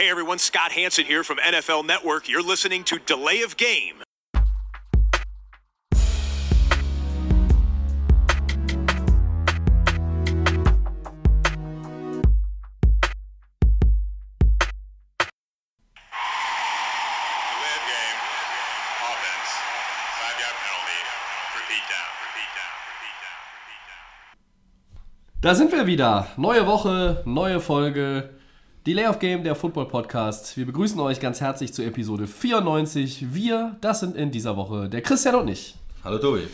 Hey everyone, Scott Hanson here from NFL Network. You're listening to Delay of Game. Delay of game. Offense. Five yard penalty. Repeat down. Repeat down. Repeat down. Repeat down. Da sind wir wieder. Neue Woche, neue Folge. Delay of Game, der Football Podcast. Wir begrüßen euch ganz herzlich zur Episode 94. Wir, das sind in dieser Woche der Christian und ich. Hallo Tobi.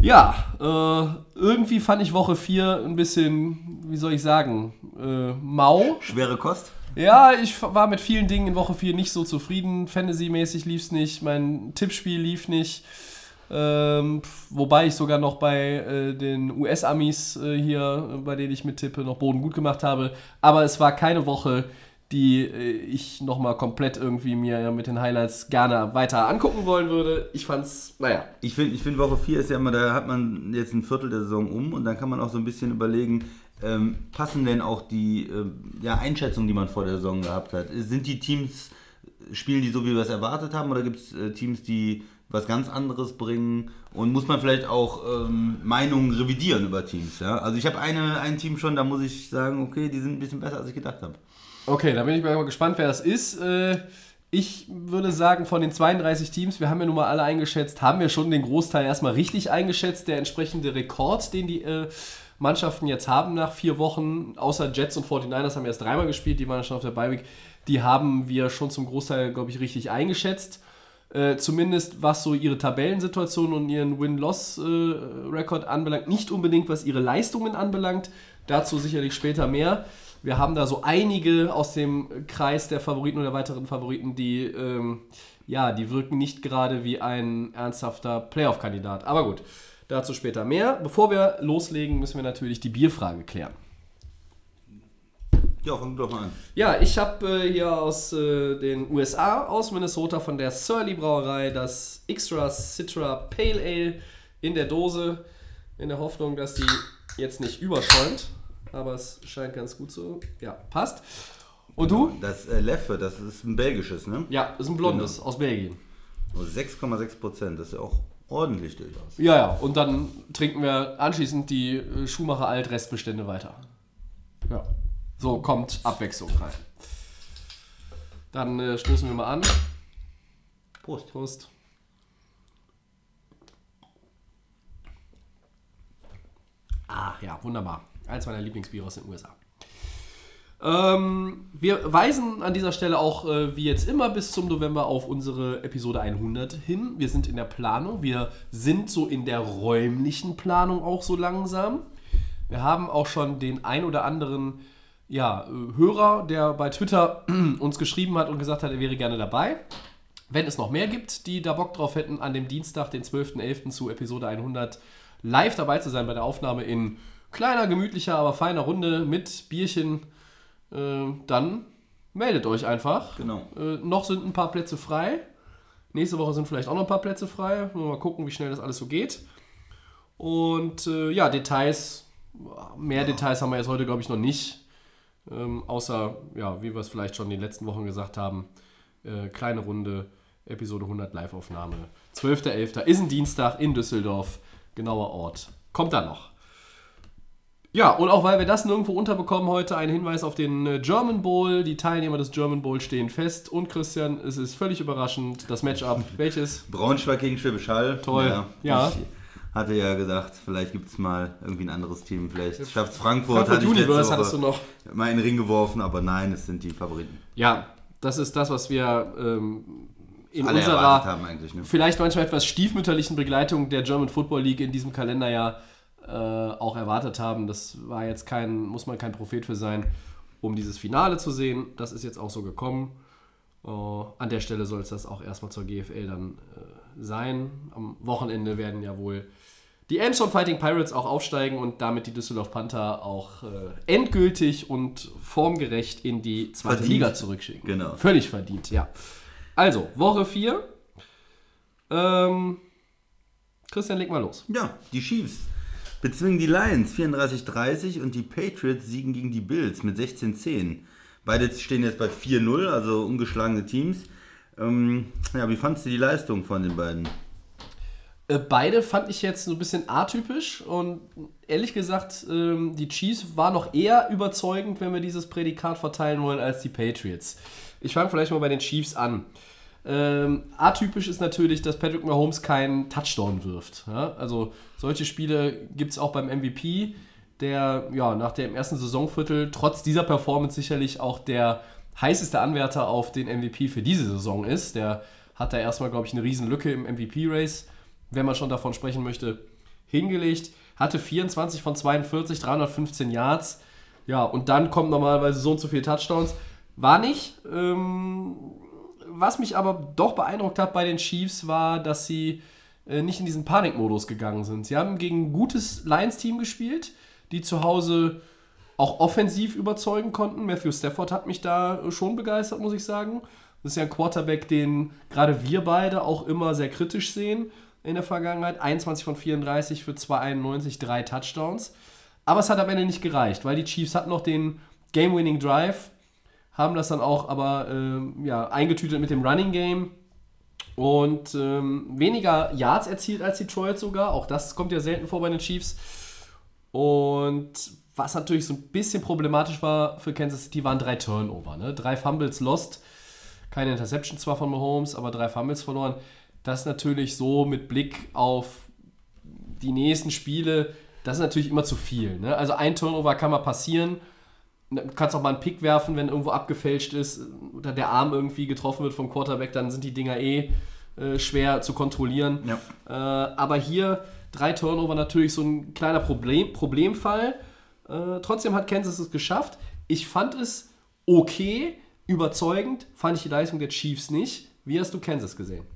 Ja, äh, irgendwie fand ich Woche 4 ein bisschen, wie soll ich sagen, äh, mau. Schwere Kost? Ja, ich war mit vielen Dingen in Woche 4 nicht so zufrieden. Fantasy-mäßig lief es nicht, mein Tippspiel lief nicht. Ähm, wobei ich sogar noch bei äh, den US-Amis äh, hier, bei denen ich mittippe, noch Boden gut gemacht habe. Aber es war keine Woche, die äh, ich nochmal komplett irgendwie mir mit den Highlights gerne weiter angucken wollen würde. Ich fand's, naja. Ich finde, ich find Woche 4 ist ja immer, da hat man jetzt ein Viertel der Saison um und dann kann man auch so ein bisschen überlegen, ähm, passen denn auch die ähm, ja, Einschätzungen, die man vor der Saison gehabt hat? Sind die Teams, spielen die so, wie wir es erwartet haben oder gibt es äh, Teams, die was ganz anderes bringen und muss man vielleicht auch ähm, Meinungen revidieren über Teams? Ja? Also ich habe eine, ein Team schon, da muss ich sagen, okay, die sind ein bisschen besser, als ich gedacht habe. Okay, da bin ich mal gespannt, wer das ist. Äh, Ich würde sagen, von den 32 Teams, wir haben ja nun mal alle eingeschätzt, haben wir schon den Großteil erstmal richtig eingeschätzt. Der entsprechende Rekord, den die äh, Mannschaften jetzt haben nach vier Wochen, außer Jets und 49ers haben erst dreimal gespielt, die waren schon auf der Bye-Week, die haben wir schon zum Großteil, glaube ich, richtig eingeschätzt. Äh, zumindest was so ihre Tabellensituation und ihren Win-Loss-Rekord anbelangt. Nicht unbedingt, was ihre Leistungen anbelangt. Dazu sicherlich später mehr. Wir haben da so einige aus dem Kreis der Favoriten oder weiteren Favoriten, die, ähm, ja, die wirken nicht gerade wie ein ernsthafter Playoff-Kandidat. Aber gut, dazu später mehr. Bevor wir loslegen, müssen wir natürlich die Bierfrage klären. Ja, fang doch mal an. Ja, ich habe äh, hier aus äh, den USA, aus Minnesota von der Surly Brauerei das Extra Citra Pale Ale in der Dose, in der Hoffnung, dass die jetzt nicht überschäumt. Aber es scheint ganz gut so. Ja, passt. Und du? Das äh, Leffe, das ist ein belgisches, ne? Ja, ist ein blondes aus Belgien. Nur 6,6 Prozent, das ist ja auch ordentlich durchaus. Ja, ja, und dann trinken wir anschließend die äh, Schumacher Alt Restbestände weiter. Ja. So kommt Abwechslung rein. Dann äh, stoßen wir mal an. Prost. Prost. Ah, ja, wunderbar. Eins meiner Lieblingsbiere aus den USA. Ähm, wir weisen an dieser Stelle auch, äh, wie jetzt immer, bis zum November auf unsere Episode 100 hin. Wir sind in der Planung. Wir sind so in der räumlichen Planung auch so langsam. Wir haben auch schon den ein oder anderen ja, äh, Hörer, der bei Twitter uns geschrieben hat und gesagt hat, er wäre gerne dabei. Wenn es noch mehr gibt, die da Bock drauf hätten, an dem Dienstag, den 12.11. zu Episode 100 live dabei zu sein bei der Aufnahme in kleiner, gemütlicher, aber feiner Runde mit Bierchen, äh, dann meldet euch einfach. Genau. Äh, noch sind ein paar Plätze frei. Nächste Woche sind vielleicht auch noch ein paar Plätze frei. Mal gucken, wie schnell das alles so geht. Und äh, ja, Details, mehr Details haben wir jetzt heute, glaube ich, noch nicht. Ähm, außer, ja, wie wir es vielleicht schon in den letzten Wochen gesagt haben, äh, kleine Runde, Episode 100 Live-Aufnahme. 12.11. ist ein Dienstag in Düsseldorf, genauer Ort. Kommt da noch. Ja, und auch weil wir das nirgendwo unterbekommen heute, ein Hinweis auf den äh, German Bowl. Die Teilnehmer des German Bowl stehen fest. Und Christian, es ist völlig überraschend, das Matchup, welches? Braunschweig gegen Schwäbisch Hall. Toll. Ja. Ich hatte ja gedacht, vielleicht gibt es mal irgendwie ein anderes Team. Vielleicht schafft es Frankfurt. Frankfurt hatte Universe hattest du noch. Mal in den Ring geworfen, aber nein, es sind die Favoriten. Ja, das ist das, was wir ähm, in Alle unserer haben eigentlich. Ne? vielleicht manchmal etwas stiefmütterlichen Begleitung der German Football League in diesem Kalenderjahr äh, auch erwartet haben. Das war jetzt kein, muss man kein Prophet für sein, um dieses Finale zu sehen. Das ist jetzt auch so gekommen. Äh, an der Stelle soll es das auch erstmal zur GFL dann äh, sein. Am Wochenende werden ja wohl die Elmshorn Fighting Pirates auch aufsteigen und damit die Düsseldorf Panther auch äh, endgültig und formgerecht in die zweite Verdient. Liga zurückschicken. Genau. Völlig verdient, ja. Also, Woche 4. Ähm, Christian, leg mal los. Ja, die Chiefs bezwingen die Lions 34-30 und die Patriots siegen gegen die Bills mit 16-10. Beide stehen jetzt bei 4-0, also ungeschlagene Teams. Ähm, ja, wie fandest du die Leistung von den beiden? Äh, beide fand ich jetzt so ein bisschen atypisch und ehrlich gesagt, ähm, die Chiefs war noch eher überzeugend, wenn wir dieses Prädikat verteilen wollen, als die Patriots. Ich fange vielleicht mal bei den Chiefs an. Ähm, atypisch ist natürlich, dass Patrick Mahomes keinen Touchdown wirft. Ja? Also solche Spiele gibt es auch beim MVP, der ja nach dem ersten Saisonviertel trotz dieser Performance sicherlich auch der heißeste Anwärter auf den MVP für diese Saison ist. Der hat da erstmal, glaube ich, eine riesen Lücke im MVP-Race wenn man schon davon sprechen möchte, hingelegt. Hatte 24 von 42, 315 Yards. Ja, und dann kommt normalerweise so und so viele Touchdowns. War nicht. Ähm, was mich aber doch beeindruckt hat bei den Chiefs, war, dass sie äh, nicht in diesen Panikmodus gegangen sind. Sie haben gegen ein gutes Lions-Team gespielt, die zu Hause auch offensiv überzeugen konnten. Matthew Stafford hat mich da schon begeistert, muss ich sagen. Das ist ja ein Quarterback, den gerade wir beide auch immer sehr kritisch sehen in der Vergangenheit. 21 von 34 für 291, drei Touchdowns. Aber es hat am Ende nicht gereicht, weil die Chiefs hatten noch den Game-Winning Drive, haben das dann auch aber ähm, ja, eingetütet mit dem Running Game und ähm, weniger Yards erzielt als Detroit sogar. Auch das kommt ja selten vor bei den Chiefs. Und was natürlich so ein bisschen problematisch war für Kansas City, waren drei Turnover. Ne? Drei Fumbles lost. Keine Interception zwar von Mahomes, aber drei Fumbles verloren das natürlich so mit Blick auf die nächsten Spiele, das ist natürlich immer zu viel. Ne? Also ein Turnover kann mal passieren. Du kannst auch mal einen Pick werfen, wenn irgendwo abgefälscht ist oder der Arm irgendwie getroffen wird vom Quarterback, dann sind die Dinger eh äh, schwer zu kontrollieren. Ja. Äh, aber hier drei Turnover natürlich so ein kleiner Problem, Problemfall. Äh, trotzdem hat Kansas es geschafft. Ich fand es okay, überzeugend, fand ich die Leistung der Chiefs nicht. Wie hast du Kansas gesehen?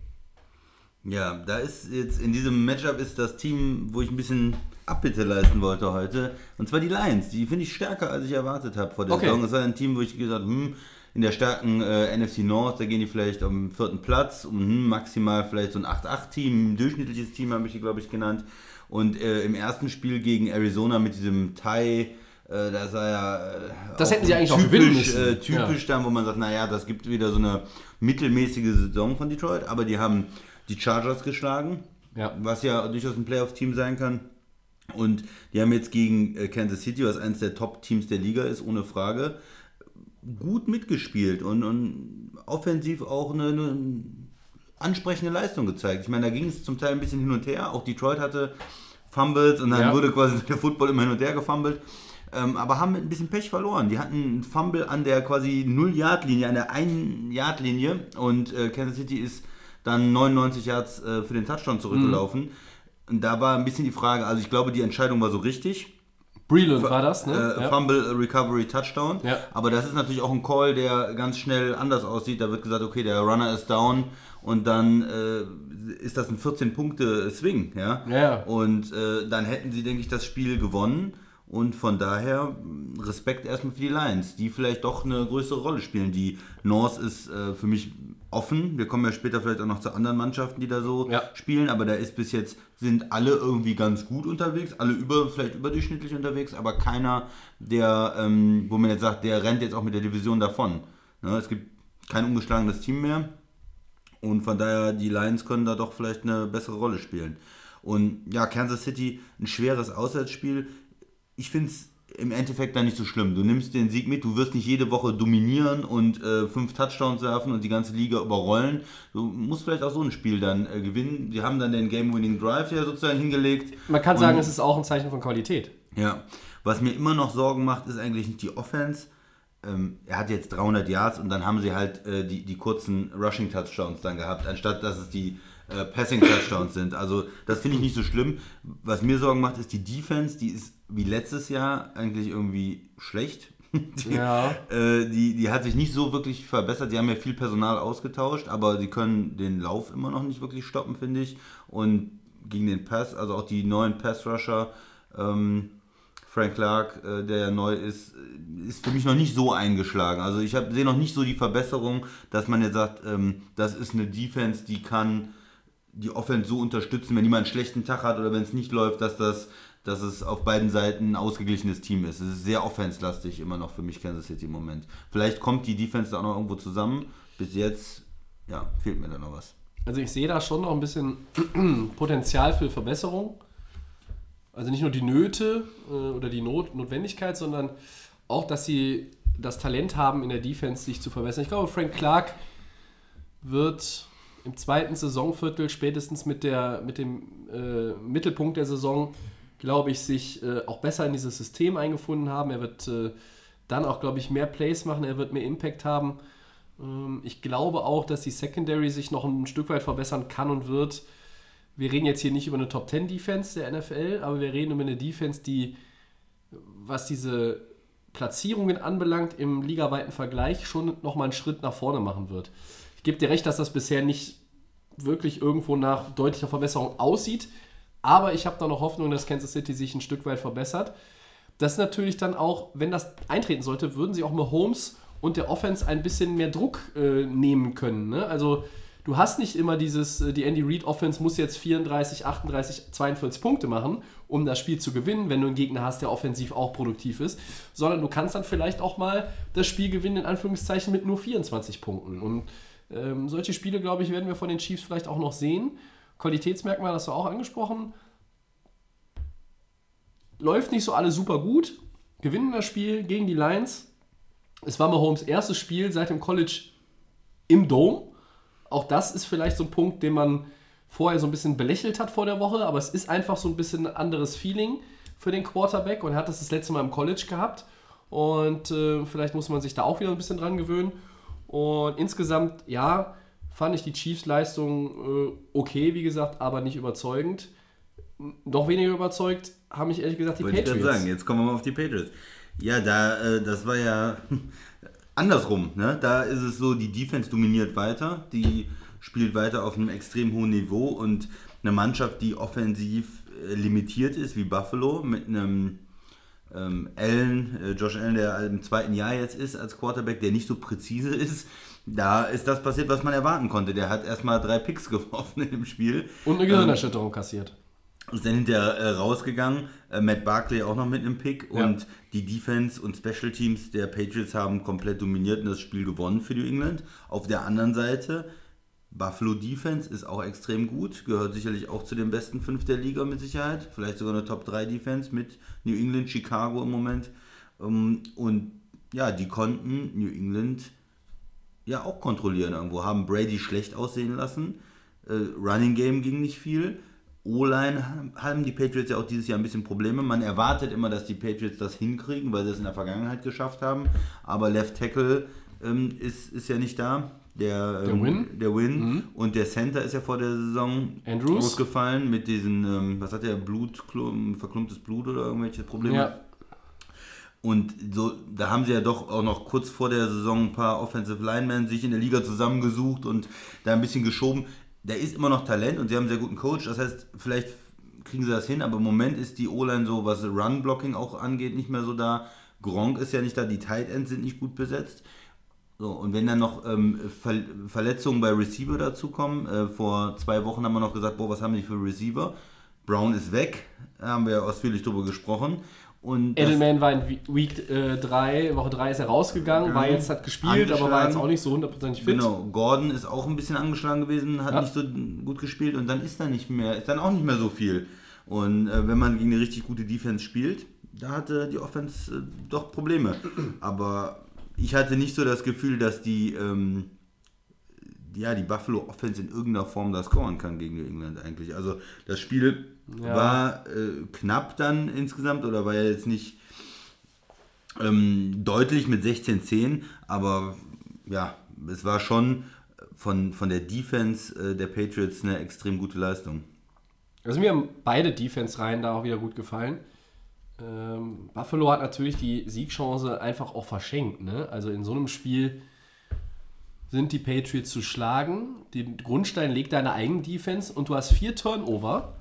Ja, da ist jetzt in diesem Matchup ist das Team, wo ich ein bisschen Abbitte leisten wollte heute. Und zwar die Lions. Die finde ich stärker, als ich erwartet habe vor der okay. Saison. Das war ein Team, wo ich gesagt habe, hm, in der starken äh, NFC North, da gehen die vielleicht am vierten Platz, um hm, maximal vielleicht so ein 8-8-Team, ein durchschnittliches Team habe ich die, glaube ich, genannt. Und äh, im ersten Spiel gegen Arizona mit diesem Tie, äh, da sah ja. Äh, das hätten sie eigentlich typisch, auch gewinnen müssen. Äh, typisch ja. dann, wo man sagt, naja, das gibt wieder so eine mittelmäßige Saison von Detroit, aber die haben die Chargers geschlagen, ja. was ja durchaus ein Playoff-Team sein kann. Und die haben jetzt gegen äh, Kansas City, was eines der Top-Teams der Liga ist, ohne Frage, gut mitgespielt und, und offensiv auch eine, eine ansprechende Leistung gezeigt. Ich meine, da ging es zum Teil ein bisschen hin und her. Auch Detroit hatte Fumbles und dann ja. wurde quasi der Football immer hin und her gefummelt. Ähm, aber haben ein bisschen Pech verloren. Die hatten einen Fumble an der quasi 0-Yard-Linie, an der 1-Yard-Linie und äh, Kansas City ist dann 99 Yards äh, für den Touchdown zurückgelaufen. Mhm. Und da war ein bisschen die Frage, also ich glaube, die Entscheidung war so richtig. Breland war das, ne? Äh, ja. Fumble, Recovery, Touchdown. Ja. Aber das ist natürlich auch ein Call, der ganz schnell anders aussieht. Da wird gesagt, okay, der Runner ist down und dann äh, ist das ein 14-Punkte-Swing. Ja? ja? Und äh, dann hätten sie, denke ich, das Spiel gewonnen. Und von daher Respekt erstmal für die Lions, die vielleicht doch eine größere Rolle spielen. Die North ist äh, für mich offen. Wir kommen ja später vielleicht auch noch zu anderen Mannschaften, die da so ja. spielen, aber da ist bis jetzt sind alle irgendwie ganz gut unterwegs, alle über vielleicht überdurchschnittlich unterwegs, aber keiner, der, ähm, wo man jetzt sagt, der rennt jetzt auch mit der Division davon. Ne? Es gibt kein ungeschlagenes Team mehr und von daher die Lions können da doch vielleicht eine bessere Rolle spielen. Und ja, Kansas City ein schweres Auswärtsspiel ich finde es im Endeffekt dann nicht so schlimm. Du nimmst den Sieg mit, du wirst nicht jede Woche dominieren und äh, fünf Touchdowns werfen und die ganze Liga überrollen. Du musst vielleicht auch so ein Spiel dann äh, gewinnen. Die haben dann den Game-Winning Drive ja sozusagen hingelegt. Man kann sagen, es ist auch ein Zeichen von Qualität. Ja, was mir immer noch Sorgen macht, ist eigentlich nicht die Offense. Ähm, er hat jetzt 300 Yards und dann haben sie halt äh, die, die kurzen Rushing-Touchdowns dann gehabt, anstatt dass es die äh, Passing-Touchdowns sind. Also das finde ich nicht so schlimm. Was mir Sorgen macht, ist die Defense, die ist wie letztes Jahr eigentlich irgendwie schlecht. Die, ja. äh, die, die hat sich nicht so wirklich verbessert. Sie haben ja viel Personal ausgetauscht, aber sie können den Lauf immer noch nicht wirklich stoppen, finde ich. Und gegen den Pass, also auch die neuen Pass-Rusher, ähm, Frank Clark, äh, der ja neu ist, ist für mich noch nicht so eingeschlagen. Also ich sehe noch nicht so die Verbesserung, dass man jetzt sagt, ähm, das ist eine Defense, die kann die Offense so unterstützen, wenn jemand einen schlechten Tag hat oder wenn es nicht läuft, dass das dass es auf beiden Seiten ein ausgeglichenes Team ist. Es ist sehr offenslastig immer noch für mich Kansas City im Moment. Vielleicht kommt die Defense da auch noch irgendwo zusammen. Bis jetzt, ja, fehlt mir da noch was. Also ich sehe da schon noch ein bisschen Potenzial für Verbesserung. Also nicht nur die Nöte äh, oder die Not Notwendigkeit, sondern auch, dass sie das Talent haben, in der Defense sich zu verbessern. Ich glaube, Frank Clark wird im zweiten Saisonviertel spätestens mit, der, mit dem äh, Mittelpunkt der Saison, glaube ich, sich äh, auch besser in dieses System eingefunden haben. Er wird äh, dann auch, glaube ich, mehr Plays machen, er wird mehr Impact haben. Ähm, ich glaube auch, dass die Secondary sich noch ein Stück weit verbessern kann und wird. Wir reden jetzt hier nicht über eine Top 10 Defense der NFL, aber wir reden über eine Defense, die, was diese Platzierungen anbelangt, im ligaweiten Vergleich schon nochmal einen Schritt nach vorne machen wird. Gebe dir recht, dass das bisher nicht wirklich irgendwo nach deutlicher Verbesserung aussieht, aber ich habe da noch Hoffnung, dass Kansas City sich ein Stück weit verbessert. Das ist natürlich dann auch, wenn das eintreten sollte, würden sie auch Mahomes und der Offense ein bisschen mehr Druck äh, nehmen können. Ne? Also du hast nicht immer dieses, äh, die Andy Reid Offense muss jetzt 34, 38, 42 Punkte machen, um das Spiel zu gewinnen, wenn du einen Gegner hast, der offensiv auch produktiv ist, sondern du kannst dann vielleicht auch mal das Spiel gewinnen, in Anführungszeichen, mit nur 24 Punkten. Und ähm, solche Spiele, glaube ich, werden wir von den Chiefs vielleicht auch noch sehen. Qualitätsmerkmal hast du auch angesprochen. Läuft nicht so alles super gut. Gewinnen das Spiel gegen die Lions. Es war Mahomes erstes Spiel seit dem College im Dome. Auch das ist vielleicht so ein Punkt, den man vorher so ein bisschen belächelt hat vor der Woche, aber es ist einfach so ein bisschen ein anderes Feeling für den Quarterback und er hat das das letzte Mal im College gehabt. Und äh, vielleicht muss man sich da auch wieder ein bisschen dran gewöhnen. Und insgesamt, ja, fand ich die Chiefs-Leistung äh, okay, wie gesagt, aber nicht überzeugend. Noch weniger überzeugt haben mich ehrlich gesagt die Wollte Patriots. Ich sagen, jetzt kommen wir mal auf die Patriots. Ja, da, äh, das war ja andersrum. Ne? Da ist es so, die Defense dominiert weiter, die spielt weiter auf einem extrem hohen Niveau und eine Mannschaft, die offensiv äh, limitiert ist, wie Buffalo, mit einem ähm, Allen, äh, Josh Allen, der im zweiten Jahr jetzt ist als Quarterback, der nicht so präzise ist. Da ist das passiert, was man erwarten konnte. Der hat erstmal drei Picks geworfen in dem Spiel. Und eine Gehirnerschütterung kassiert. Ist dann hinterher äh, rausgegangen. Äh, Matt Barkley auch noch mit einem Pick. Ja. Und die Defense und Special Teams der Patriots haben komplett dominiert und das Spiel gewonnen für New England. Auf der anderen Seite, Buffalo Defense ist auch extrem gut. Gehört sicherlich auch zu den besten fünf der Liga mit Sicherheit. Vielleicht sogar eine Top 3 Defense mit New England, Chicago im Moment. Ähm, und ja, die konnten New England ja auch kontrollieren irgendwo. Haben Brady schlecht aussehen lassen. Äh, Running Game ging nicht viel. O-Line haben die Patriots ja auch dieses Jahr ein bisschen Probleme. Man erwartet immer, dass die Patriots das hinkriegen, weil sie es in der Vergangenheit geschafft haben. Aber Left Tackle ähm, ist, ist ja nicht da. Der, Der ähm, Win? Der Win. Und der Center ist ja vor der Saison Andrews? ausgefallen mit diesen, ähm, was hat der, Blut, verklumptes Blut oder irgendwelche Probleme. Ja, Und so, da haben sie ja doch auch noch kurz vor der Saison ein paar Offensive Linemen sich in der Liga zusammengesucht und da ein bisschen geschoben. Da ist immer noch Talent und sie haben einen sehr guten Coach. Das heißt, vielleicht kriegen sie das hin, aber im Moment ist die O-Line so, was Run-Blocking auch angeht, nicht mehr so da. Gronk ist ja nicht da, die Tight Ends sind nicht gut besetzt. So, und wenn dann noch ähm, Ver Verletzungen bei Receiver dazukommen, äh, vor zwei Wochen haben wir noch gesagt, boah, was haben die für Receiver? Brown ist weg, haben wir ja ausführlich drüber gesprochen. Und Edelman war in Week 3, Woche 3 ist er rausgegangen, war jetzt, hat gespielt, aber war jetzt auch nicht so hundertprozentig fit. Genau, Gordon ist auch ein bisschen angeschlagen gewesen, hat Ja. nicht so gut gespielt und dann ist da nicht mehr, ist dann auch nicht mehr so viel. Und äh, wenn man gegen eine richtig gute Defense spielt, da hatte die Offense äh, doch Probleme. Aber ich hatte nicht so das Gefühl, dass die, ähm, ja, die Buffalo Offense in irgendeiner Form da scoren kann gegen New England eigentlich. Also das Spiel Ja. war äh, knapp dann insgesamt oder war ja jetzt nicht ähm, deutlich mit 16-10, aber ja, es war schon von, von der Defense äh, der Patriots eine extrem gute Leistung. Also mir haben beide Defense-Reihen da auch wieder gut gefallen. Ähm, Buffalo hat natürlich die Siegchance einfach auch verschenkt. Ne? Also in so einem Spiel sind die Patriots zu schlagen. Den Grundstein legt deine eigene Defense und du hast vier Turnover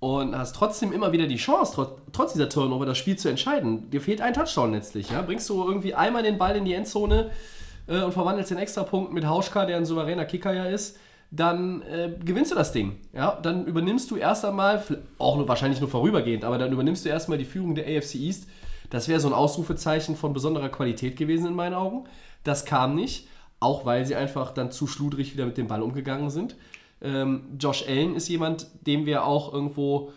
und hast trotzdem immer wieder die Chance, trotz, trotz dieser Turnover, das Spiel zu entscheiden. Dir fehlt ein Touchdown letztlich. Ja? Bringst du irgendwie einmal den Ball in die Endzone äh, und verwandelst den Extrapunkt mit Hauschka, der ein souveräner Kicker ja ist, dann äh, gewinnst du das Ding. Ja, dann übernimmst du erst einmal, auch wahrscheinlich nur vorübergehend, aber dann übernimmst du erstmal die Führung der AFC East. Das wäre so ein Ausrufezeichen von besonderer Qualität gewesen in meinen Augen. Das kam nicht, auch weil sie einfach dann zu schludrig wieder mit dem Ball umgegangen sind. Ähm, Josh Allen ist jemand, dem wir auch irgendwo,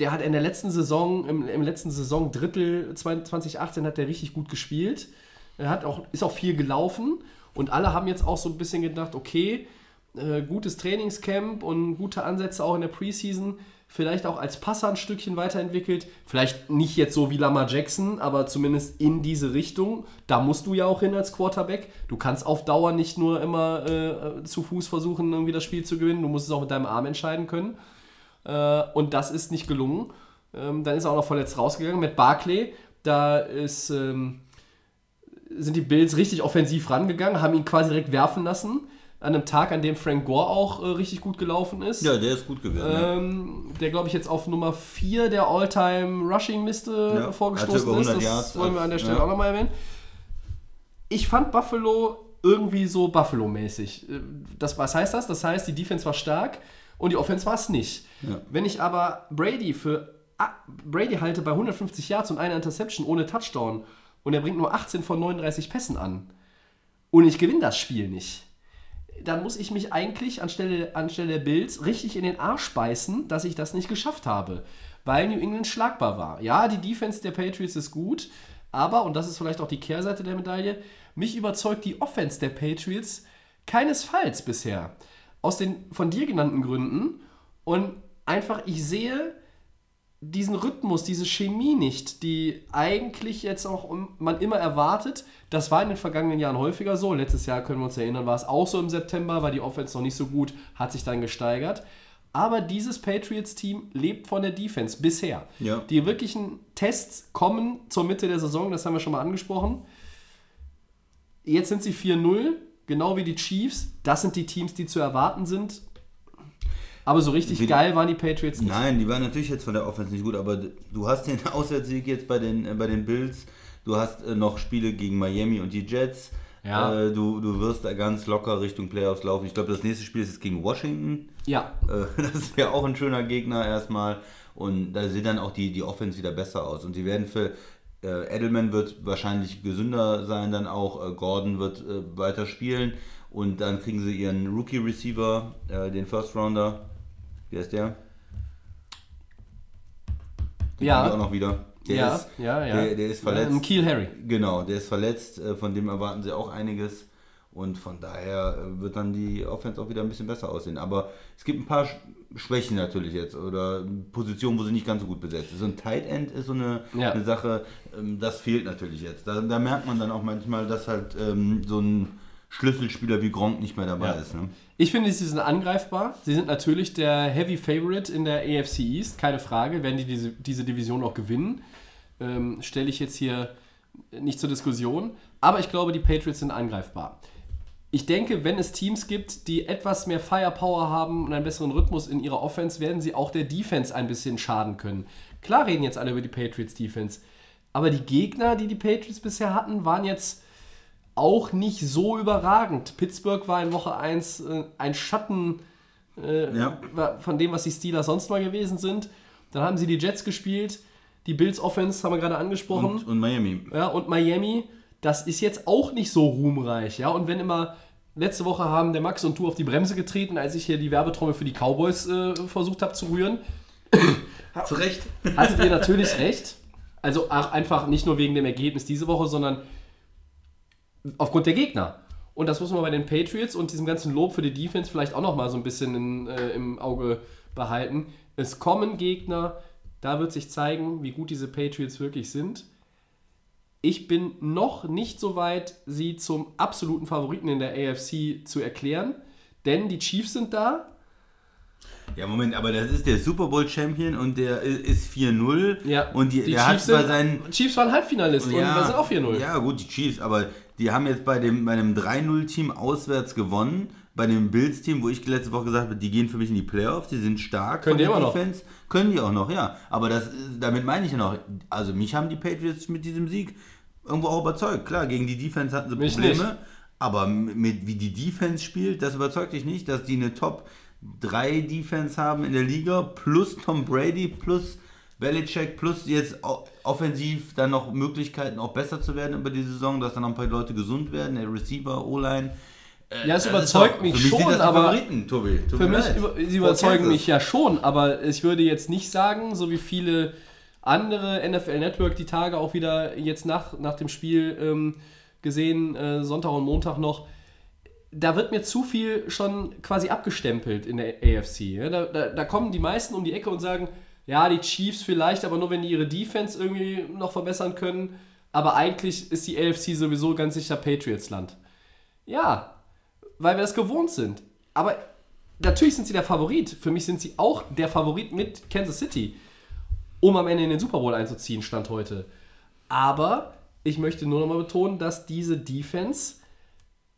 der hat in der letzten Saison, im, im letzten Saison Drittel 2018 hat der richtig gut gespielt. Er hat auch, ist auch viel gelaufen und alle haben jetzt auch so ein bisschen gedacht, okay, äh, gutes Trainingscamp und gute Ansätze auch in der Preseason. Vielleicht auch als Passer ein Stückchen weiterentwickelt. Vielleicht nicht jetzt so wie Lamar Jackson, aber zumindest in diese Richtung. Da musst du ja auch hin als Quarterback. Du kannst auf Dauer nicht nur immer äh, zu Fuß versuchen, irgendwie das Spiel zu gewinnen. Du musst es auch mit deinem Arm entscheiden können. Äh, und das ist nicht gelungen. Ähm, dann ist er auch noch verletzt rausgegangen. Mit Barclay, da ist, ähm, sind die Bills richtig offensiv rangegangen, haben ihn quasi direkt werfen lassen an einem Tag, an dem Frank Gore auch äh, richtig gut gelaufen ist. Ja, der ist gut gewesen. Ähm, der, glaube ich, jetzt auf Nummer 4 der All-Time-Rushing-Liste Ja, vorgestoßen hatte über ist. 100 Das Yards wollen wir an der Stelle ja. auch nochmal erwähnen. Ich fand Buffalo irgendwie so Buffalo-mäßig. Äh, Das, was heißt das? Das heißt, die Defense war stark und die Offense war es nicht. Ja. Wenn ich aber Brady für ah, Brady halte bei 150 Yards und einer Interception ohne Touchdown und er bringt nur 18 von 39 Pässen an und ich gewinne das Spiel nicht, dann muss ich mich eigentlich anstelle, anstelle der Bills richtig in den Arsch beißen, dass ich das nicht geschafft habe, weil New England schlagbar war. Ja, die Defense der Patriots ist gut, aber, und das ist vielleicht auch die Kehrseite der Medaille, mich überzeugt die Offense der Patriots keinesfalls bisher. Aus den von dir genannten Gründen. Und einfach, ich sehe diesen Rhythmus, diese Chemie nicht, die eigentlich jetzt auch man immer erwartet. Das war in den vergangenen Jahren häufiger so. Letztes Jahr können wir uns erinnern, war es auch so im September, war die Offense noch nicht so gut, hat sich dann gesteigert. Aber dieses Patriots-Team lebt von der Defense bisher. Ja. Die wirklichen Tests kommen zur Mitte der Saison, das haben wir schon mal angesprochen. Jetzt sind sie 4-0, genau wie die Chiefs. Das sind die Teams, die zu erwarten sind. Aber so richtig Wie- geil waren die Patriots nicht. Nein, die waren natürlich jetzt von der Offense nicht gut, aber du hast den Auswärtssieg jetzt bei den, äh, bei den Bills, du hast äh, noch Spiele gegen Miami und die Jets. Ja. Äh, du, du wirst da ganz locker Richtung Playoffs laufen. Ich glaube, das nächste Spiel ist jetzt gegen Washington. Ja, Äh, das ist ja auch ein schöner Gegner erstmal. Und da sieht dann auch die, die Offense wieder besser aus. Und die werden für äh, Edelman wird wahrscheinlich gesünder sein, dann auch. Äh, Gordon wird weiter spielen. Und dann kriegen sie ihren Rookie-Receiver, den First Rounder. Wie heißt der? Den Ja. auch noch wieder. Der ja, ist, ja, ja. Der, der ist verletzt. Ähm, Kiel Harry. Genau, der ist verletzt, äh, von dem erwarten sie auch einiges. Und von daher äh, wird dann die Offense auch wieder ein bisschen besser aussehen. Aber es gibt ein paar Sch- Schwächen natürlich jetzt oder Positionen, wo sie nicht ganz so gut besetzt ist. So ein Tight End ist so eine, Ja. eine Sache, ähm, das fehlt natürlich jetzt. Da, da merkt man dann auch manchmal, dass halt ähm, so ein Schlüsselspieler wie Gronk nicht mehr dabei Ja. ist. Ne? Ich finde, sie sind angreifbar. Sie sind natürlich der Heavy Favorite in der AFC East, keine Frage. Werden die diese, diese Division auch gewinnen, ähm, stelle ich jetzt hier nicht zur Diskussion. Aber ich glaube, die Patriots sind angreifbar. Ich denke, wenn es Teams gibt, die etwas mehr Firepower haben und einen besseren Rhythmus in ihrer Offense, werden sie auch der Defense ein bisschen schaden können. Klar reden jetzt alle über die Patriots Defense, aber die Gegner, die die Patriots bisher hatten, waren jetzt auch nicht so überragend. Pittsburgh war in Woche 1 äh, ein Schatten äh, Ja. von dem, was die Steelers sonst mal gewesen sind. Dann haben sie die Jets gespielt, die Bills Offense haben wir gerade angesprochen. Und, und Miami. Ja, und Miami, das ist jetzt auch nicht so ruhmreich. Ja, und wenn immer letzte Woche haben der Max und du auf die Bremse getreten, als ich hier die Werbetrommel für die Cowboys äh, versucht habe zu rühren, Zu Recht. hattet ihr natürlich recht. Also einfach nicht nur wegen dem Ergebnis diese Woche, sondern aufgrund der Gegner. Und das muss man bei den Patriots und diesem ganzen Lob für die Defense vielleicht auch noch mal so ein bisschen in, äh, im Auge behalten. Es kommen Gegner, da wird sich zeigen, wie gut diese Patriots wirklich sind. Ich bin noch nicht so weit, sie zum absoluten Favoriten in der AFC zu erklären, denn die Chiefs sind da. Ja, Moment, aber das ist der Super Bowl Champion und der ist 4-0. Ja, Und die, die der hat Chiefs, bei sind, seinen Chiefs waren Halbfinalist und wir sind auch 4-0. Ja, gut, die Chiefs, aber die haben jetzt bei dem, bei einem 3-0-Team auswärts gewonnen. Bei dem Bills-Team, wo ich letzte Woche gesagt habe, die gehen für mich in die Playoffs, die sind stark Können von die der immer noch. Defense. Können die auch noch, ja. Aber das, damit meine ich ja noch, also mich haben die Patriots mit diesem Sieg irgendwo auch überzeugt. Klar, gegen die Defense hatten sie Probleme. Aber mit wie die Defense spielt, das überzeugt dich nicht, dass die eine Top 3 Defense haben in der Liga, plus Tom Brady, plus Belichick, plus jetzt offensiv dann noch Möglichkeiten auch besser zu werden über die Saison, dass dann noch ein paar Leute gesund werden, der Receiver, O-Line. Äh, ja, es überzeugt mich mich schon, aber Favoriten, Tobi. Tut für mich über, sie überzeugen mich ja schon, aber ich würde jetzt nicht sagen, so wie viele andere NFL Network die Tage auch wieder jetzt nach, nach dem Spiel ähm, gesehen, äh, Sonntag und Montag noch, da wird mir zu viel schon quasi abgestempelt in der AFC. Ja? Da, da, da, kommen die meisten um die Ecke und sagen, ja, die Chiefs vielleicht, aber nur wenn die ihre Defense irgendwie noch verbessern können. Aber eigentlich ist die AFC sowieso ganz sicher Patriots-Land. Ja, weil wir das gewohnt sind. Aber natürlich sind sie der Favorit. Für mich sind sie auch der Favorit mit Kansas City, um am Ende in den Super Bowl einzuziehen, Stand heute. Aber ich möchte nur nochmal betonen, dass diese Defense,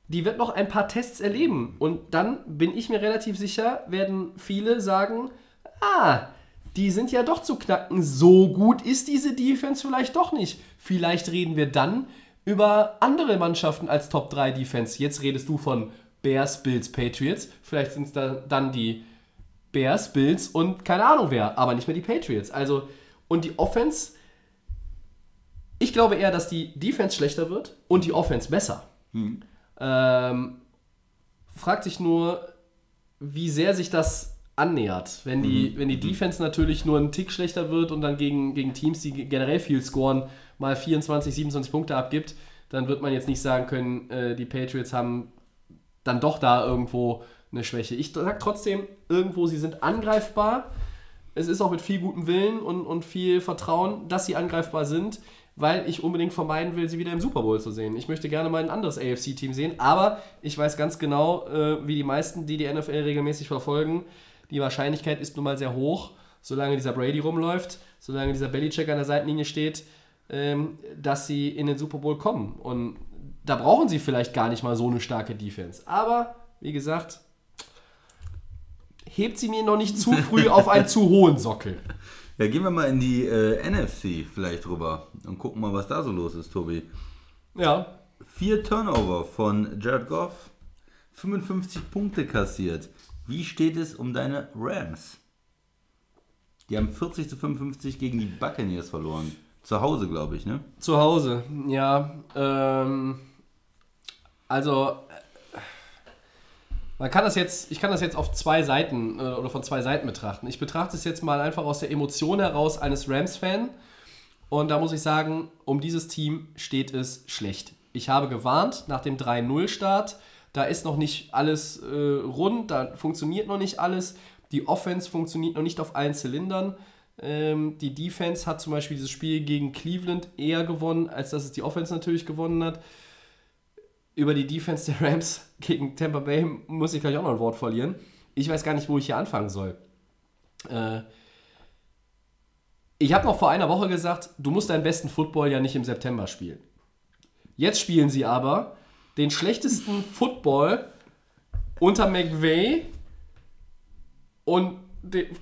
die wird noch ein paar Tests erleben. Und dann bin ich mir relativ sicher, werden viele sagen, ah, die sind ja doch zu knacken. So gut ist diese Defense vielleicht doch nicht. Vielleicht reden wir dann über andere Mannschaften als Top 3 Defense. Jetzt redest du von Bears, Bills, Patriots. Vielleicht sind es da dann die Bears, Bills und keine Ahnung wer, aber nicht mehr die Patriots. Also, und die Offense, ich glaube eher, dass die Defense schlechter wird und die Offense besser. Hm. Ähm, fragt sich nur, wie sehr sich das annähert. Wenn die, mhm. wenn die Defense natürlich nur einen Tick schlechter wird und dann gegen, gegen Teams, die generell viel scoren, mal 24, 27 Punkte abgibt, dann wird man jetzt nicht sagen können, äh, die Patriots haben dann doch da irgendwo eine Schwäche. Ich sage trotzdem, irgendwo, sie sind angreifbar. Es ist auch mit viel gutem Willen und, und viel Vertrauen, dass sie angreifbar sind, weil ich unbedingt vermeiden will, sie wieder im Super Bowl zu sehen. Ich möchte gerne mal ein anderes AFC-Team sehen, aber ich weiß ganz genau, äh, wie die meisten, die die NFL regelmäßig verfolgen, die Wahrscheinlichkeit ist nun mal sehr hoch, solange dieser Brady rumläuft, solange dieser Belichick an der Seitenlinie steht, ähm, dass sie in den Super Bowl kommen. Und da brauchen sie vielleicht gar nicht mal so eine starke Defense. Aber, wie gesagt, hebt sie mir noch nicht zu früh auf einen zu hohen Sockel. Ja, gehen wir mal in die äh, NFC vielleicht rüber und gucken mal, was da so los ist, Tobi. Ja. Vier Turnover von Jared Goff, 55 Punkte kassiert. Wie steht es um deine Rams? Die haben 40 zu 55 gegen die Buccaneers verloren. Zu Hause, glaube ich, ne? Zu Hause, ja. Ähm, also, man kann das jetzt, ich kann das jetzt auf zwei Seiten äh, oder von zwei Seiten betrachten. Ich betrachte es jetzt mal einfach aus der Emotion heraus eines Rams-Fan. Und da muss ich sagen, um dieses Team steht es schlecht. Ich habe gewarnt nach dem 3-0-Start. Da ist noch nicht alles äh, rund, da funktioniert noch nicht alles. Die Offense funktioniert noch nicht auf allen Zylindern. Ähm, die Defense hat zum Beispiel dieses Spiel gegen Cleveland eher gewonnen, als dass es die Offense natürlich gewonnen hat über die Defense der Rams gegen Tampa Bay muss ich gleich auch noch ein Wort verlieren. Ich weiß gar nicht, wo ich hier anfangen soll. Äh, ich habe noch vor einer Woche gesagt, du musst deinen besten Football ja nicht im September spielen. Jetzt spielen sie aber den schlechtesten Football unter McVay und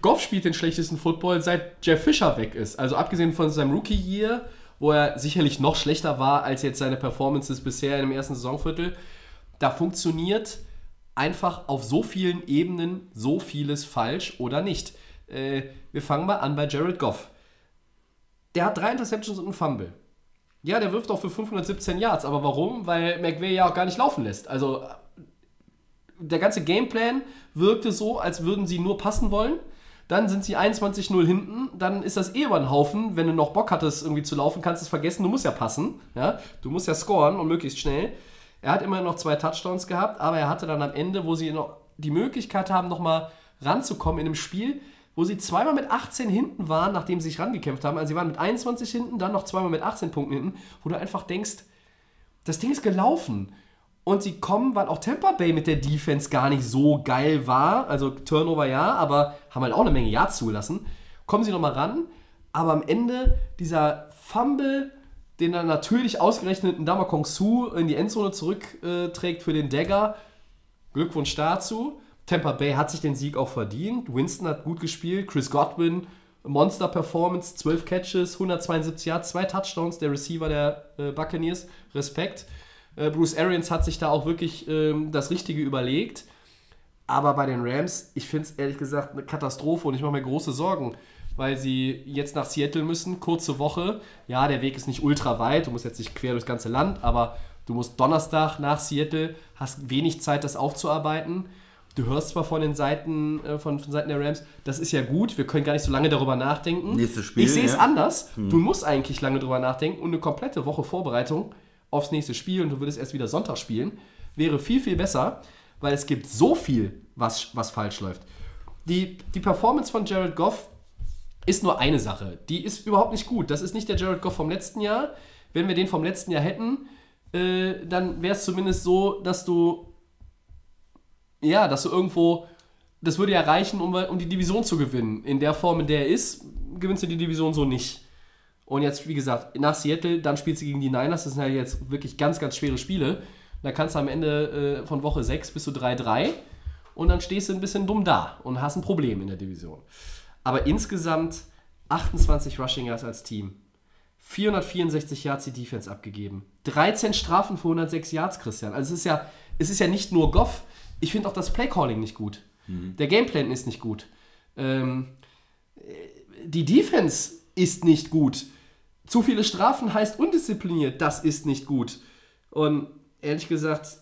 Goff spielt den schlechtesten Football seit Jeff Fisher weg ist. Also abgesehen von seinem Rookie-Year wo er sicherlich noch schlechter war als jetzt seine Performances bisher im ersten Saisonviertel. Da funktioniert einfach auf so vielen Ebenen so vieles falsch oder nicht. Äh, wir fangen mal an bei Jared Goff. Der hat drei Interceptions und einen Fumble. Ja, der wirft auch für 517 Yards, aber warum? Weil McVay ja auch gar nicht laufen lässt. Also der ganze Gameplan wirkte so, als würden sie nur passen wollen dann sind sie 21-0 hinten, dann ist das eh über den Haufen. Wenn du noch Bock hattest, irgendwie zu laufen, kannst du es vergessen. Du musst ja passen. Ja? Du musst ja scoren und möglichst schnell. Er hat immer noch zwei Touchdowns gehabt, aber er hatte dann am Ende, wo sie noch die Möglichkeit haben, nochmal ranzukommen in einem Spiel, wo sie zweimal mit 18 hinten waren, nachdem sie sich rangekämpft haben. Also sie waren mit 21 hinten, dann noch zweimal mit 18 Punkten hinten, wo du einfach denkst, das Ding ist gelaufen. Und sie kommen, weil auch Tampa Bay mit der Defense gar nicht so geil war. Also Turnover ja, aber haben halt auch eine Menge Yards zugelassen. Kommen sie nochmal ran. Aber am Ende dieser Fumble, den dann natürlich ausgerechnet Ndama Kong Su in die Endzone zurückträgt für den Dagger. Glückwunsch dazu. Tampa Bay hat sich den Sieg auch verdient. Winston hat gut gespielt. Chris Godwin, Monster Performance, 12 Catches, 172 Yards, zwei Touchdowns. Der Receiver der äh, Buccaneers. Respekt. Äh, Bruce Arians hat sich da auch wirklich ähm, das Richtige überlegt. Aber bei den Rams, ich finde es ehrlich gesagt eine Katastrophe und ich mache mir große Sorgen, weil sie jetzt nach Seattle müssen, kurze Woche. Ja, der Weg ist nicht ultra weit, du musst jetzt nicht quer durchs ganze Land, aber du musst Donnerstag nach Seattle, hast wenig Zeit, das aufzuarbeiten. Du hörst zwar von den Seiten, äh, von, von Seiten der Rams, das ist ja gut, wir können gar nicht so lange darüber nachdenken. Nächstes Spiel, ich sehe es ja. anders. Du musst eigentlich lange darüber nachdenken und eine komplette Woche Vorbereitung aufs nächste Spiel und du würdest erst wieder Sonntag spielen, wäre viel, viel besser, weil es gibt so viel, was, was falsch läuft. Die, die Performance von Jared Goff ist nur eine Sache. Die ist überhaupt nicht gut. Das ist nicht der Jared Goff vom letzten Jahr. Wenn wir den vom letzten Jahr hätten, äh, dann wäre es zumindest so, dass du ja, dass du irgendwo, das würde ja reichen, um, um die Division zu gewinnen. In der Form, in der er ist, gewinnst du die Division so nicht. Und jetzt, wie gesagt, nach Seattle, dann spielst du gegen die Niners. Das sind ja jetzt wirklich ganz, ganz schwere Spiele. Da kannst du am Ende äh, von Woche 6 bis zu 3-3 und dann stehst du ein bisschen dumm da und hast ein Problem in der Division. Aber insgesamt 28 Rushing Yards als Team. 464 Yards die Defense abgegeben. 13 Strafen für 106 Yards, Christian. Also es ist ja, es ist ja nicht nur Goff. Ich finde auch das Playcalling nicht gut. Der Gameplan ist nicht gut. Ähm, die Defense ist nicht gut. Zu viele Strafen heißt undiszipliniert. Das ist nicht gut. Und ehrlich gesagt,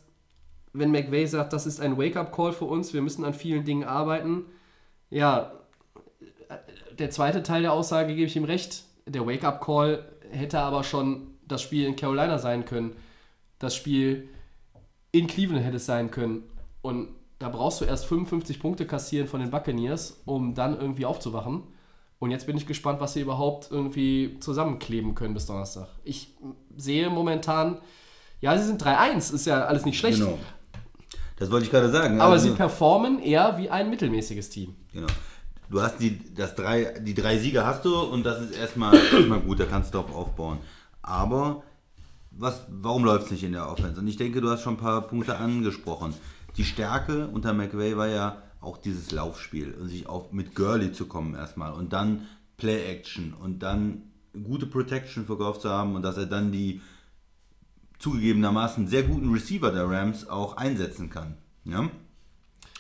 wenn McVay sagt, das ist ein Wake-up-Call für uns, wir müssen an vielen Dingen arbeiten, ja, der zweite Teil der Aussage gebe ich ihm recht. Der Wake-up-Call hätte aber schon das Spiel in Carolina sein können. Das Spiel in Cleveland hätte es sein können. Und da brauchst du erst 55 Punkte kassieren von den Buccaneers, um dann irgendwie aufzuwachen. Und jetzt bin ich gespannt, was sie überhaupt irgendwie zusammenkleben können bis Donnerstag. Ich sehe momentan, ja, sie sind 3-1, ist ja alles nicht schlecht. Genau. Das wollte ich gerade sagen. Aber Also- sie performen eher wie ein mittelmäßiges Team. Genau. Du hast die, das drei, die drei Siege hast du und das ist erstmal, erstmal gut, da kannst du drauf aufbauen. Aber was, warum läuft es nicht in der Offense? Und ich denke, du hast schon ein paar Punkte angesprochen. Die Stärke unter McVay war ja auch dieses Laufspiel und sich auf, mit Gurley zu kommen erstmal und dann Play-Action und dann gute Protection Goff zu haben und dass er dann die zugegebenermaßen sehr guten Receiver der Rams auch einsetzen kann. Ja?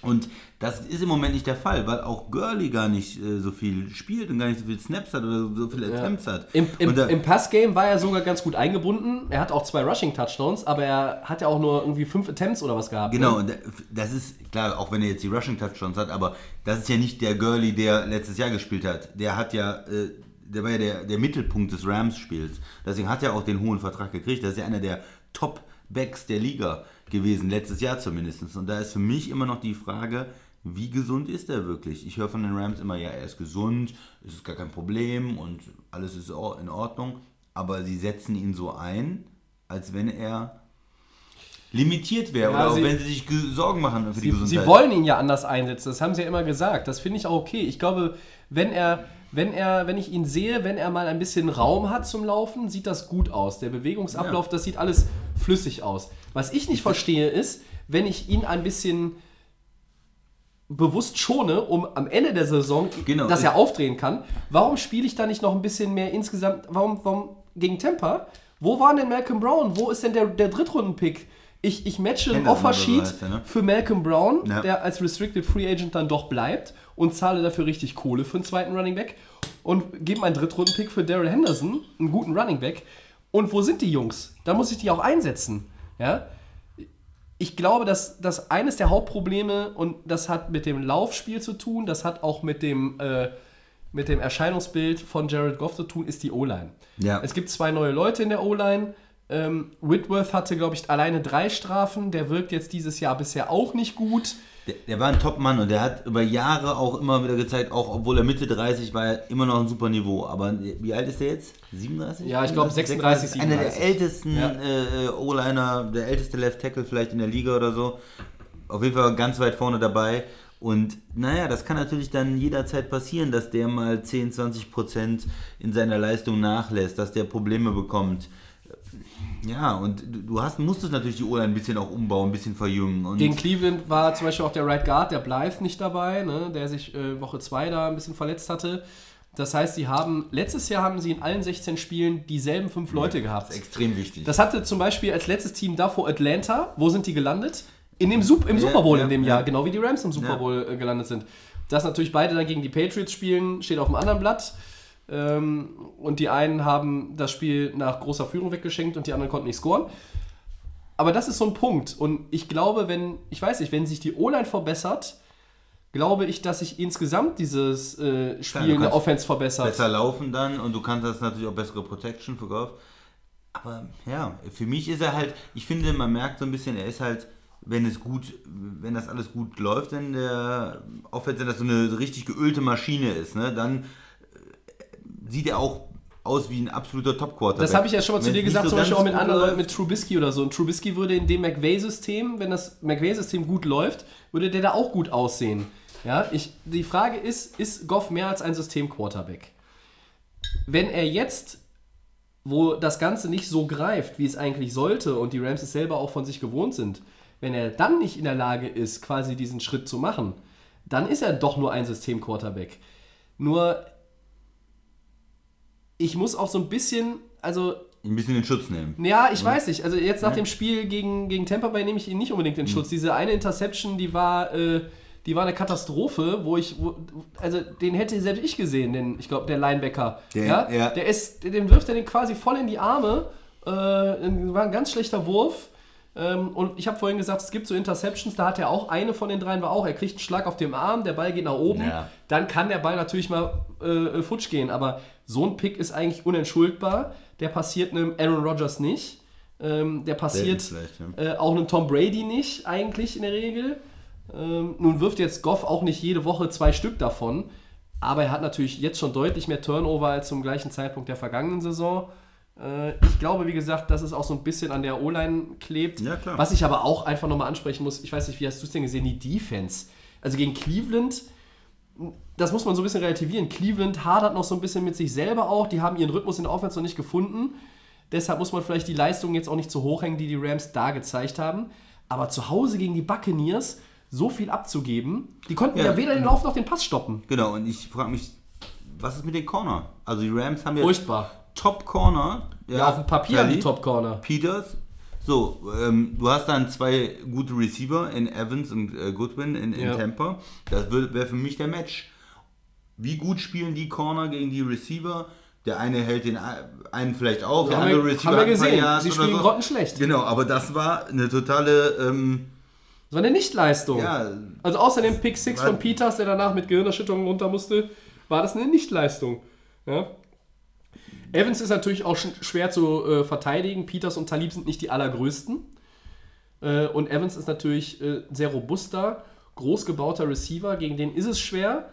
Und das ist im Moment nicht der Fall, weil auch Gurley gar nicht äh, so viel spielt und gar nicht so viel Snaps hat oder so viele Attempts hat. Im, im, im Passgame war er sogar ganz gut eingebunden. Er hat auch zwei Rushing-Touchdowns, aber er hat ja auch nur irgendwie fünf Attempts oder was gehabt. genau, Ne? das ist klar, auch wenn er jetzt die Rushing Touchdowns hat, aber das ist ja nicht der Gurley, der letztes Jahr gespielt hat. Der hat ja, äh, der war ja der, der Mittelpunkt des Rams-Spiels. Deswegen hat er auch den hohen Vertrag gekriegt. Das ist ja einer der Top-Backs der Liga gewesen, letztes Jahr zumindest. Und da ist für mich immer noch die Frage, wie gesund ist er wirklich? Ich höre von den Rams immer, ja, er ist gesund, es ist gar kein Problem und alles ist in Ordnung. Aber sie setzen ihn so ein, als wenn er limitiert wäre Ja, oder auch sie- wenn sie sich ge- Sorgen machen für die Sie, Gesundheit. sie wollen ihn ja anders einsetzen, das haben sie ja immer gesagt. Das finde ich auch okay. Ich glaube, wenn er, wenn er, wenn ich ihn sehe, wenn er mal ein bisschen Raum hat zum Laufen, sieht das gut aus. Der Bewegungsablauf, Ja. das sieht alles flüssig aus. Was ich nicht verstehe, ist, wenn ich ihn ein bisschen bewusst schone, um am Ende der Saison, Genau. dass er aufdrehen kann. Warum spiele ich da nicht noch ein bisschen mehr insgesamt? Warum, warum gegen Temper? Wo war denn Malcolm Brown? Wo ist denn der, der Drittrunden-Pick? Ich, ich matche ein Henderson oder so Offersheet ne? für Malcolm Brown, Ja. der als Restricted Free Agent dann doch bleibt und zahle dafür richtig Kohle für einen zweiten Running Back und gebe einen Drittrunden-Pick für Daryl Henderson, einen guten Running Back. Und wo sind die Jungs? Da muss ich die auch einsetzen. Ja? ich glaube, dass, dass eines der Hauptprobleme, und das hat mit dem Laufspiel zu tun, das hat auch mit dem, äh, mit dem Erscheinungsbild von Jared Goff zu tun, ist die O-Line. Ja. Es gibt zwei neue Leute in der O-Line. Ähm, Whitworth hatte, glaube ich, alleine drei Strafen. Der wirkt jetzt dieses Jahr bisher auch nicht gut. Der, der war ein Top-Mann und der hat über Jahre auch immer wieder gezeigt, auch obwohl er Mitte 30 war, er immer noch ein super Niveau. Aber wie alt ist er jetzt? 37? Ja, ich glaub 36, Einer der 37. ältesten Ja. äh, O-Liner, der älteste Left Tackle vielleicht in der Liga oder so. Auf jeden Fall ganz weit vorne dabei. Und naja, das kann natürlich dann jederzeit passieren, dass der mal 10, 20 Prozent in seiner Leistung nachlässt, dass der Probleme bekommt. Ja, und du- hast, musstest natürlich die O-Line ein bisschen auch umbauen, ein bisschen verjüngen. Und Gegen Cleveland war zum Beispiel auch der Right Guard, der Blythe, nicht dabei, ne, der sich äh, Woche 2 da ein bisschen verletzt hatte. Das heißt, sie haben, letztes Jahr haben sie in allen 16 Spielen dieselben fünf Leute gehabt. Das ist extrem wichtig. Das hatte zum Beispiel als letztes Team davor Atlanta. Wo sind die gelandet? In dem Sup im Ja, Super Bowl ja, in dem ja. Jahr, genau wie die Rams im Super Ja. Bowl äh, gelandet sind. Dass natürlich beide dann gegen die Patriots spielen, steht auf dem anderen Blatt. Ähm, und die einen haben das Spiel nach großer Führung weggeschenkt und die anderen konnten nicht scoren. Aber das ist so ein Punkt. Und ich glaube, wenn, ich weiß nicht, wenn sich die O-Line verbessert, glaube ich, dass sich insgesamt dieses äh, Spiel in der Offense verbessert. besser laufen dann und du kannst das natürlich auch bessere Protection für Golf. Aber ja, für mich ist er halt, ich finde, man merkt so ein bisschen, er ist halt, wenn es gut, wenn das alles gut läuft, in der Offense, wenn das so eine richtig geölte Maschine ist, ne, dann sieht er auch aus wie ein absoluter Top-Quarterback. Das habe ich ja schon mal zu dir es gesagt, zum Beispiel auch mit anderen Leuten, mit Trubisky oder so. Und Trubisky würde in dem McVay-System, wenn das McVay-System gut läuft, würde der da auch gut aussehen. Ja, ich, die Frage ist, ist Goff mehr als ein System-Quarterback? Wenn er jetzt, wo das Ganze nicht so greift, wie es eigentlich sollte und die Rams es selber auch von sich gewohnt sind, wenn er dann nicht in der Lage ist, quasi diesen Schritt zu machen, dann ist er doch nur ein System-Quarterback. Nur, ich muss auch so ein bisschen, also ein bisschen in Schutz nehmen. ja, ich weiß nicht. Also jetzt nach dem Spiel gegen, gegen Tampa Bay nehme ich ihn nicht unbedingt in Hm. Schutz. Diese eine Interception, die war, äh, die war eine Katastrophe, wo ich, wo, also den hätte selbst ich gesehen, den, ich glaube, der Linebacker. Der- ja, ja. Der ist, dem wirft er den quasi voll in die Arme. Äh, war ein ganz schlechter Wurf. Ähm, und ich habe vorhin gesagt, es gibt so Interceptions, da hat er auch eine von den dreien, war auch, er kriegt einen Schlag auf dem Arm, der Ball geht nach oben, Ja. dann kann der Ball natürlich mal äh, futsch gehen. Aber so ein Pick ist eigentlich unentschuldbar. Der passiert einem Aaron Rodgers nicht. Ähm, der passiert vielleicht, äh, auch einem Tom Brady nicht, eigentlich in der Regel. Ähm, nun wirft jetzt Goff auch nicht jede Woche zwei Stück davon. Aber er hat natürlich jetzt schon deutlich mehr Turnover als zum gleichen Zeitpunkt der vergangenen Saison. Äh, ich glaube, wie gesagt, dass es auch so ein bisschen an der O-Line klebt. Ja. Was ich aber auch einfach nochmal ansprechen muss, ich weiß nicht, wie hast du es denn gesehen, die Defense. Also gegen Cleveland, das muss man so ein bisschen relativieren. Cleveland hadert noch so ein bisschen mit sich selber auch. Die haben ihren Rhythmus in der Offense noch nicht gefunden. Deshalb muss man vielleicht die Leistungen jetzt auch nicht zu hoch hängen, die die Rams da gezeigt haben. Aber zu Hause gegen die Buccaneers so viel abzugeben, die konnten ja, Ja. weder den Lauf noch den Pass stoppen. Genau, und ich frage mich, was ist mit den Corner? Also die Rams haben ja Furchtbar. Top Corner. Ja, auf dem Papier haben die Top Corner. Peters. So, ähm, du hast dann zwei gute Receiver in Evans und äh, Goodwin in, in Ja. Tampa. Das wäre für mich der Match. Wie gut spielen die Corner gegen die Receiver? Der eine hält den ein- einen vielleicht auf, der Haben andere wir- Receiver haben wir gesehen. Sie spielen so. grottenschlecht. Genau, aber das war eine totale, ähm, Das war eine Nichtleistung. ja, Also außer dem Pick 6 War- von Peters, der danach mit Gehirnerschütterung runter musste, war das eine Nichtleistung. Ja? Evans ist natürlich auch sch- schwer zu äh, verteidigen. Peters und Talib sind nicht die allergrößten. Äh, und Evans ist natürlich äh, ein sehr robuster, groß gebauter Receiver. Gegen den ist es schwer.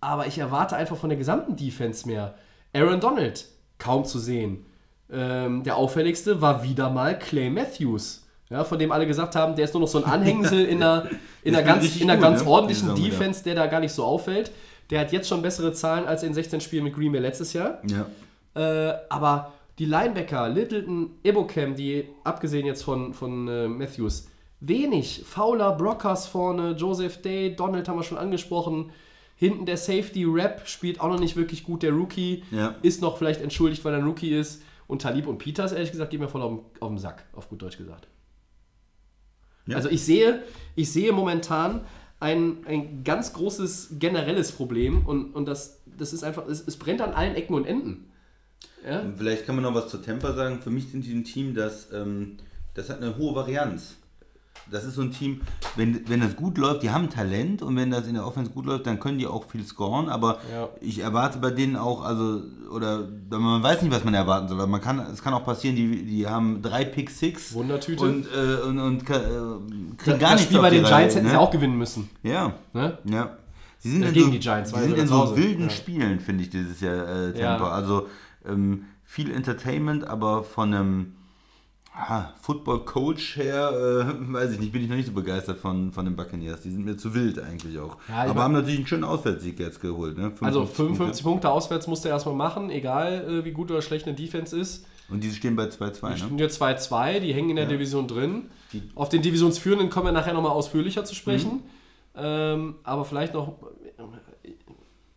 Aber ich erwarte einfach von der gesamten Defense mehr. Aaron Donald, kaum zu sehen. Ähm, der auffälligste war wieder mal Clay Matthews. Ja, von dem alle gesagt haben, der ist nur noch so ein Anhängsel in einer, in Der einer ganz, in einer gut, ganz ne? ordentlichen. Defense, der da gar nicht so auffällt. Der hat jetzt schon bessere Zahlen als in 16 Spielen mit Green Bay letztes Jahr. ja. Äh, aber die Linebacker, Littleton, Ibocam, die abgesehen jetzt von, von äh, Matthews, wenig. Fowler, Brockers vorne, Joseph Day, Donald haben wir schon angesprochen. Hinten der Safety, Rap spielt auch noch nicht wirklich gut. Der Rookie Ja. ist noch vielleicht entschuldigt, weil er ein Rookie ist. Und Talib und Peters, ehrlich gesagt, gehen mir voll auf den, auf den Sack, auf gut Deutsch gesagt. Ja. Also ich sehe, ich sehe momentan ein, ein ganz großes generelles Problem und, und das, das ist einfach, es, es brennt an allen Ecken und Enden. Ja? Vielleicht kann man noch was zur Temper sagen. Für mich sind die ein Team, das, ähm, das hat eine hohe Varianz. Das ist so ein Team, wenn, wenn das gut läuft, die haben Talent und wenn das in der Offense gut läuft, dann können die auch viel scoren, aber Ja. ich erwarte bei denen auch, also, oder man weiß nicht, was man erwarten soll. Man kann, es kann auch passieren, die, die haben drei Pick Six Wundertüte. und, äh, und, und äh, kriegen Das gar nichts Spiel auf bei die den Reihe, Giants hätten ne? sie auch gewinnen müssen. Ja, Ne? ja. Sie sind Ja, in gegen so, die Giants, sie weil sind in so wilden ja. Spielen, finde ich, dieses Jahr äh. Tempo. Also ähm, viel Entertainment, aber von einem ah, Football-Coach her, äh, weiß ich nicht, bin ich noch nicht so begeistert von, von den Buccaneers. Die sind mir zu wild eigentlich auch. Ja, aber haben natürlich einen schönen Auswärtssieg jetzt geholt. Ne? Also 55 55 Punkte auswärts musste er erstmal machen, egal äh, wie gut oder schlecht eine Defense ist. Und die stehen bei 2-2, Die ne? stehen hier 2-2, die hängen in der Ja. Division drin. Auf den Divisionsführenden kommen wir nachher nochmal ausführlicher zu sprechen. Ähm, aber vielleicht noch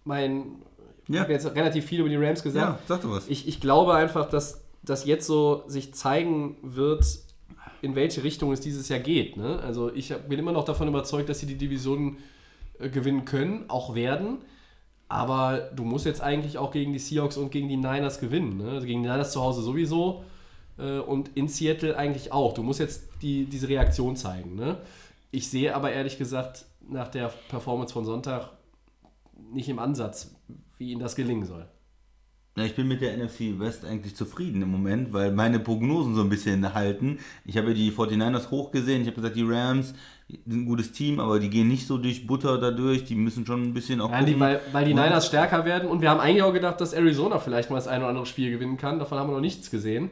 mein Ich Ja. habe jetzt relativ viel über die Rams gesagt. Ja, sag doch was. Ich, ich glaube einfach, dass das jetzt so sich zeigen wird, in welche Richtung es dieses Jahr geht. Ne? Also ich bin immer noch davon überzeugt, dass sie die Division äh, gewinnen können, auch werden. Aber du musst jetzt eigentlich auch gegen die Seahawks und gegen die Niners gewinnen. Ne? Also gegen die Niners zu Hause sowieso äh, und in Seattle eigentlich auch. Du musst jetzt die, diese Reaktion zeigen. Ne? Ich sehe aber ehrlich gesagt nach der Performance von Sonntag nicht im Ansatz, wie ihnen das gelingen soll. Ja, ich bin mit der NFC West eigentlich zufrieden im Moment, weil meine Prognosen so ein bisschen halten. Ich habe die 49ers hochgesehen, ich habe gesagt, die Rams sind ein gutes Team, aber die gehen nicht so durch Butter dadurch, die müssen schon ein bisschen auch Ja, die, weil, weil die Und- Niners stärker werden und wir haben eigentlich auch gedacht, dass Arizona vielleicht mal das eine oder andere Spiel gewinnen kann. Davon haben wir noch nichts gesehen.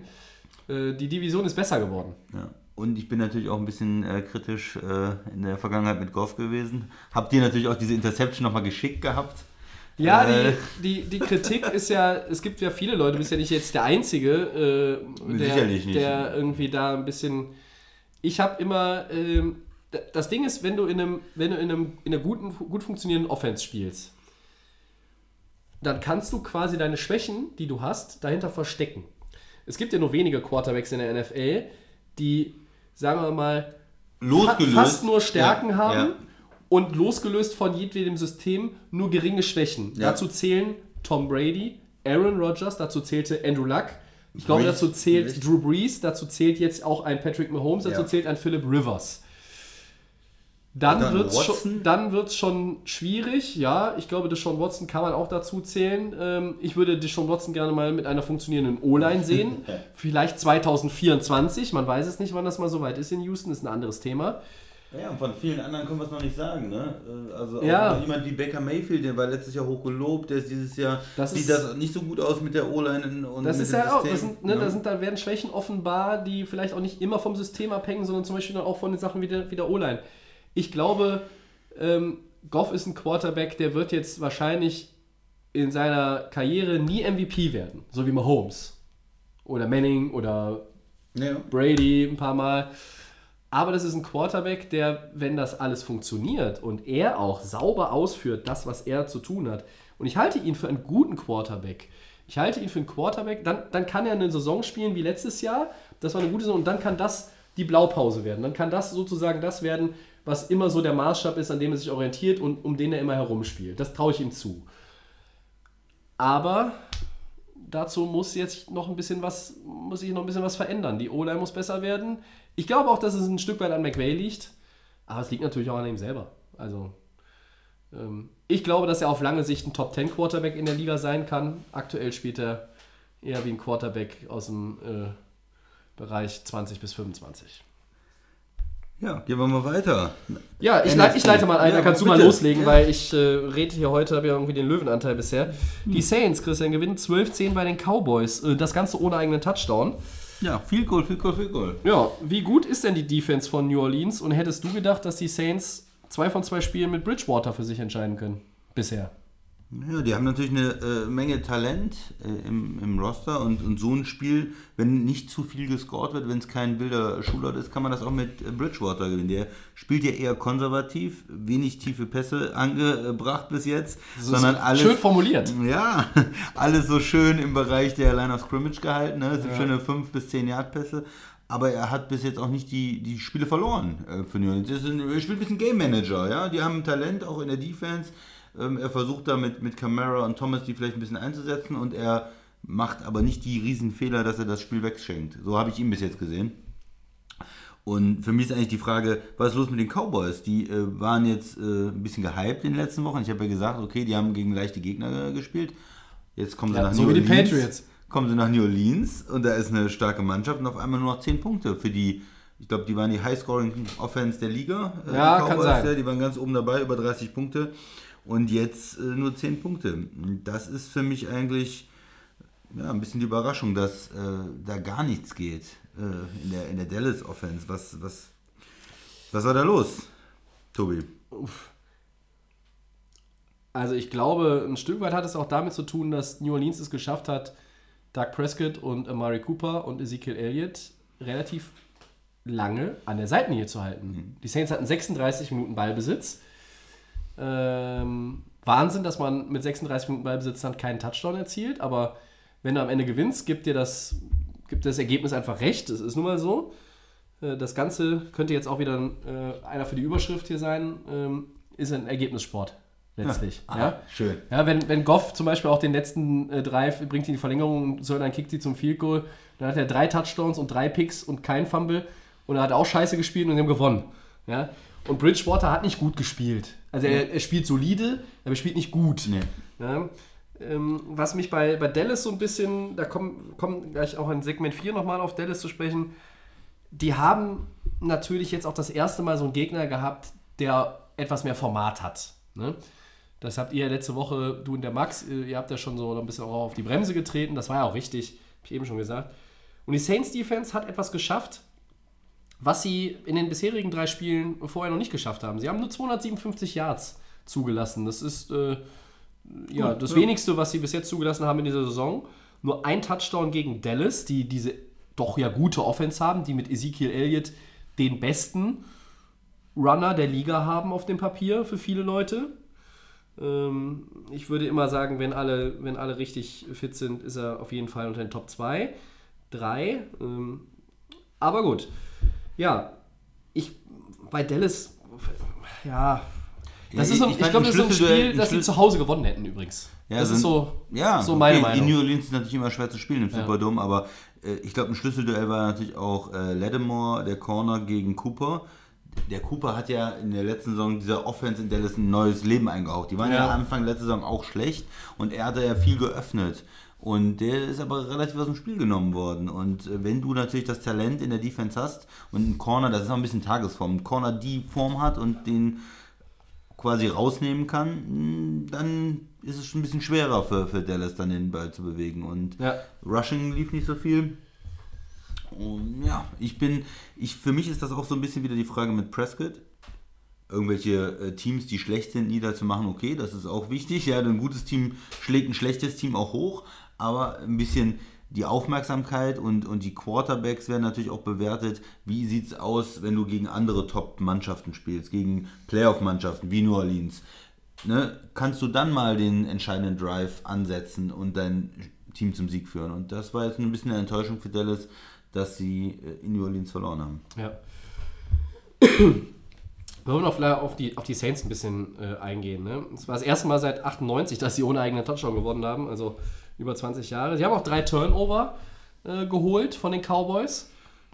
Äh, Die Division ist besser geworden. Ja. Und ich bin natürlich auch ein bisschen äh, kritisch äh, in der Vergangenheit mit Goff gewesen. Habt ihr natürlich auch diese Interception nochmal geschickt gehabt? Ja, Äh. die, die, die Kritik ist ja, es gibt ja viele Leute, du bist ja nicht jetzt der Einzige, äh, der, Sicherlich nicht. der irgendwie da ein bisschen. Ich habe immer. d- das Ding ist, wenn du in einem, wenn du in einem in einer guten, gut funktionierenden Offense spielst, dann kannst du quasi deine Schwächen, die du hast, dahinter verstecken. Es gibt ja nur wenige Quarterbacks in der NFL, die, sagen wir mal, Losgelöst. fa- fast nur Stärken Ja, haben ja. Und losgelöst von jedwedem System nur geringe Schwächen. Ja. Dazu zählen Tom Brady, Aaron Rodgers, dazu zählte Andrew Luck. Ich glaube, Brees, dazu zählt richtig. Drew Brees, dazu zählt jetzt auch ein Patrick Mahomes, dazu Ja. zählt ein Philip Rivers. Dann, Dann wird es schon, dann wird's schon schwierig. Ja, ich glaube, Deshaun Watson kann man auch dazu zählen. Ähm, ich würde Deshaun Watson gerne mal mit einer funktionierenden O-Line sehen. Vielleicht 2024. Man weiß es nicht, wann das mal so weit ist in Houston. ist ein anderes Thema. Ja, und von vielen anderen können wir es noch nicht sagen, ne? Äh, Also auch Ja. jemand wie Baker Mayfield, der war letztes Jahr hoch gelobt, der ist dieses Jahr Das sieht ist- das nicht so gut aus mit der O-Line und Das ist ja auch, System, das sind, ne, ne? da, sind, da werden Schwächen offenbar, die vielleicht auch nicht immer vom System abhängen, sondern zum Beispiel dann auch von den Sachen wie der, wie der O-Line. Ich glaube, ähm, Goff ist ein Quarterback, der wird jetzt wahrscheinlich in seiner Karriere nie MVP werden, so wie Mahomes oder Manning oder ja. Brady ein paar Mal. Aber das ist ein Quarterback, der, wenn das alles funktioniert und er auch sauber ausführt, das, was er zu tun hat, und ich halte ihn für einen guten Quarterback. Ich halte ihn für einen Quarterback, dann, dann kann er eine Saison spielen wie letztes Jahr. Das war eine gute Saison und dann kann das die Blaupause werden. Dann kann das sozusagen das werden, was immer so der Maßstab ist, an dem er sich orientiert und um den er immer herumspielt. Das traue ich ihm zu. Aber dazu muss jetzt noch ein bisschen was, muss sich noch ein bisschen was verändern. Die O-Line muss besser werden. Ich glaube auch, dass es ein Stück weit an McVay liegt, aber es liegt natürlich auch an ihm selber. Also, ähm, ich glaube, dass er auf lange Sicht ein Top 10 Quarterback in der Liga sein kann. Aktuell spielt er eher wie ein Quarterback aus dem äh, Bereich 20 bis 25. ja, gehen wir mal weiter. Ja, ich, leit, ich leite mal ein, Ja, da kannst du mal bitte. loslegen, Ja. weil ich äh, rede hier heute, habe ja irgendwie den Löwenanteil bisher. Die Saints, Christian, gewinnen 12-10 bei den Cowboys. Äh, das Ganze ohne eigenen Touchdown. Ja, viel Goal, viel Goal, viel Goal. Ja, wie gut ist denn die Defense von New Orleans und hättest du gedacht, dass die Saints zwei von zwei Spielen mit Bridgewater für sich entscheiden können? Bisher. Ja, die haben natürlich eine äh, Menge Talent äh, im, im Roster und, und so ein Spiel, wenn nicht zu viel gescored wird, wenn es kein wilder Shootout ist, kann man das auch mit äh, Bridgewater gewinnen. Der spielt ja eher konservativ, wenig tiefe Pässe angebracht bis jetzt, sondern alles. Schön formuliert. Ja, alles so schön im Bereich der Line of Scrimmage gehalten. Ne? Das sind schöne 5 bis 10 Yard Pässe. Aber er hat bis jetzt auch nicht die, die Spiele verloren äh, für New Orleans. Er spielt ein bisschen Game Manager. Ja? Die haben Talent auch in der Defense. Ähm, er versucht da mit, mit Camara und Thomas die vielleicht ein bisschen einzusetzen und er macht aber nicht die Riesenfehler, dass er das Spiel wegschenkt. So habe ich ihn bis jetzt gesehen. Und für mich ist eigentlich die Frage, was ist los mit den Cowboys? Die äh, waren jetzt äh, ein bisschen gehypt in den letzten Wochen. Ich habe ja gesagt, okay, die haben gegen leichte Gegner äh, gespielt. Jetzt kommen sie Ja, nach so New wie die Orleans. Patriots. Kommen sie nach New Orleans und da ist eine starke Mannschaft und auf einmal nur noch 10 Punkte für die, ich glaube, die waren die High-Scoring Offense der Liga. äh, Ja, die kann sein. Ja, die waren ganz oben dabei, über 30 Punkte. Und jetzt äh, nur 10 Punkte. Das ist für mich eigentlich ja, ein bisschen die Überraschung, dass äh, da gar nichts geht äh, in, der, in der Dallas Offense. Was, was, was war da los, Tobi? Also ich glaube, ein Stück weit hat es auch damit zu tun, dass New Orleans es geschafft hat, Doug Prescott und Amari Cooper und Ezekiel Elliott relativ lange an der Seitenlinie zu halten. Die Saints hatten 36 Minuten Ballbesitz. Ähm, Wahnsinn, dass man mit 36 Minuten Ballbesitz dann keinen Touchdown erzielt, aber wenn du am Ende gewinnst, gibt dir das, gibt das Ergebnis einfach recht. Das ist nun mal so. Äh, Das Ganze könnte jetzt auch wieder äh, einer für die Überschrift hier sein, ähm, ist ein Ergebnissport letztlich. Ah, ja? schön. Ja, wenn, wenn Goff zum Beispiel auch den letzten äh, Drive bringt in die Verlängerung und so, dann kickt sie zum Field Goal, dann hat er drei Touchdowns und drei Picks und kein Fumble und er hat auch scheiße gespielt und sie haben gewonnen. Ja? Und Bridgewater hat nicht gut gespielt. Also er, er spielt solide, aber er spielt nicht gut. Nee. Ja? Ähm, was mich bei, bei Dallas so ein bisschen, da kommen kommen gleich auch in Segment 4 nochmal auf Dallas zu sprechen, die haben natürlich jetzt auch das erste Mal so einen Gegner gehabt, der etwas mehr Format hat. Ne? Das habt ihr ja letzte Woche, du und der Max, äh, ihr habt ja schon so ein bisschen auch auf die Bremse getreten. Das war ja auch richtig, hab ich eben schon gesagt. Und die Saints Defense hat etwas geschafft, was sie in den bisherigen drei Spielen vorher noch nicht geschafft haben. Sie haben nur 257 Yards zugelassen. Das ist äh, ja, das wenigste, was sie bis jetzt zugelassen haben in dieser Saison. Nur ein Touchdown gegen Dallas, die diese doch ja gute Offense haben, die mit Ezekiel Elliott den besten Runner der Liga haben auf dem Papier für viele Leute. Ähm, ich würde immer sagen, wenn alle, wenn alle richtig fit sind, ist er auf jeden Fall unter den Top 2, 3. Ähm, aber gut. Ja, ich bei Dallas, ja. Das Ja, ist so, ich- ich, glaube, das ist so ein Spiel, das sie zu Hause gewonnen hätten übrigens. Ja, das sind- ist so, ja, so meine okay. Meinung. In New Orleans ist natürlich immer schwer zu spielen im Ja. Superdome, aber äh, ich glaube, ein Schlüsselduell war natürlich auch äh, Lattimore, der Corner gegen Cooper. Der Cooper hat ja in der letzten Saison dieser Offense in Dallas ein neues Leben eingehaucht. Die waren ja, Ja. Anfang letzter Saison auch schlecht und er hatte ja viel geöffnet. Und der ist aber relativ aus dem Spiel genommen worden. Und äh, wenn du natürlich das Talent in der Defense hast und ein Corner, das ist auch ein bisschen Tagesform, ein Corner die Form hat und den quasi rausnehmen kann, mh, dann ist es schon ein bisschen schwerer für, für Dallas dann den Ball zu bewegen. Und Ja. Rushing lief nicht so viel. Und ja, ich bin, ich, für mich ist das auch so ein bisschen wieder die Frage mit Prescott. Irgendwelche äh, Teams, die schlecht sind, niederzumachen, okay, das ist auch wichtig. Ja, ein gutes Team schlägt ein schlechtes Team auch hoch, aber ein bisschen die Aufmerksamkeit und, und die Quarterbacks werden natürlich auch bewertet. Wie sieht es aus, wenn du gegen andere Top-Mannschaften spielst, gegen Playoff-Mannschaften wie New Orleans? Ne? Kannst du dann mal den entscheidenden Drive ansetzen und dein Team zum Sieg führen? Und das war jetzt ein bisschen eine Enttäuschung für Dallas, dass sie äh, in New Orleans verloren haben. Ja. Wir wollen auf, auf, die, auf die Saints ein bisschen äh, eingehen. Ne? Es war das erste Mal seit 98, dass sie ohne eigenen Touchdown gewonnen haben, also über 20 Jahre. Sie haben auch drei Turnover äh, geholt von den Cowboys.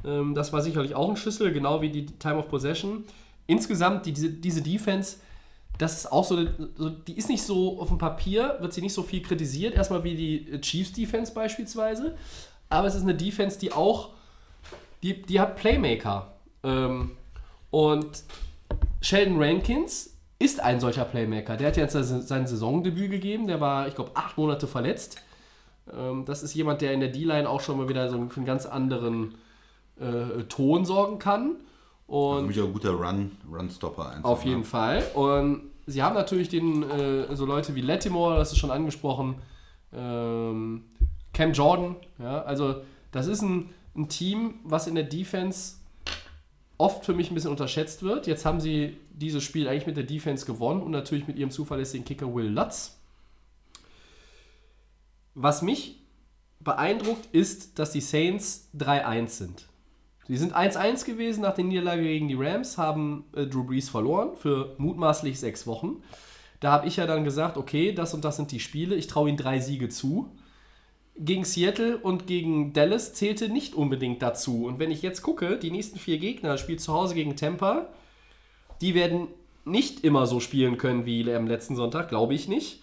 Ähm, das war sicherlich auch ein Schlüssel, genau wie die Time of Possession. Insgesamt, die, diese, diese Defense, das ist auch so, die ist nicht so auf dem Papier, wird sie nicht so viel kritisiert, erstmal wie die Chiefs Defense beispielsweise. Aber es ist eine Defense, die auch, die, die hat Playmaker. Ähm, und Sheldon Rankins ist ein solcher Playmaker. Der hat jetzt sein Saisondebüt gegeben. Der war, ich glaube, acht Monate verletzt. Ähm, das ist jemand, der in der D-Line auch schon mal wieder so für einen ganz anderen äh, Ton sorgen kann. Und Für mich auch ein guter Run, Run-Stopper auf jeden ne? Fall. Und sie haben natürlich den, äh, so Leute wie Lattimore, das ist schon angesprochen, ähm, Cam Jordan, ja, also das ist ein, ein Team, was in der Defense oft für mich ein bisschen unterschätzt wird. Jetzt haben sie dieses Spiel eigentlich mit der Defense gewonnen und natürlich mit ihrem zuverlässigen Kicker Will Lutz. Was mich beeindruckt, ist, dass die Saints 3-1 sind. Sie sind 1-1 gewesen nach der Niederlage gegen die Rams, haben äh, Drew Brees verloren für mutmaßlich sechs Wochen. Da habe ich ja dann gesagt, okay, das und das sind die Spiele, ich traue ihnen drei Siege zu. Gegen Seattle und gegen Dallas zählte nicht unbedingt dazu. Und wenn ich jetzt gucke, die nächsten vier Gegner spielt zu Hause gegen Tampa, die werden nicht immer so spielen können wie am letzten Sonntag, glaube ich nicht.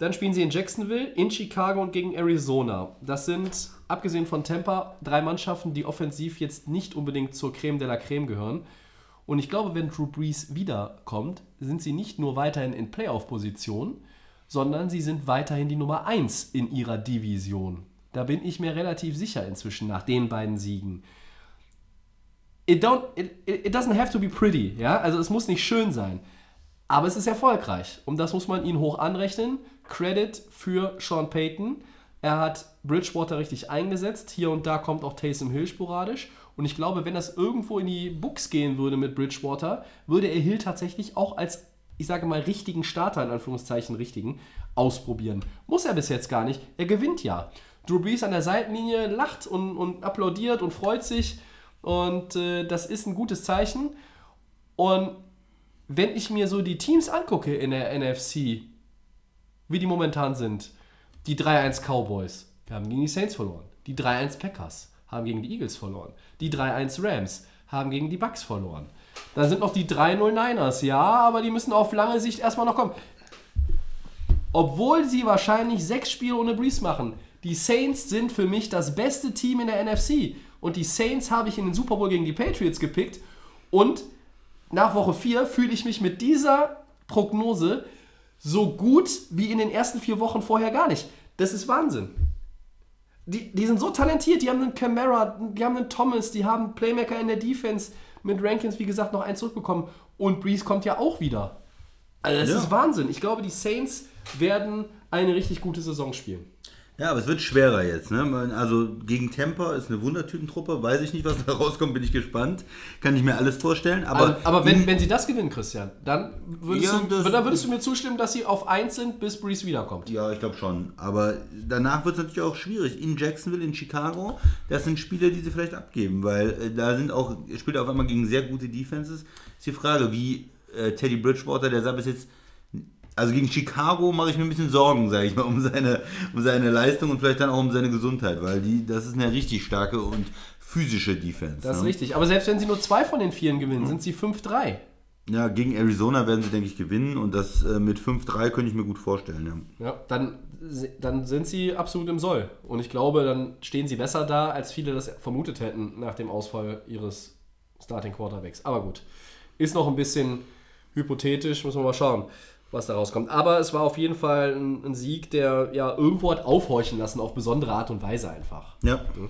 Dann spielen sie in Jacksonville, in Chicago und gegen Arizona. Das sind, abgesehen von Tampa, drei Mannschaften, die offensiv jetzt nicht unbedingt zur Creme de la Creme gehören. Und ich glaube, wenn Drew Brees wiederkommt, sind sie nicht nur weiterhin in Playoff-Position, sondern sie sind weiterhin die Nummer 1 in ihrer Division. Da bin ich mir relativ sicher inzwischen nach den beiden Siegen. It, don't, it, it doesn't have to be pretty, ja? Also es muss nicht schön sein. Aber es ist erfolgreich. Und das muss man ihnen hoch anrechnen. Credit für Sean Payton. Er hat Bridgewater richtig eingesetzt. Hier und da kommt auch Taysom Hill sporadisch. Und ich glaube, wenn das irgendwo in die Books gehen würde mit Bridgewater, würde er Hill tatsächlich auch als ich sage mal, richtigen Starter, in Anführungszeichen richtigen, ausprobieren. Muss er bis jetzt gar nicht. Er gewinnt ja. Drew Brees an der Seitenlinie lacht und, und applaudiert und freut sich. Und äh, das ist ein gutes Zeichen. Und wenn ich mir so die Teams angucke in der NFC, wie die momentan sind, die 3-1 Cowboys haben gegen die Saints verloren. Die 3-1 Packers haben gegen die Eagles verloren. Die 3-1 Rams haben gegen die Bucks verloren. Dann sind noch die 3-0 Niners, ja, aber die müssen auf lange Sicht erstmal noch kommen. Obwohl sie wahrscheinlich sechs Spiele ohne Breeze machen. Die Saints sind für mich das beste Team in der NFC. Und die Saints habe ich in den Super Bowl gegen die Patriots gepickt. Und nach Woche 4 fühle ich mich mit dieser Prognose so gut wie in den ersten vier Wochen vorher gar nicht. Das ist Wahnsinn. Die, die sind so talentiert, die haben einen Camara, die haben einen Thomas, die haben Playmaker in der Defense mit Rankins, wie gesagt, noch einen zurückbekommen. Und Breeze kommt ja auch wieder. Also das Ja. ist Wahnsinn. Ich glaube, die Saints werden eine richtig gute Saison spielen. Ja, aber es wird schwerer jetzt. Ne? Also gegen Tampa ist eine Wundertütentruppe. Weiß ich nicht, was da rauskommt, bin ich gespannt. Kann ich mir alles vorstellen. Aber, Aber, aber wenn, wenn sie das gewinnen, Christian, dann würdest, Ja, du, dann würdest du mir zustimmen, dass sie auf 1 sind, bis Breeze wiederkommt. Ja, ich glaube schon. Aber danach wird es natürlich auch schwierig. In Jacksonville, in Chicago, das sind Spiele, die sie vielleicht abgeben, weil äh, da sind auch, spielt er auf einmal gegen sehr gute Defenses. Ist die Frage, wie äh, Teddy Bridgewater, der sah bis jetzt, also gegen Chicago mache ich mir ein bisschen Sorgen, sage ich mal, um seine, um seine Leistung und vielleicht dann auch um seine Gesundheit, weil die, das ist eine richtig starke und physische Defense. Das ist ne? richtig. Aber selbst wenn sie nur zwei von den Vieren gewinnen, sind sie 5-3. Ja, gegen Arizona werden sie, denke ich, gewinnen und das äh, mit 5-3 könnte ich mir gut vorstellen. Ja. Ja, dann, dann sind sie absolut im Soll. Und ich glaube, dann stehen sie besser da, als viele das vermutet hätten nach dem Ausfall ihres Starting Quarterbacks. Aber gut, ist noch ein bisschen hypothetisch, müssen wir mal schauen, was da rauskommt. Aber es war auf jeden Fall ein, ein Sieg, der ja irgendwo hat aufhorchen lassen, auf besondere Art und Weise einfach. ja.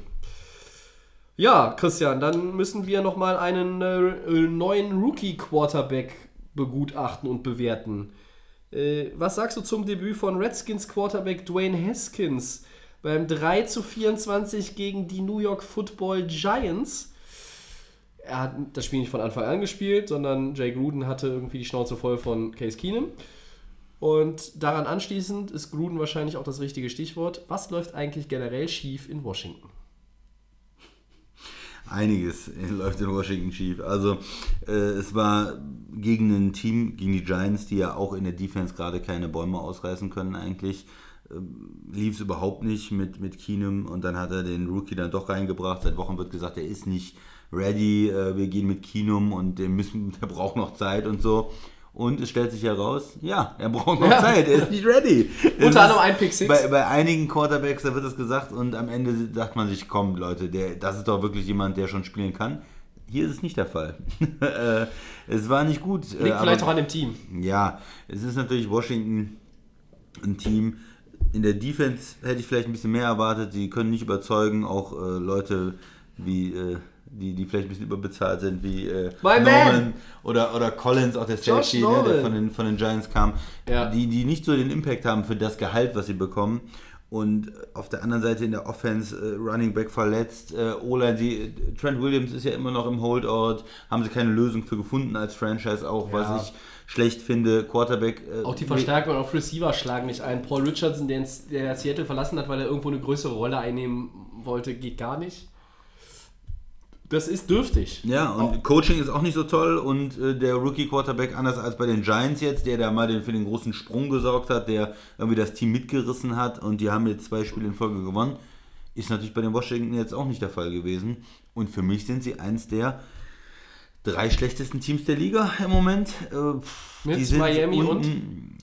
Ja, Christian, dann müssen wir nochmal einen äh, neuen Rookie-Quarterback begutachten und bewerten. Äh, was sagst du zum Debüt von Redskins Quarterback Dwayne Haskins beim 3 zu 24 gegen die New York Football Giants? Er hat das Spiel nicht von Anfang an gespielt, sondern Jay Gruden hatte irgendwie die Schnauze voll von Case Keenum. Und daran anschließend ist Gruden wahrscheinlich auch das richtige Stichwort. Was läuft eigentlich generell schief in Washington? Einiges läuft in Washington schief. Also äh, es war gegen ein Team, gegen die Giants, die ja auch in der Defense gerade keine Bäume ausreißen können eigentlich. Ähm, Lief es überhaupt nicht mit, mit Keenum und dann hat er den Rookie dann doch reingebracht. Seit Wochen wird gesagt, er ist nicht ready, äh, wir gehen mit Keenum und der, müssen, der braucht noch Zeit und so. Und es stellt sich heraus, ja, er braucht noch Ja. Zeit, er ist nicht ready. Unter anderem ein Pick Six. Bei, bei einigen Quarterbacks, da wird es gesagt und am Ende sagt man sich, komm Leute, der, das ist doch wirklich jemand, der schon spielen kann. Hier ist es nicht der Fall. Äh, es war nicht gut. äh, Liegt aber- vielleicht auch an dem Team. ja, es ist natürlich Washington ein Team. In der Defense hätte ich vielleicht ein bisschen mehr erwartet. Sie können nicht überzeugen, auch äh, Leute wie äh, die, die vielleicht ein bisschen überbezahlt sind, wie äh, man! Norman oder, oder Collins, auch der Safety, ne, der von den, von den Giants kam, Ja. die, die nicht so den Impact haben für das Gehalt, was sie bekommen. Und auf der anderen Seite in der Offense äh, Running Back verletzt, äh, Ola, die, Trent Williams ist ja immer noch im Holdout, haben sie keine Lösung für gefunden als Franchise auch, Ja. was ich schlecht finde. Quarterback. Äh, Auch die Verstärkung auf Receiver schlagen nicht ein. Paul Richardson, der, ins- der Seattle verlassen hat, weil er irgendwo eine größere Rolle einnehmen wollte, geht gar nicht. Das ist dürftig. Ja, und Coaching ist auch nicht so toll und äh, der Rookie Quarterback, anders als bei den Giants jetzt, der da mal den, für den großen Sprung gesorgt hat, der irgendwie das Team mitgerissen hat und die haben jetzt zwei Spiele in Folge gewonnen, ist natürlich bei den Washington jetzt auch nicht der Fall gewesen. Und für mich sind sie eins der drei schlechtesten Teams der Liga im Moment. Äh, pff, Mit die sind Miami unten,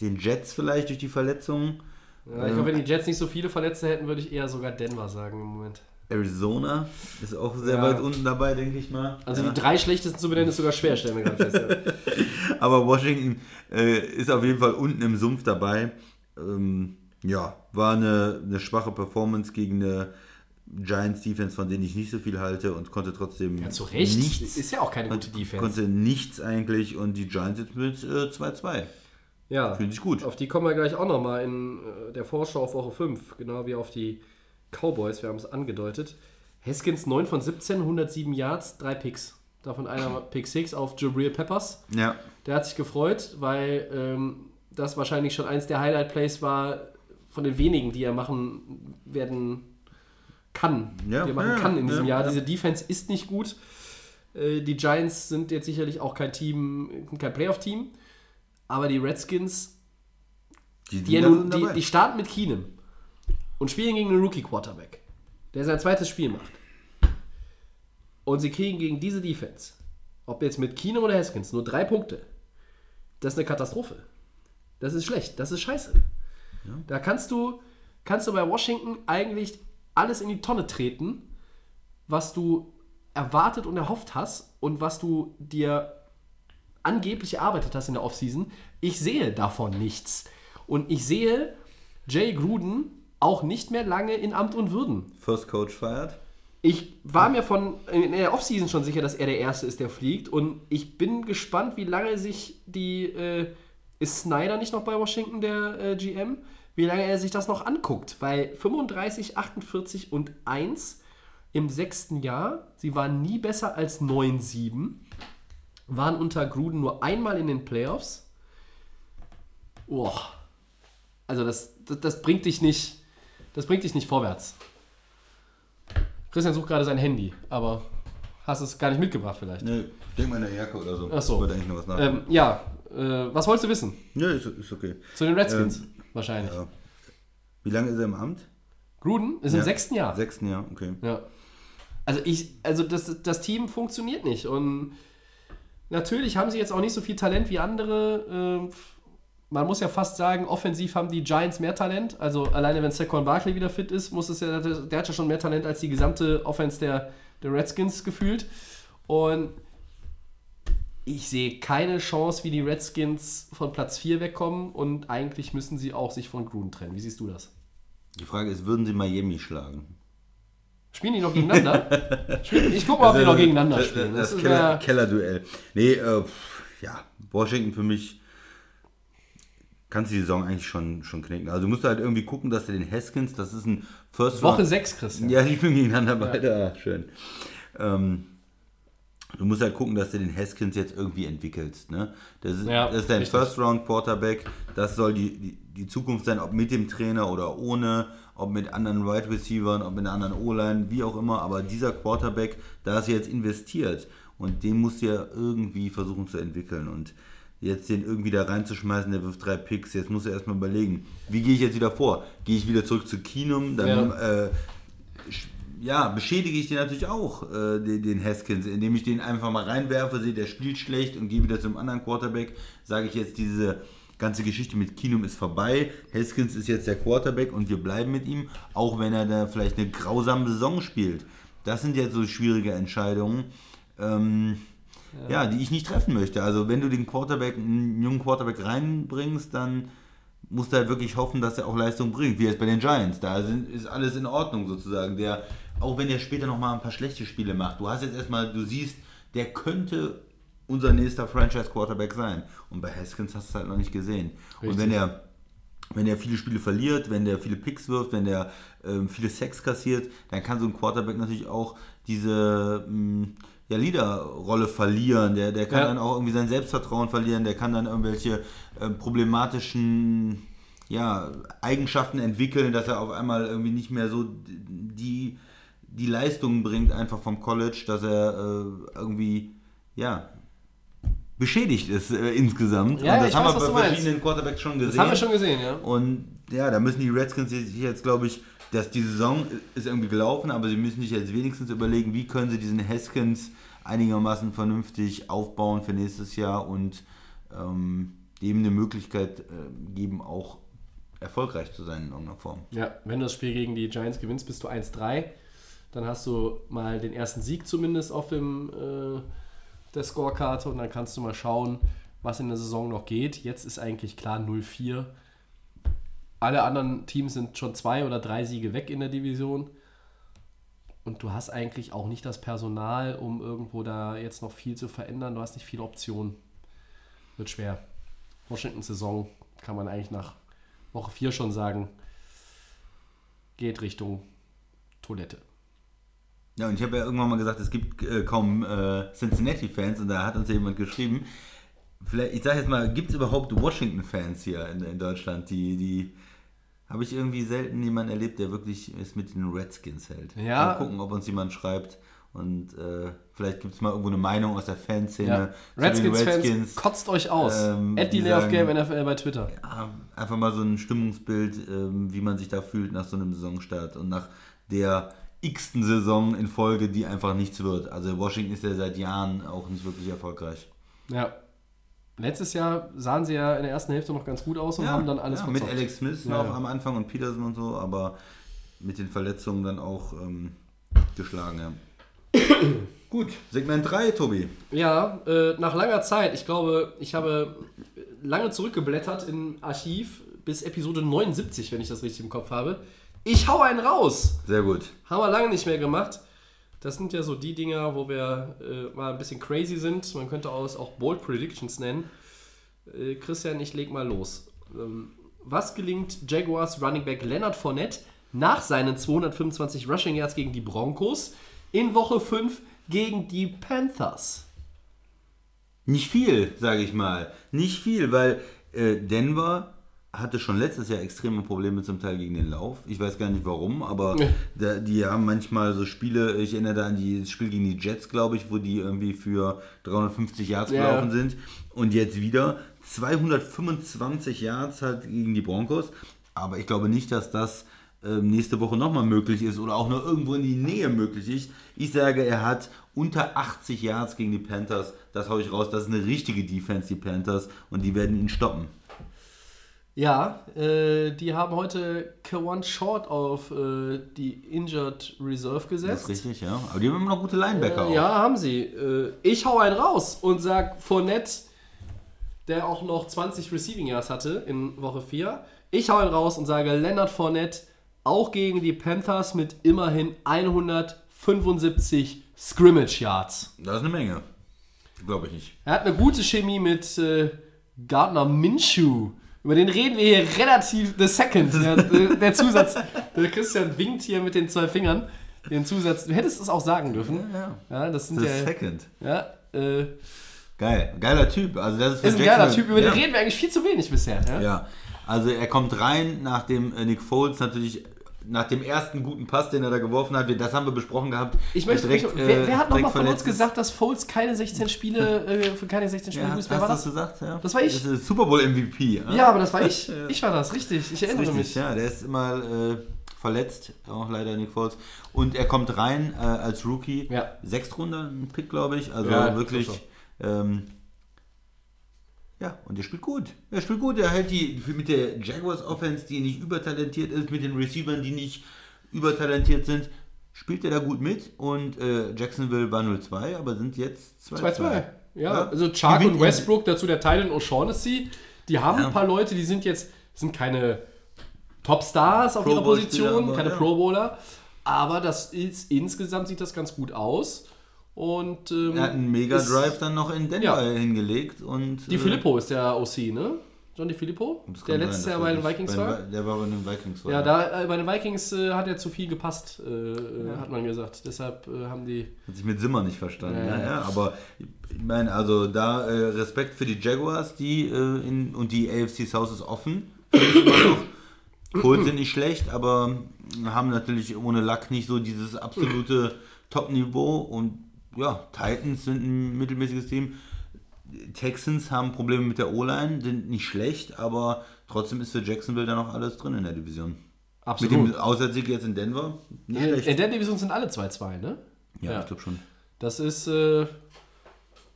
den Jets vielleicht durch die Verletzungen. Ja, ich glaube, wenn die Jets nicht so viele Verletzte hätten, würde ich eher sogar Denver sagen im Moment. Arizona ist auch sehr Ja. weit unten dabei, denke ich mal. Also Ja. die drei schlechtesten zu benennen ist sogar schwer, stellen wir gerade fest. Ja. Aber Washington äh, ist auf jeden Fall unten im Sumpf dabei. Ähm, ja, war eine, eine schwache Performance gegen eine Giants Defense, von denen ich nicht so viel halte und konnte trotzdem Ja, zu Recht. nichts. Ist ja auch keine gute Defense. Konnte nichts eigentlich und die Giants jetzt mit äh, 2-2. Ja, Fühlt sich gut. auf die kommen wir gleich auch nochmal in äh, der Vorschau auf Woche 5, genau wie auf die Cowboys, wir haben es angedeutet. Haskins 9 von 17, 107 Yards, 3 Picks. Davon einer Pick 6 auf Jabril Peppers. Ja. Der hat sich gefreut, weil ähm, das wahrscheinlich schon eins der Highlight-Plays war von den wenigen, die er machen werden kann. Ja, die er machen ja, kann in diesem ja, Jahr. ja. Diese Defense ist nicht gut. Äh, die Giants sind jetzt sicherlich auch kein Team, kein Playoff-Team. Aber die Redskins, Die, die, ja nun, die, die starten mit Keenum und spielen gegen einen Rookie-Quarterback, der sein zweites Spiel macht. Und sie kriegen gegen diese Defense, ob jetzt mit Keenum oder Haskins, nur drei Punkte. Das ist eine Katastrophe. Das ist schlecht. Das ist scheiße. Da kannst du, kannst du bei Washington eigentlich alles in die Tonne treten, was du erwartet und erhofft hast und was du dir angeblich erarbeitet hast in der Offseason. Ich sehe davon nichts. Und ich sehe Jay Gruden auch nicht mehr lange in Amt und Würden. First Coach feiert. Ich war mir von in der Offseason schon sicher, dass er der Erste ist, der fliegt. Und ich bin gespannt, wie lange sich die. Äh, ist Snyder nicht noch bei Washington, der äh, GM? Wie lange er sich das noch anguckt. Weil 35, 48 und 1 im sechsten Jahr, sie waren nie besser als 9-7, waren unter Gruden nur einmal in den Playoffs. Boah. Also das, das, das bringt dich nicht. Das bringt dich nicht vorwärts. Christian sucht gerade sein Handy, aber hast es gar nicht mitgebracht vielleicht. Ne, denk mal in der Jacke oder so. Ach so. Ich wollte eigentlich noch was nachdenken. Ähm, ja, äh, was wolltest du wissen? ja, ist, ist okay. Zu den Redskins wahrscheinlich. Ja. Wie lange ist er im Amt? Gruden ist im Ja. sechsten Jahr. Sechsten Jahr, okay. Ja. Also ich, also das, das Team funktioniert nicht. Und natürlich haben sie jetzt auch nicht so viel Talent wie andere. Ähm, man muss ja fast sagen, offensiv haben die Giants mehr Talent. Also alleine wenn Saquon Barkley wieder fit ist, muss es ja, der hat ja schon mehr Talent als die gesamte Offense der, der Redskins gefühlt. Und ich sehe keine Chance, wie die Redskins von Platz 4 wegkommen. Und eigentlich müssen sie auch sich von Gruden trennen. Wie siehst du das? Die Frage ist, würden sie Miami schlagen? Spielen die noch gegeneinander? Ich guck mal, ob die noch gegeneinander spielen. Das, Keller, ja- Kellerduell. Nee, äh, ja, Washington für mich kannst du die Saison eigentlich schon, schon knicken. Also du musst halt irgendwie gucken, dass du den Haskins, das ist ein First Woche Round- 6, Christian. Ja, die spielen gegeneinander beide. Ah, schön. Ähm, du musst halt gucken, dass du den Haskins jetzt irgendwie entwickelst. Ne? Das, ist, Ja, das ist dein richtig. First-Round-Quarterback. Das soll die, die, die Zukunft sein, ob mit dem Trainer oder ohne, ob mit anderen Wide Receivers, ob mit einer anderen O-Line, wie auch immer. Aber dieser Quarterback, da ist jetzt investiert. Und den musst du ja irgendwie versuchen zu entwickeln. Und jetzt den irgendwie da reinzuschmeißen, der wirft drei Picks. Jetzt musst du erstmal überlegen, wie gehe ich jetzt wieder vor? Gehe ich wieder zurück zu Keenum? Dann Ja. äh, ja, beschädige ich den natürlich auch, äh, den, den Haskins, indem ich den einfach mal reinwerfe, sehe, der spielt schlecht und gehe wieder zum anderen Quarterback. Sage ich jetzt, diese ganze Geschichte mit Kinum ist vorbei. Haskins ist jetzt der Quarterback und wir bleiben mit ihm, auch wenn er da vielleicht eine grausame Saison spielt. Das sind jetzt so schwierige Entscheidungen. Ähm, ja. die ich nicht treffen möchte. Also wenn du den Quarterback, einen jungen Quarterback reinbringst, dann musst du halt wirklich hoffen, dass er auch Leistung bringt, wie jetzt bei den Giants. Da sind, ist alles in Ordnung sozusagen. Der, auch wenn der später nochmal ein paar schlechte Spiele macht, du hast jetzt erstmal, du siehst, der könnte unser nächster Franchise-Quarterback sein. Und bei Haskins hast du es halt noch nicht gesehen. Und Richtig. wenn er wenn der viele Spiele verliert, wenn der viele Picks wirft, wenn der ähm, viele Sex kassiert, dann kann so ein Quarterback natürlich auch diese mh, ja, Leaderrolle verlieren. Der, der kann Ja. dann auch irgendwie sein Selbstvertrauen verlieren, der kann dann irgendwelche ähm, problematischen ja, Eigenschaften entwickeln, dass er auf einmal irgendwie nicht mehr so die, die Leistungen bringt, einfach vom College, dass er äh, irgendwie, ja, beschädigt ist äh, insgesamt. Ja, Und das haben weiß, wir bei verschiedenen Quarterbacks schon gesehen. Das haben wir schon gesehen, ja. Und ja, da müssen die Redskins sich jetzt, glaube ich, dass die Saison ist irgendwie gelaufen, aber sie müssen sich jetzt wenigstens überlegen, wie können sie diesen Haskins einigermaßen vernünftig aufbauen für nächstes Jahr und ähm, dem eine Möglichkeit äh, geben, auch erfolgreich zu sein in irgendeiner Form. Ja, wenn du das Spiel gegen die Giants gewinnst, bist du 1-3. Dann hast du mal den ersten Sieg zumindest auf dem äh, der Scorekarte und dann kannst du mal schauen, was in der Saison noch geht. Jetzt ist eigentlich klar 0-4. Alle anderen Teams sind schon zwei oder drei Siege weg in der Division. Und du hast eigentlich auch nicht das Personal, um irgendwo da jetzt noch viel zu verändern. Du hast nicht viele Optionen. Wird schwer. Washington Saison kann man eigentlich nach Woche 4 schon sagen, geht Richtung Toilette. Ja, und ich habe ja irgendwann mal gesagt, es gibt äh, kaum äh, Cincinnati-Fans und da hat uns ja jemand geschrieben, vielleicht, ich sage jetzt mal, gibt es überhaupt Washington-Fans hier in, in Deutschland, die, die habe ich irgendwie selten jemanden erlebt, der wirklich es mit den Redskins hält. Ja. Mal gucken, ob uns jemand schreibt und äh, vielleicht gibt es mal irgendwo eine Meinung aus der Fanszene Ja. Redskins-Fans, kotzt euch aus. ähm, At Delay of Game NFL bei Twitter. Ja, einfach mal so ein Stimmungsbild, ähm, wie man sich da fühlt nach so einem Saisonstart und nach der x-ten Saison in Folge, die einfach nichts wird. Also Washington ist ja seit Jahren auch nicht wirklich erfolgreich. Ja. Letztes Jahr sahen sie ja in der ersten Hälfte noch ganz gut aus und haben dann alles ja, mit. Alex Smith Ja, noch ja. am Anfang und Peterson und so, aber mit den Verletzungen dann auch ähm, geschlagen. Ja. Gut, Segment 3, Tobi. Ja, äh, nach langer Zeit, ich glaube, ich habe lange zurückgeblättert im Archiv bis Episode 79, wenn ich das richtig im Kopf habe. Ich hau einen raus! Sehr gut. Haben wir lange nicht mehr gemacht. Das sind ja so die Dinger, wo wir äh, mal ein bisschen crazy sind. Man könnte auch, auch Bold Predictions nennen. Äh, Christian, ich leg mal los. Ähm, was gelingt Jaguars Running Back Leonard Fournette nach seinen 225 Rushing Yards gegen die Broncos in Woche 5 gegen die Panthers? Nicht viel, sage ich mal. Nicht viel, weil äh, Denver hatte schon letztes Jahr extreme Probleme zum Teil gegen den Lauf. Ich weiß gar nicht warum, aber da, die haben manchmal so Spiele, ich erinnere da an die- das Spiel gegen die Jets, glaube ich, wo die irgendwie für 350 Yards Ja. gelaufen sind. Und jetzt wieder 225 Yards halt gegen die Broncos. Aber ich glaube nicht, dass das ähm, nächste Woche nochmal möglich ist oder auch nur irgendwo in die Nähe möglich ist. Ich sage, er hat unter 80 Yards gegen die Panthers. Das hau ich raus. Das ist eine richtige Defense, die Panthers. Und die werden ihn stoppen. Ja, äh, die haben heute Kawan Short auf äh, die Injured Reserve Das gesetzt. ist richtig, ja. Aber die haben immer noch gute Linebacker auch. Ja, haben sie. Äh, ich hau einen raus und sag Fournette, der auch noch 20 Receiving Yards hatte in Woche 4. Ich hau einen raus und sage Leonard Fournette auch gegen die Panthers mit immerhin 175 Scrimmage Yards. Das ist eine Menge. Glaube ich nicht. Er hat eine gute Chemie mit äh, Gardner Minshew. Über den reden wir hier relativ. The Second, der, der, Zusatz. Der Christian winkt hier mit den zwei Fingern. Den Zusatz. Du hättest es auch sagen dürfen. Ja. Ja, das sind The ja. Second. Ja, äh, Geil. Geiler Typ. Also das ist, ist ein geiler Typ. Über ja. den reden wir eigentlich viel zu wenig bisher. Ja? Ja, also er kommt rein, nachdem äh, Nick Foles natürlich nach dem ersten guten Pass, den er da geworfen hat, das haben wir besprochen gehabt. Ich möchte direkt, direkt, wer, äh, wer hat nochmal direkt von uns gesagt, dass Foles keine 16 Spiele, äh, für keine 16 Spiele Ja, ist? Wer hast war das? gesagt? Ja. Das war ich. Das ist Super Bowl MVP. Ja, Ja, aber das war ich. Ich war das, richtig. Ich erinnere Richtig, mich. ja, der ist immer äh, verletzt, auch leider Nick Foles. Und er kommt rein äh, als Rookie, Ja. Sechstrunder, ein Pick, glaube ich. Also wirklich. so, Ähm, ja, und er spielt gut. Er spielt gut. Er hält die mit der Jaguars Offense, die nicht übertalentiert ist, mit den Receivern, die nicht übertalentiert sind, spielt er da gut mit. Und äh, Jacksonville war 0-2, aber sind jetzt 2-2. 2-2. Ja, Ja. also Chark und Westbrook, dazu der Tylen O'Shaughnessy. Die haben Ja. ein paar Leute, die sind jetzt, sind keine Topstars auf Pro ihrer Position, aber keine ja. Pro Bowler. Aber das ist, insgesamt sieht das ganz gut aus. Und ähm, Er hat einen Mega-Drive dann noch in Denver Ja. hingelegt. Und, Die äh, Filippo ist der OC, ne? John Di Filippo, der letztes Jahr bei den. Vikings war. Der war bei den Vikings. war Ja, da, äh, bei den Vikings äh, hat er zu viel gepasst, äh, äh, hat man gesagt. Deshalb äh, haben die. Hat sich mit Simmer nicht verstanden. Ja, Ja, ja. ja, aber ich meine, also da äh, Respekt für die Jaguars, die äh, in, und die AFC South ist offen. Colts sind nicht schlecht, aber haben natürlich ohne Lack nicht so dieses absolute Top-Niveau. Und ja, Titans sind ein mittelmäßiges Team. Texans haben Probleme mit der O-Line, sind nicht schlecht, aber trotzdem ist für Jacksonville da noch alles drin in der Division. Mit dem Auswärtsigg jetzt in Denver, nicht In, schlecht. in der Division sind alle 2-2, ne? ja, ja. ich glaube schon. Das ist, äh,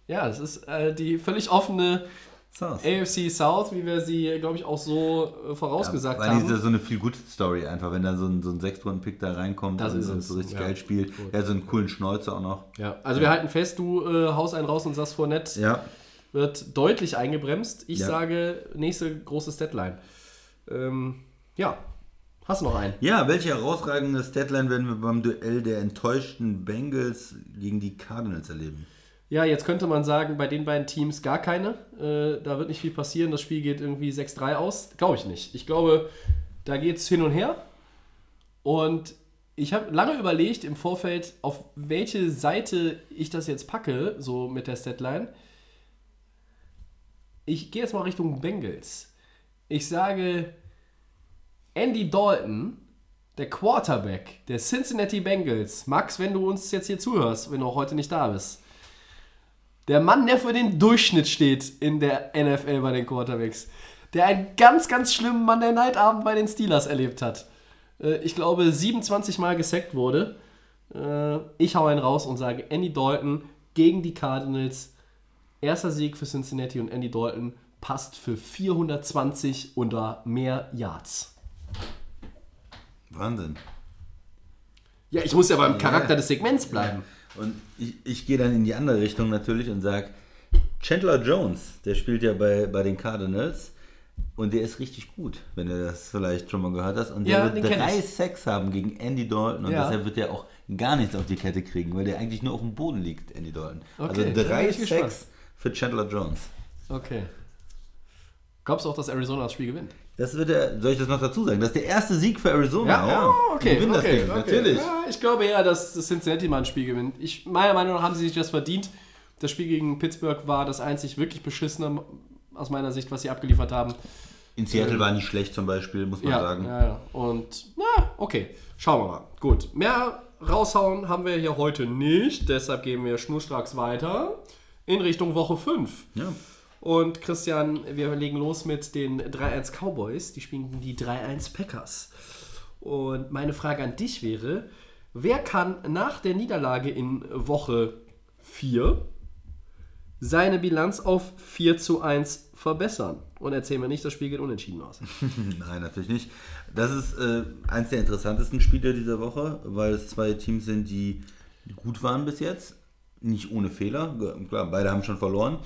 ja, das ist äh, die völlig offene South. AFC South, wie wir sie, glaube ich, auch so äh, vorausgesagt Weil haben. ist ja so eine viel gute Story einfach, wenn da so ein, so ein Sechstrunden-Pick da reinkommt Das und ist so, richtig ja. geil spielt. Hat so einen coolen Schnäuzer auch noch. ja, also wir halten fest, du äh, haust einen raus und sagst vor nett, Ja. wird deutlich eingebremst. Ich Ja. sage, nächste große Deadline. Ähm, ja, hast du noch einen? Ja, welche herausragende Statline werden wir beim Duell der enttäuschten Bengals gegen die Cardinals erleben? Ja, jetzt könnte man sagen, bei den beiden Teams gar keine. Äh, da wird nicht viel passieren. Das Spiel geht irgendwie 6-3 aus. Glaube ich nicht. Ich glaube, da geht es hin und her. Und ich habe lange überlegt im Vorfeld, auf welche Seite ich das jetzt packe, so mit der Statline. Ich gehe jetzt mal Richtung Bengals. Ich sage, Andy Dalton, der Quarterback der Cincinnati Bengals. Max, wenn du uns jetzt hier zuhörst, wenn du auch heute nicht da bist. Der Mann, der für den Durchschnitt steht in der NFL bei den Quarterbacks. Der einen ganz, ganz schlimmen Monday Night Abend bei den Steelers erlebt hat. Äh, ich glaube, 27 Mal gesackt wurde. Äh, ich hau einen raus und sage, Andy Dalton gegen die Cardinals. Erster Sieg für Cincinnati und Andy Dalton passt für 420 oder mehr Yards. Wahnsinn. Ja, ich muss ja beim Charakter des Segments bleiben. Und ich, ich gehe dann in die andere Richtung natürlich und sage, Chandler Jones, der spielt ja bei, bei den Cardinals und der ist richtig gut, wenn du das vielleicht schon mal gehört hast. Und der Ja, den wird drei. Sacks haben gegen Andy Dalton und Ja. deshalb wird er auch gar nichts auf die Kette kriegen, weil der eigentlich nur auf dem Boden liegt, Andy Dalton. Okay, also da bin drei. Sacks für Chandler Jones. Okay. Glaubst du auch, dass Arizona das Spiel gewinnt? Das wird der, soll ich das noch dazu sagen? Das ist der erste Sieg für Arizona. Ja, oh, okay. Okay, das Ding, okay. natürlich. Ja, ich glaube eher, dass das Cincinnati mal ein Spiel gewinnt. Ich, meiner Meinung nach haben sie sich das verdient. Das Spiel gegen Pittsburgh war das einzig wirklich beschissene aus meiner Sicht, was sie abgeliefert haben. In Seattle war nicht schlecht zum Beispiel, muss man Ja, sagen. ja, ja. Und na, okay. Schauen wir mal. Gut. Mehr raushauen haben wir hier heute nicht. Deshalb gehen wir schnurstracks weiter in Richtung Woche 5. Ja. Und Christian, wir legen los mit den 3-1 Cowboys. Die spielen die 3-1 Packers. Und meine Frage an dich wäre, wer kann nach der Niederlage in Woche 4 seine Bilanz auf 4 zu 1 verbessern? Und erzähl mir nicht, das Spiel geht unentschieden aus. Nein, natürlich nicht. Das ist äh, eins der interessantesten Spiele dieser Woche, weil es zwei Teams sind, die gut waren bis jetzt. Nicht ohne Fehler. Klar, beide haben schon verloren.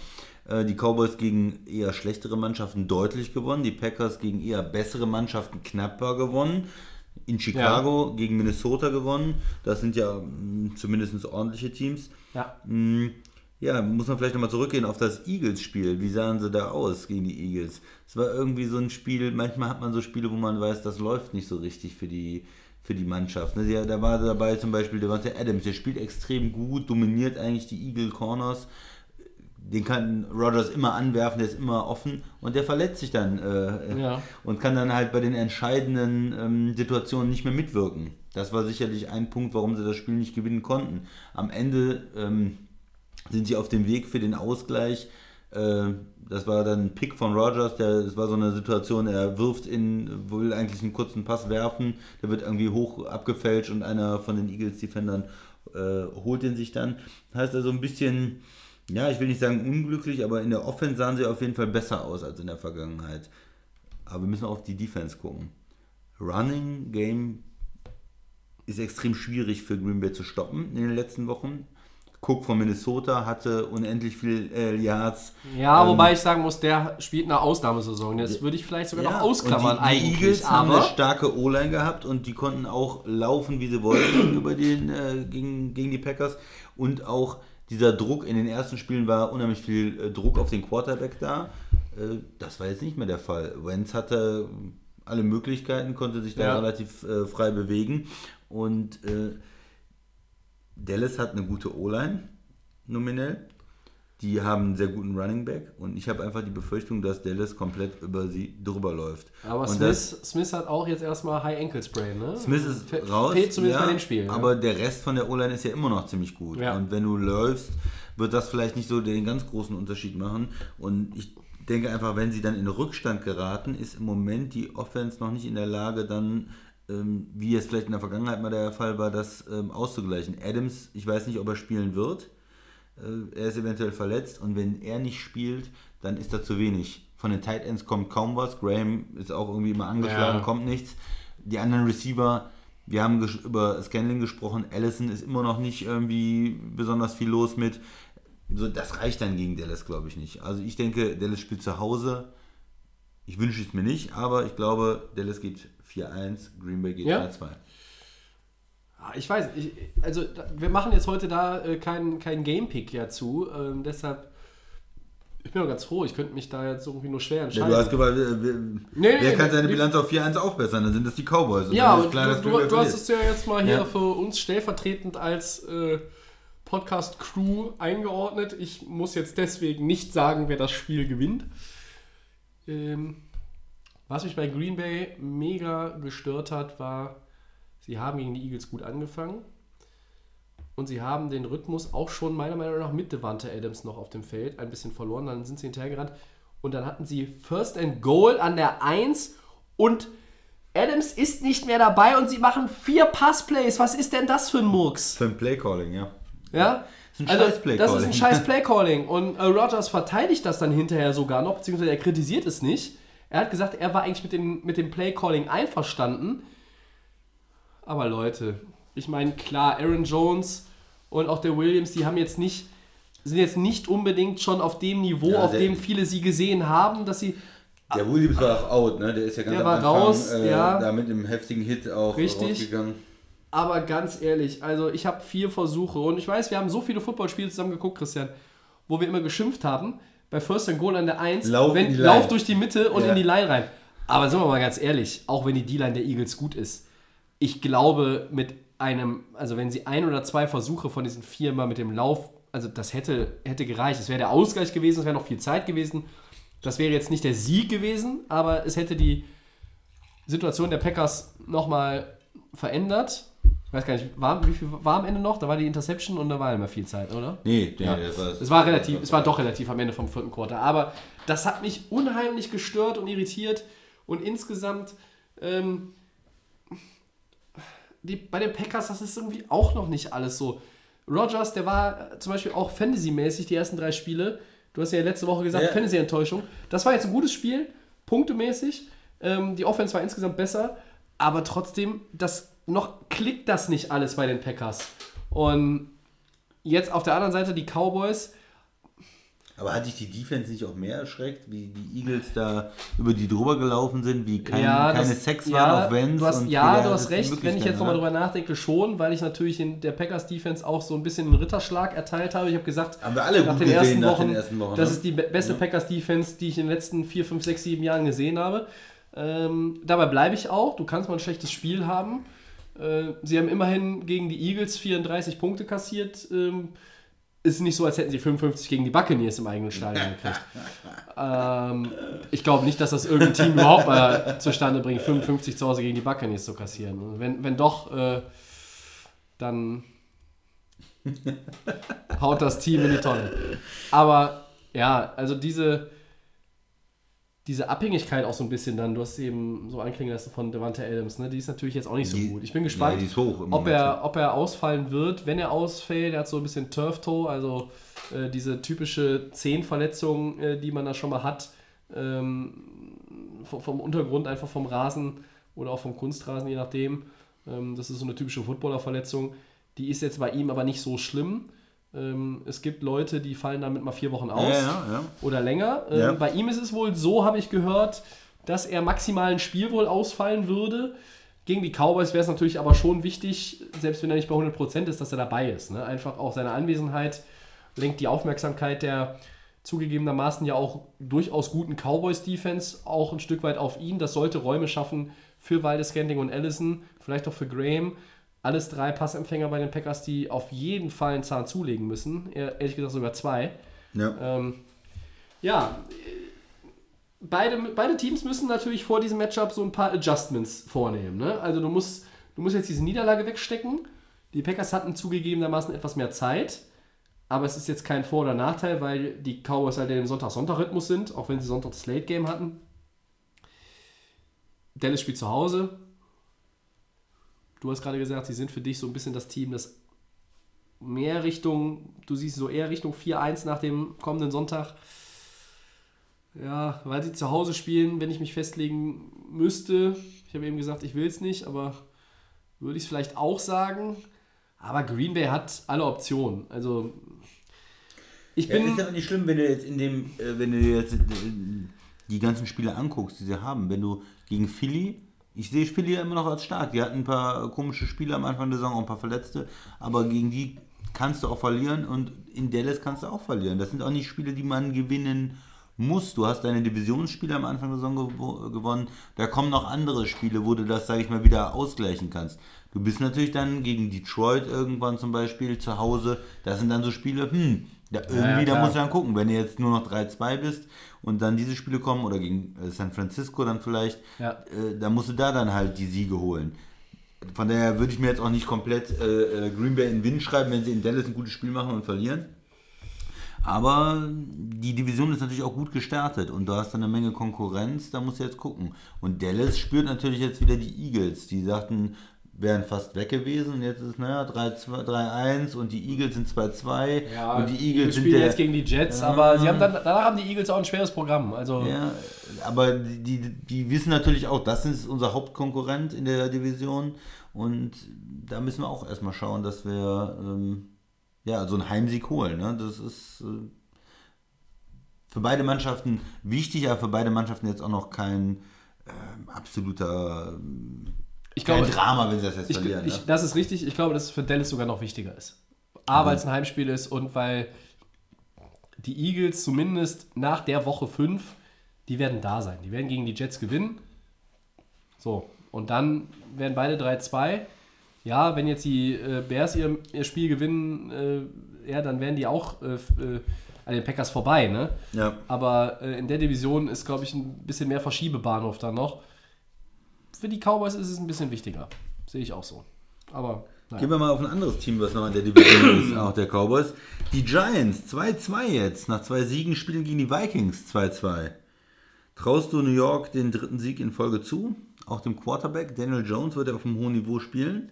Äh, die Cowboys gegen eher schlechtere Mannschaften deutlich gewonnen. Die Packers gegen eher bessere Mannschaften knapper gewonnen. In Chicago gegen Minnesota gewonnen. Das sind ja mh, zumindest ordentliche Teams. Ja. Mm, Ja, muss man vielleicht nochmal zurückgehen auf das Eagles-Spiel. Wie sahen sie da aus gegen die Eagles? Es war irgendwie so ein Spiel, manchmal hat man so Spiele, wo man weiß, das läuft nicht so richtig für die, für die Mannschaft. Ne? Ja, da war dabei zum Beispiel Devontae Adams, der spielt extrem gut, dominiert eigentlich die Eagle Corners. Den kann Rogers immer anwerfen, der ist immer offen und der verletzt sich dann äh, Ja. und kann dann halt bei den entscheidenden ähm, Situationen nicht mehr mitwirken. Das war sicherlich ein Punkt, warum sie das Spiel nicht gewinnen konnten. Am Ende ähm, sind sie auf dem Weg für den Ausgleich. Äh, das war dann ein Pick von Rogers, der, das war so eine Situation, er wirft in, will eigentlich einen kurzen Pass werfen, der wird irgendwie hoch abgefälscht und einer von den Eagles-Defendern äh, holt den sich dann. Heißt also ein bisschen, ja, ich will nicht sagen unglücklich, aber in der Offense sahen sie auf jeden Fall besser aus als in der Vergangenheit. Aber wir müssen auch auf die Defense gucken. Running Game ist extrem schwierig für Green Bay zu stoppen in den letzten Wochen. Cook von Minnesota hatte unendlich viel äh, Yards. Ja, Ähm, wobei ich sagen muss, der spielt eine Ausnahmesaison. Das würde ich vielleicht sogar noch ausklammern und die, die eigentlich. Eagles haben eine starke O-Line gehabt und die konnten auch laufen, wie sie wollten über den, äh, gegen, gegen die Packers. Und auch dieser Druck in den ersten Spielen war unheimlich viel äh, Druck auf den Quarterback da. Äh, das war jetzt nicht mehr der Fall. Wentz hatte alle Möglichkeiten, konnte sich da Ja. relativ äh, frei bewegen. Und Dallas hat eine gute O-Line, nominell. Die haben einen sehr guten Running Back und ich habe einfach die Befürchtung, dass Dallas komplett über sie drüber läuft. aber und Smith, Smith hat auch jetzt erstmal High Ankle Sprain, ne? Smith ist Fe- raus. Fehlt zumindest ja, bei dem Spiel. ja. Aber der Rest von der O-Line ist ja immer noch ziemlich gut. Ja. Und wenn du läufst, wird das vielleicht nicht so den ganz großen Unterschied machen. Und ich denke einfach, wenn sie dann in Rückstand geraten, ist im Moment die Offense noch nicht in der Lage, dann, ähm, wie es vielleicht in der Vergangenheit mal der Fall war, das ähm, auszugleichen. Adams, ich weiß nicht, ob er spielen wird. Äh, er ist eventuell verletzt und wenn er nicht spielt, dann ist da zu wenig. Von den Tight Ends kommt kaum was. Graham ist auch irgendwie immer angeschlagen, Ja. kommt nichts. Die anderen Receiver, wir haben über Scanling gesprochen. Allison ist immer noch nicht irgendwie besonders viel los mit. So, das reicht dann gegen Dallas, glaube ich nicht. Also ich denke, Dallas spielt zu Hause. Ich wünsche es mir nicht, aber ich glaube, Dallas geht 4-1, Green Bay geht Ja? 3-2. Ah, Ich weiß, ich, also wir machen jetzt heute da äh, keinen kein Game-Pick ja zu, ähm, deshalb Ich bin doch ganz froh, ich könnte mich da jetzt irgendwie nur schwer Ja, entscheiden. du hast gefragt, äh, wer, Nee, wer nee, kann seine die- Bilanz auf 4-1 aufbessern? Dann sind das die Cowboys. Und Ja, und klar, du, du, du hast es ja jetzt mal hier Ja. für uns stellvertretend als äh, Podcast-Crew eingeordnet. Ich muss jetzt deswegen nicht sagen, wer das Spiel gewinnt. Ähm, was mich bei Green Bay mega gestört hat, war, sie haben gegen die Eagles gut angefangen. Und sie haben den Rhythmus auch schon meiner Meinung nach mit Devante Adams noch auf dem Feld ein bisschen verloren. Dann sind sie hinterhergerannt. Und dann hatten sie First and Goal an der 1 und Adams ist nicht mehr dabei und sie machen vier Passplays. Was ist denn das für ein Murks? Für ein Playcalling, ja. Ja? ist ein also, scheiß das Playcalling. ist ein scheiß Playcalling. Und äh, Rogers verteidigt das dann hinterher sogar noch, beziehungsweise er kritisiert es nicht. Er hat gesagt, er war eigentlich mit dem, mit dem Playcalling einverstanden. Aber Leute, ich meine, klar, Aaron Jones und auch der Williams, die haben jetzt nicht, sind jetzt nicht unbedingt schon auf dem Niveau, Ja, auf dem viele sie gesehen haben, dass sie. Der Williams war auch out, ne? Der ist ja ganz Der am war Anfang, raus, äh, ja. da mit einem heftigen Hit auch Richtig. rausgegangen. Aber ganz ehrlich, also ich habe vier Versuche und ich weiß, wir haben so viele Footballspiele zusammen geguckt, Christian, wo wir immer geschimpft haben, bei First and Goal an der 1, Lauf wenn, lauf durch die Mitte und Ja. in die Line rein. Aber sind wir mal ganz ehrlich, auch wenn die D-Line der Eagles gut ist, ich glaube mit einem, also wenn sie ein oder zwei Versuche von diesen vier mal mit dem Lauf, also das hätte, hätte gereicht. Es wäre der Ausgleich gewesen, es wäre noch viel Zeit gewesen. Das wäre jetzt nicht der Sieg gewesen, aber es hätte die Situation der Packers nochmal verändert. Ich weiß gar nicht, war, wie viel war am Ende noch? Da war die Interception und da war mehr viel Zeit, oder? Nee, nee, Ja. das war Es war relativ, es war doch relativ am Ende vom vierten Quarter. Aber das hat mich unheimlich gestört und irritiert. Und insgesamt, ähm, die, bei den Packers, das ist irgendwie auch noch nicht alles so. Rogers, der war äh, zum Beispiel auch Fantasy-mäßig die ersten drei Spiele. Du hast ja letzte Woche gesagt, Ja. Fantasy-Enttäuschung. Das war jetzt ein gutes Spiel, punktemäßig. Ähm, die Offense war insgesamt besser, aber trotzdem, das noch klickt das nicht alles bei den Packers. Und jetzt auf der anderen Seite die Cowboys. Aber hat dich die Defense nicht auch mehr erschreckt, wie die Eagles da über die drüber gelaufen sind, wie kein, ja, keine das- Sex ja, waren auf Vans? Du hast, ja, du hast recht. Wenn ich jetzt nochmal drüber nachdenke, schon, weil ich natürlich in der Packers Defense auch so ein bisschen einen Ritterschlag erteilt habe. Ich habe gesagt, Haben wir alle nach gut den, gesehen ersten nach Wochen, den ersten Wochen, das ne? ist die be- beste Packers Defense, die ich in den letzten 4, 5, 6, 7 Jahren gesehen habe. Ähm, dabei bleibe ich auch. Du kannst mal ein schlechtes Spiel haben. Äh, sie haben immerhin gegen die Eagles 34 Punkte kassiert. Ähm, ist nicht so, als hätten sie 55 gegen die Buccaneers im eigenen Stadion gekriegt. ähm, ich glaube nicht, dass das irgendein Team überhaupt mal zustande bringt, 55 zu Hause gegen die Buccaneers zu kassieren. Und wenn, wenn doch, äh, dann haut das Team in die Tonne. Aber ja, also diese, diese Abhängigkeit auch so ein bisschen dann, du hast eben so anklingen lassen von Devante Adams, ne? die ist natürlich jetzt auch nicht so Die- gut. Ich bin gespannt, Ja, ob, er, ob er ausfallen wird. Wenn er ausfällt, er hat so ein bisschen Turf-Toe, also äh, diese typische Zehenverletzung, äh, die man da schon mal hat, ähm, vom, vom Untergrund, einfach vom Rasen oder auch vom Kunstrasen, je nachdem. Ähm, das ist so eine typische Footballerverletzung. Die ist jetzt bei ihm aber nicht so schlimm. Ähm, es gibt Leute, die fallen damit mal vier Wochen aus Ja, ja, ja. oder länger. Ähm. Bei ihm ist es wohl so, habe ich gehört, dass er maximal ein Spiel wohl ausfallen würde. Gegen die Cowboys wäre es natürlich aber schon wichtig, selbst wenn er nicht bei 100% ist, dass er dabei ist. Ne? Einfach auch seine Anwesenheit lenkt die Aufmerksamkeit der zugegebenermaßen ja auch durchaus guten Cowboys-Defense auch ein Stück weit auf ihn. Das sollte Räume schaffen für Waldes Scantling und Allison, vielleicht auch für Graham. Alles drei Passempfänger bei den Packers, die auf jeden Fall einen Zahn zulegen müssen. Ehrlich gesagt sogar zwei. ja. Ähm, ja, beide, beide Teams müssen natürlich vor diesem Matchup so ein paar Adjustments vornehmen. Ne? Also du musst, du musst jetzt diese Niederlage wegstecken. Die Packers hatten zugegebenermaßen etwas mehr Zeit, aber es ist jetzt kein Vor- oder Nachteil, weil die Cowboys halt in dem Sonntag-Sonntag-Rhythmus sind, auch wenn sie Sonntag das Late-Game hatten. Dallas spielt zu Hause. Du hast gerade gesagt, sie sind für dich so ein bisschen das Team, das mehr Richtung, du siehst so eher Richtung 4-1 nach dem kommenden Sonntag. Ja, weil sie zu Hause spielen, wenn ich mich festlegen müsste. Ich habe eben gesagt, ich will es nicht, aber würde ich es vielleicht auch sagen. Aber Green Bay hat alle Optionen. Also ich Ja, bin. ist ja auch nicht schlimm, wenn du jetzt in dem, äh, wenn du jetzt äh, die ganzen Spiele anguckst, die sie haben. Wenn du gegen Philly, ich sehe Philly ja immer noch als stark. Die hatten ein paar komische Spiele am Anfang der Saison, auch ein paar Verletzte, aber gegen die kannst du auch verlieren und in Dallas kannst du auch verlieren. Das sind auch nicht Spiele, die man gewinnen muss. Du hast deine Divisionsspiele am Anfang der Saison gew gewonnen. Da kommen noch andere Spiele, wo du das, sage ich mal, wieder ausgleichen kannst. Du bist natürlich dann gegen Detroit irgendwann zum Beispiel zu Hause. Das sind dann so Spiele, hm, da irgendwie, ja, da musst du dann gucken, wenn du jetzt nur noch 3-2 bist und dann diese Spiele kommen oder gegen äh, San Francisco dann vielleicht, Ja. äh, da musst du da dann halt die Siege holen. Von daher würde ich mir jetzt auch nicht komplett äh, äh, Green Bay in den Wind schreiben, wenn sie in Dallas ein gutes Spiel machen und verlieren. Aber die Division ist natürlich auch gut gestartet und du hast dann eine Menge Konkurrenz, da musst du jetzt gucken. Und Dallas spürt natürlich jetzt wieder die Eagles. Die sagten, wären fast weg gewesen und jetzt ist es, naja, 3-2 3-1 und die Eagles sind 2-2 und die Eagles sind spielen der, jetzt gegen die Jets, aber sie haben dann, danach haben die Eagles auch ein schweres Programm. Also Ja, aber die, die, wissen natürlich auch, das ist unser Hauptkonkurrent in der Division und da müssen wir auch erstmal schauen, dass wir ähm, ja, so einen Heimsieg holen. Ne? Das ist äh, für beide Mannschaften wichtig, aber für beide Mannschaften jetzt auch noch kein ähm, absoluter ähm, ich kein glaube, Drama, wenn sie das jetzt ich, verlieren. ich, ne? das ist richtig. Ich glaube, dass es für Dallas sogar noch wichtiger ist. A, weil es ein Heimspiel ist und weil die Eagles zumindest nach der Woche 5, die werden da sein. Die werden gegen die Jets gewinnen. So, und dann werden beide 3-2. Ja, wenn jetzt die äh, Bears ihr, ihr Spiel gewinnen, äh, ja, dann werden die auch äh, äh, an den Packers vorbei, ne? Ja. Aber äh, in der Division ist, glaube ich, ein bisschen mehr Verschiebebahnhof da noch. Für die Cowboys ist es ein bisschen wichtiger. Sehe ich auch so. Aber naja. Gehen wir mal auf ein anderes Team, was noch in der Division ist, auch der Cowboys. Die Giants, 2-2 jetzt. Nach zwei Siegen spielen gegen die Vikings 2-2. Traust du New York den dritten Sieg in Folge zu? Auch dem Quarterback Daniel Jones wird er auf einem hohen Niveau spielen.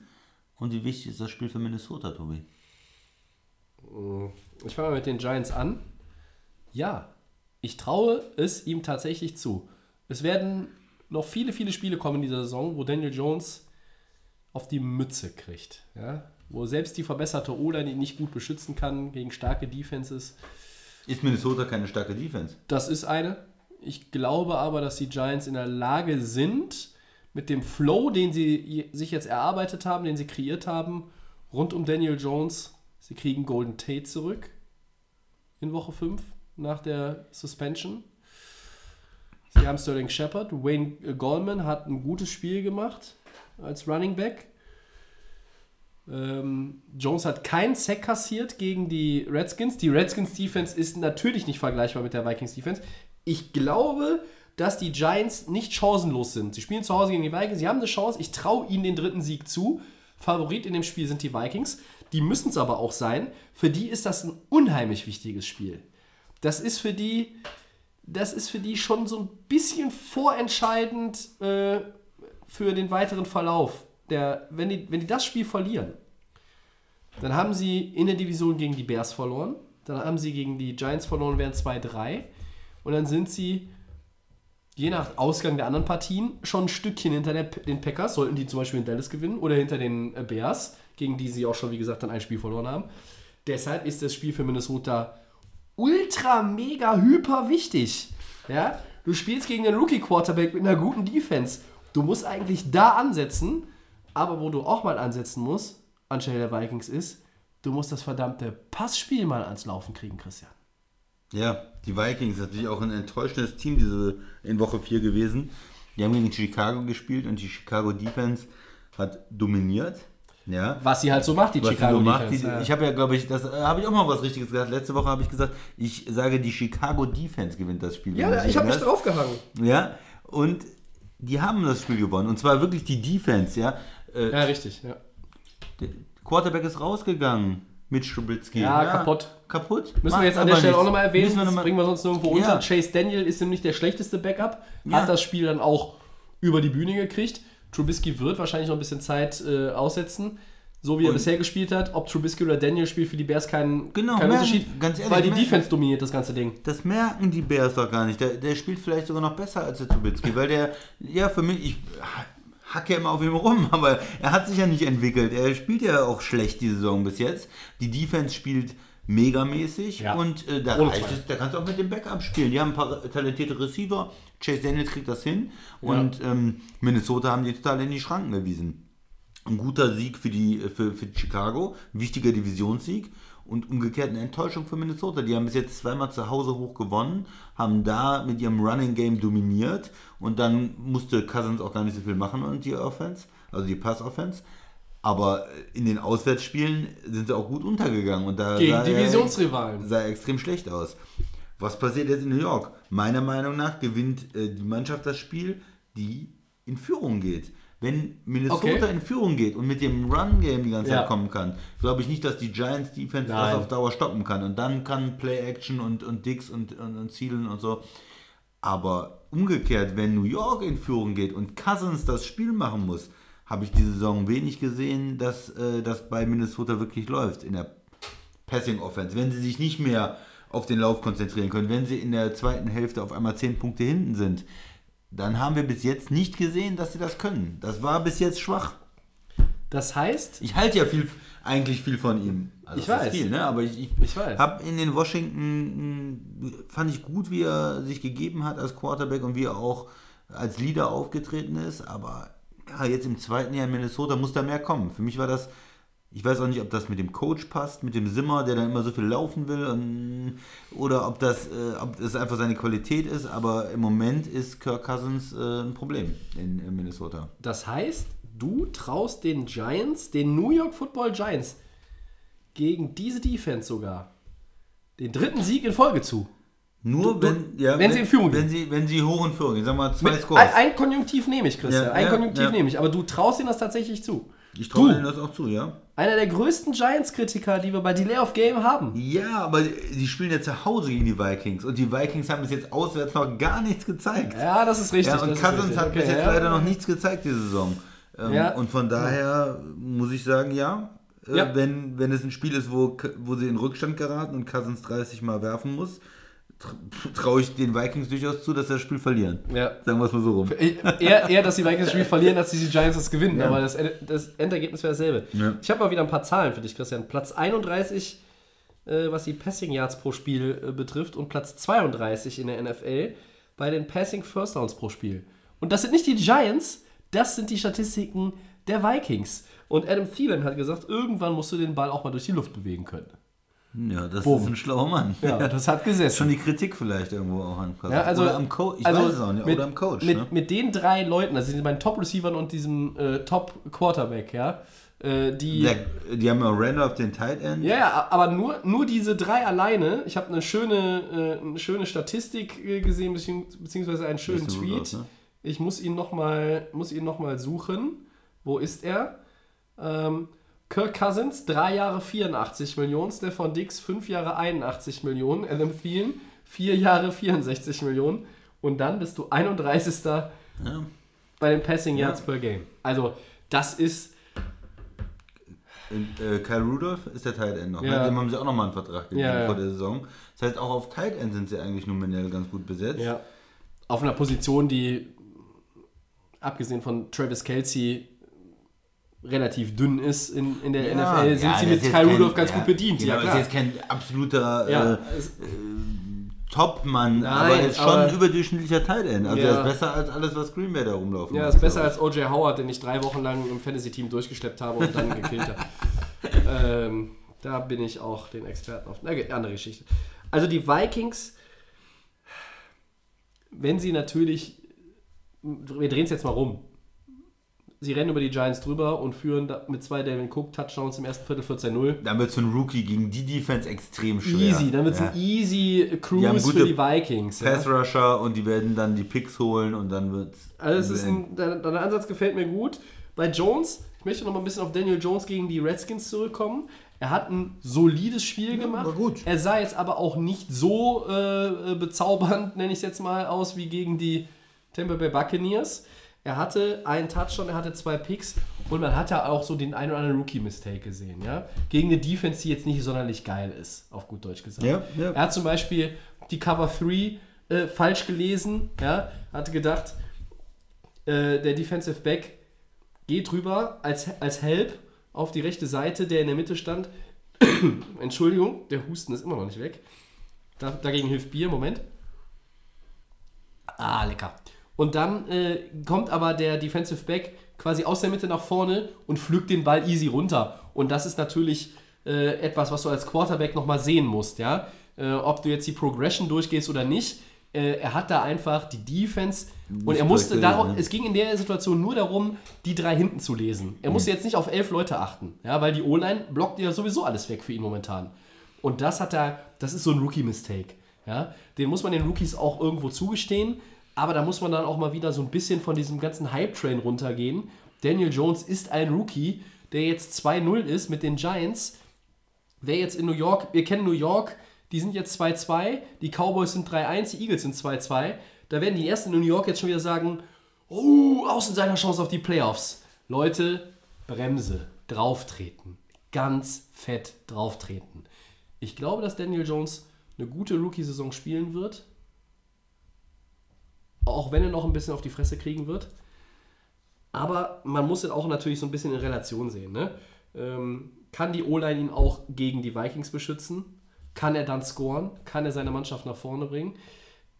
Und wie wichtig ist das Spiel für Minnesota, Tobi? Ich fange mal mit den Giants an. Ja, ich traue es ihm tatsächlich zu. Es werden noch viele, viele Spiele kommen in dieser Saison, wo Daniel Jones auf die Mütze kriegt. Ja? Wo selbst die verbesserte O-Line ihn nicht gut beschützen kann gegen starke Defenses. Ist Minnesota keine starke Defense? Das ist eine. Ich glaube aber, dass die Giants in der Lage sind, mit dem Flow, den sie sich jetzt erarbeitet haben, den sie kreiert haben, rund um Daniel Jones, sie kriegen Golden Tate zurück in Woche 5 nach der Suspension. Sie haben Sterling Shepard. Wayne Goldman hat ein gutes Spiel gemacht als Running Back. Ähm, Jones hat keinen Sack kassiert gegen die Redskins. Die Redskins Defense ist natürlich nicht vergleichbar mit der Vikings Defense. Ich glaube, dass die Giants nicht chancenlos sind. Sie spielen zu Hause gegen die Vikings. Sie haben eine Chance. Ich traue ihnen den dritten Sieg zu. Favorit in dem Spiel sind die Vikings. Die müssen es aber auch sein. Für die ist das ein unheimlich wichtiges Spiel. Das ist für die, das ist für die schon so ein bisschen vorentscheidend äh, für den weiteren Verlauf. Der, wenn, die, wenn die das Spiel verlieren, dann haben sie in der Division gegen die Bears verloren, dann haben sie gegen die Giants verloren, wären 2-3 und dann sind sie je nach Ausgang der anderen Partien schon ein Stückchen hinter der, den Packers, sollten die zum Beispiel in Dallas gewinnen oder hinter den äh, Bears, gegen die sie auch schon, wie gesagt, dann ein Spiel verloren haben. Deshalb ist das Spiel für Minnesota ultra, mega, hyper wichtig. Ja? Du spielst gegen einen Rookie-Quarterback mit einer guten Defense. Du musst eigentlich da ansetzen, aber wo du auch mal ansetzen musst, anstelle der Vikings ist, du musst das verdammte Passspiel mal ans Laufen kriegen, Christian. Ja, die Vikings natürlich auch ein enttäuschendes Team diese in Woche 4 gewesen. Die haben gegen Chicago gespielt und die Chicago Defense hat dominiert. Ja. Was sie halt so macht, die Was Chicago so macht, Defense. die, ja. Ich habe ja, glaube ich, das äh, habe ich auch mal was Richtiges gesagt. Letzte Woche habe ich gesagt, ich sage, die Chicago Defense gewinnt das Spiel. ja, ich habe mich draufgehangen. Ja, und die haben das Spiel gewonnen. Und zwar wirklich die Defense, ja. Äh, Ja, richtig. Ja. der Quarterback ist rausgegangen mit Trubisky. Ja, kaputt. Kaputt. Müssen Macht wir jetzt an der Stelle nichts. auch nochmal erwähnen, wir das noch mal- bringen wir sonst nirgendwo Ja. unter. Chase Daniel ist nämlich der schlechteste Backup, Ja. hat das Spiel dann auch über die Bühne gekriegt. Trubisky wird wahrscheinlich noch ein bisschen Zeit äh, aussetzen, so wie er Und- bisher gespielt hat. Ob Trubisky oder Daniel spielt für die Bears keinen, Genau, keinen merken- Unterschied, ganz ehrlich, weil die merken- Defense dominiert das ganze Ding. Das merken die Bears doch gar nicht. Der, der spielt vielleicht sogar noch besser als der Trubisky, weil der, ja, für mich, ich hacke immer auf ihm rum, aber er hat sich ja nicht entwickelt. Er spielt ja auch schlecht die Saison bis jetzt. Die Defense spielt megamäßig Ja. und äh, da reicht es, da kannst du auch mit dem Backup spielen. Die haben ein paar talentierte Receiver. Chase Daniels kriegt das hin und ähm, Minnesota haben die total in die Schranken gewiesen. ein guter Sieg für, die, für, für Chicago, ein wichtiger Divisionssieg und umgekehrt eine Enttäuschung für Minnesota. Die haben bis jetzt zweimal zu Hause hoch gewonnen, haben da mit ihrem Running Game dominiert und dann musste Cousins auch gar nicht so viel machen und die Offense, also die Pass-Offense. Aber in den Auswärtsspielen sind sie auch gut untergegangen und da Gegen sah er- Divisionsrivalen. sah extrem schlecht aus. Was passiert jetzt in New York? Meiner Meinung nach gewinnt äh, die Mannschaft das Spiel, die in Führung geht. Wenn Minnesota Okay. in Führung geht und mit dem Run-Game die ganze Ja. Zeit kommen kann, glaube ich nicht, dass die Giants Defense das auf Dauer stoppen kann. Und dann kann Play-Action und, und Dicks und, und, und Zielen und so. Aber umgekehrt, wenn New York in Führung geht und Cousins das Spiel machen muss, habe ich diese Saison wenig gesehen, dass äh, das bei Minnesota wirklich läuft in der Passing Offense. Wenn sie sich nicht mehr auf den Lauf konzentrieren können, wenn sie in der zweiten Hälfte auf einmal 10 Punkte hinten sind, dann haben wir bis jetzt nicht gesehen, dass sie das können. Das war bis jetzt schwach. Das heißt, Ich halte ja viel, eigentlich viel von ihm. Also Ich weiß. viel, ne? Aber ich, ich, Ich weiß. habe in den Washington fand ich gut, wie er sich gegeben hat als Quarterback und wie er auch als Leader aufgetreten ist. Aber ja, jetzt im zweiten Jahr in Minnesota muss da mehr kommen. Für mich war das, ich weiß auch nicht, ob das mit dem Coach passt, mit dem Simmer, der dann immer so viel laufen will, und, oder ob das, äh, ob das einfach seine Qualität ist. Aber im Moment ist Kirk Cousins äh, ein Problem in, in Minnesota. das heißt, du traust den Giants, den New York Football Giants, gegen diese Defense sogar, den dritten Sieg in Folge zu. Nur Du- du- wenn, ja, wenn sie in Führung wenn gehen. sie, wenn sie hoch in Führung gehen, sagen wir mal zwei Mit, Scores. ein, ein Konjunktiv nehme ich, Christian. Ja, ein ja, Konjunktiv nehme ich. Aber du traust ihnen das tatsächlich zu. ich traue ihnen das auch zu, ja. Einer der größten Giants-Kritiker, die wir bei Delay of Game haben. Ja, aber die spielen ja zu Hause gegen die Vikings und die Vikings haben bis jetzt auswärts noch gar nichts gezeigt. Ja, das ist richtig. Ja, und Cousins hat bis Okay, jetzt ja. leider noch nichts gezeigt diese Saison. Ähm, Ja. Und von daher muss ich sagen, ja, äh. Wenn, wenn es ein Spiel ist, wo, wo sie in Rückstand geraten und Cousins 30 Mal werfen muss, traue ich den Vikings durchaus zu, dass sie das Spiel verlieren. Ja. Sagen wir es mal so rum. Eher, eher, dass die Vikings das Spiel verlieren, als dass die Giants das gewinnen. Ja. Aber das, das Endergebnis wäre dasselbe. Ja. Ich habe mal wieder ein paar Zahlen für dich, Christian. Platz 31, äh, was die Passing Yards pro Spiel äh, betrifft, und Platz 32 in der NFL bei den Passing First Downs pro Spiel. Und das sind nicht die Giants, das sind die Statistiken der Vikings. Und Adam Thielen hat gesagt, irgendwann musst du den Ball auch mal durch die Luft bewegen können. Ja, das Boom. ist ein schlauer Mann. Ja, das hat gesessen. Schon die Kritik vielleicht irgendwo auch an Cousins. Ja, also, oder am Coach. Ich also weiß es auch nicht. Mit, oder am Coach. Mit, ne? mit den drei Leuten, also beiden Top-Receivern und diesem äh, Top-Quarterback, ja, äh, die. Der, die haben ja Randolph den Tight End. ja, ja, aber nur, nur diese drei alleine. Ich habe eine schöne, äh, eine schöne Statistik äh, gesehen, beziehungs- beziehungsweise einen schönen Tweet. aus, ne? Ich muss ihn nochmal noch mal suchen. Wo ist er? Ähm, Kirk Cousins, drei Jahre 84 Millionen. Stefan Dix, fünf Jahre 81 Millionen. Adam Thielen, vier Jahre 64 Millionen. Und dann bist du 31. Ja. bei den Passing Yards Ja. per Game. Also, das ist. Und, äh, Kyle Rudolph ist der Tight End noch. Ja. Ne? Dem haben sie auch nochmal einen Vertrag gegeben Ja, vor der Saison. Das heißt, auch auf Tight End sind sie eigentlich nominell ganz gut besetzt. Auf einer Position, die, abgesehen von Travis Kelsey, relativ dünn ist in, in der Ja, NFL, sind ja, sie mit ist Kyle Rudolph ganz gut bedient. Genau, ja, ist klar. jetzt kein absoluter Ja, äh, Top-Mann, aber er ist schon ein überdurchschnittlicher Tight End. Also er ist besser als alles, was Green Bay da rumlaufen ja, hat, ist besser als O.J. Howard, den ich drei Wochen lang im Fantasy-Team durchgeschleppt habe und dann gekillt habe. ähm, da bin ich auch den Experten auf. Na, okay, andere Geschichte. Also die Vikings, wenn sie natürlich, wir drehen es jetzt mal rum. Sie rennen über die Giants drüber und führen mit zwei Devin Cook Touchdowns im ersten Viertel 14-0. ich. Dann wird so ein Rookie gegen die Defense extrem schwer. Easy, dann wird es ja. ein easy Die haben Cruise gute für die Vikings. ja. Pass Rusher und die werden dann die Picks holen und dann wird Also es ist ein, dein, dein Ansatz gefällt mir gut. Bei Jones, ich möchte noch mal ein bisschen auf Daniel Jones gegen die Redskins zurückkommen. Er hat ein solides Spiel gemacht. war gut. Er sah jetzt aber auch nicht so äh, bezaubernd, nenne ich es jetzt mal, aus wie gegen die Tampa Bay Buccaneers. Er hatte einen Touchdown, er hatte zwei Picks und man hat ja auch so den einen oder anderen Rookie-Mistake gesehen. Ja? Gegen eine Defense, die jetzt nicht sonderlich geil ist, auf gut Deutsch gesagt. Ja, ja. Er hat zum Beispiel die Cover 3 äh, falsch gelesen. Ja? Hatte gedacht, äh, der Defensive Back geht rüber als, als Help auf die rechte Seite, der in der Mitte stand. Entschuldigung, der Husten ist immer noch nicht weg. Da, dagegen hilft Bier, Moment. Ah, lecker. Und dann äh, kommt aber der Defensive Back quasi aus der Mitte nach vorne und pflückt den Ball easy runter. Und das ist natürlich äh, etwas, was du als Quarterback nochmal sehen musst, ja. Äh, ob du jetzt die Progression durchgehst oder nicht. Äh, er hat da einfach die Defense und er musste gelesen, ne? es ging in der Situation nur darum, die drei hinten zu lesen. Er musste jetzt nicht auf elf Leute achten, ja, weil die O-Line blockt ja sowieso alles weg für ihn momentan. Und das hat er, das ist so ein Rookie-Mistake. Ja? Den muss man den Rookies auch irgendwo zugestehen, aber da muss man dann auch mal wieder so ein bisschen von diesem ganzen Hype-Train runtergehen. Daniel Jones ist ein Rookie, der jetzt 2-0 ist mit den Giants. Wer jetzt in New York, wir kennen New York, die sind jetzt 2-2, die Cowboys sind 3-1, die Eagles sind 2-2. Da werden die ersten in New York jetzt schon wieder sagen, oh, außen seiner Chance auf die Playoffs. Leute, Bremse, drauftreten. Ganz fett drauftreten. Ich glaube, dass Daniel Jones eine gute Rookie-Saison spielen wird. Auch wenn er noch ein bisschen auf die Fresse kriegen wird. Aber man muss es auch natürlich so ein bisschen in Relation sehen. Ne? Ähm, kann die O-Line ihn auch gegen die Vikings beschützen? Kann er dann scoren? Kann er seine Mannschaft nach vorne bringen?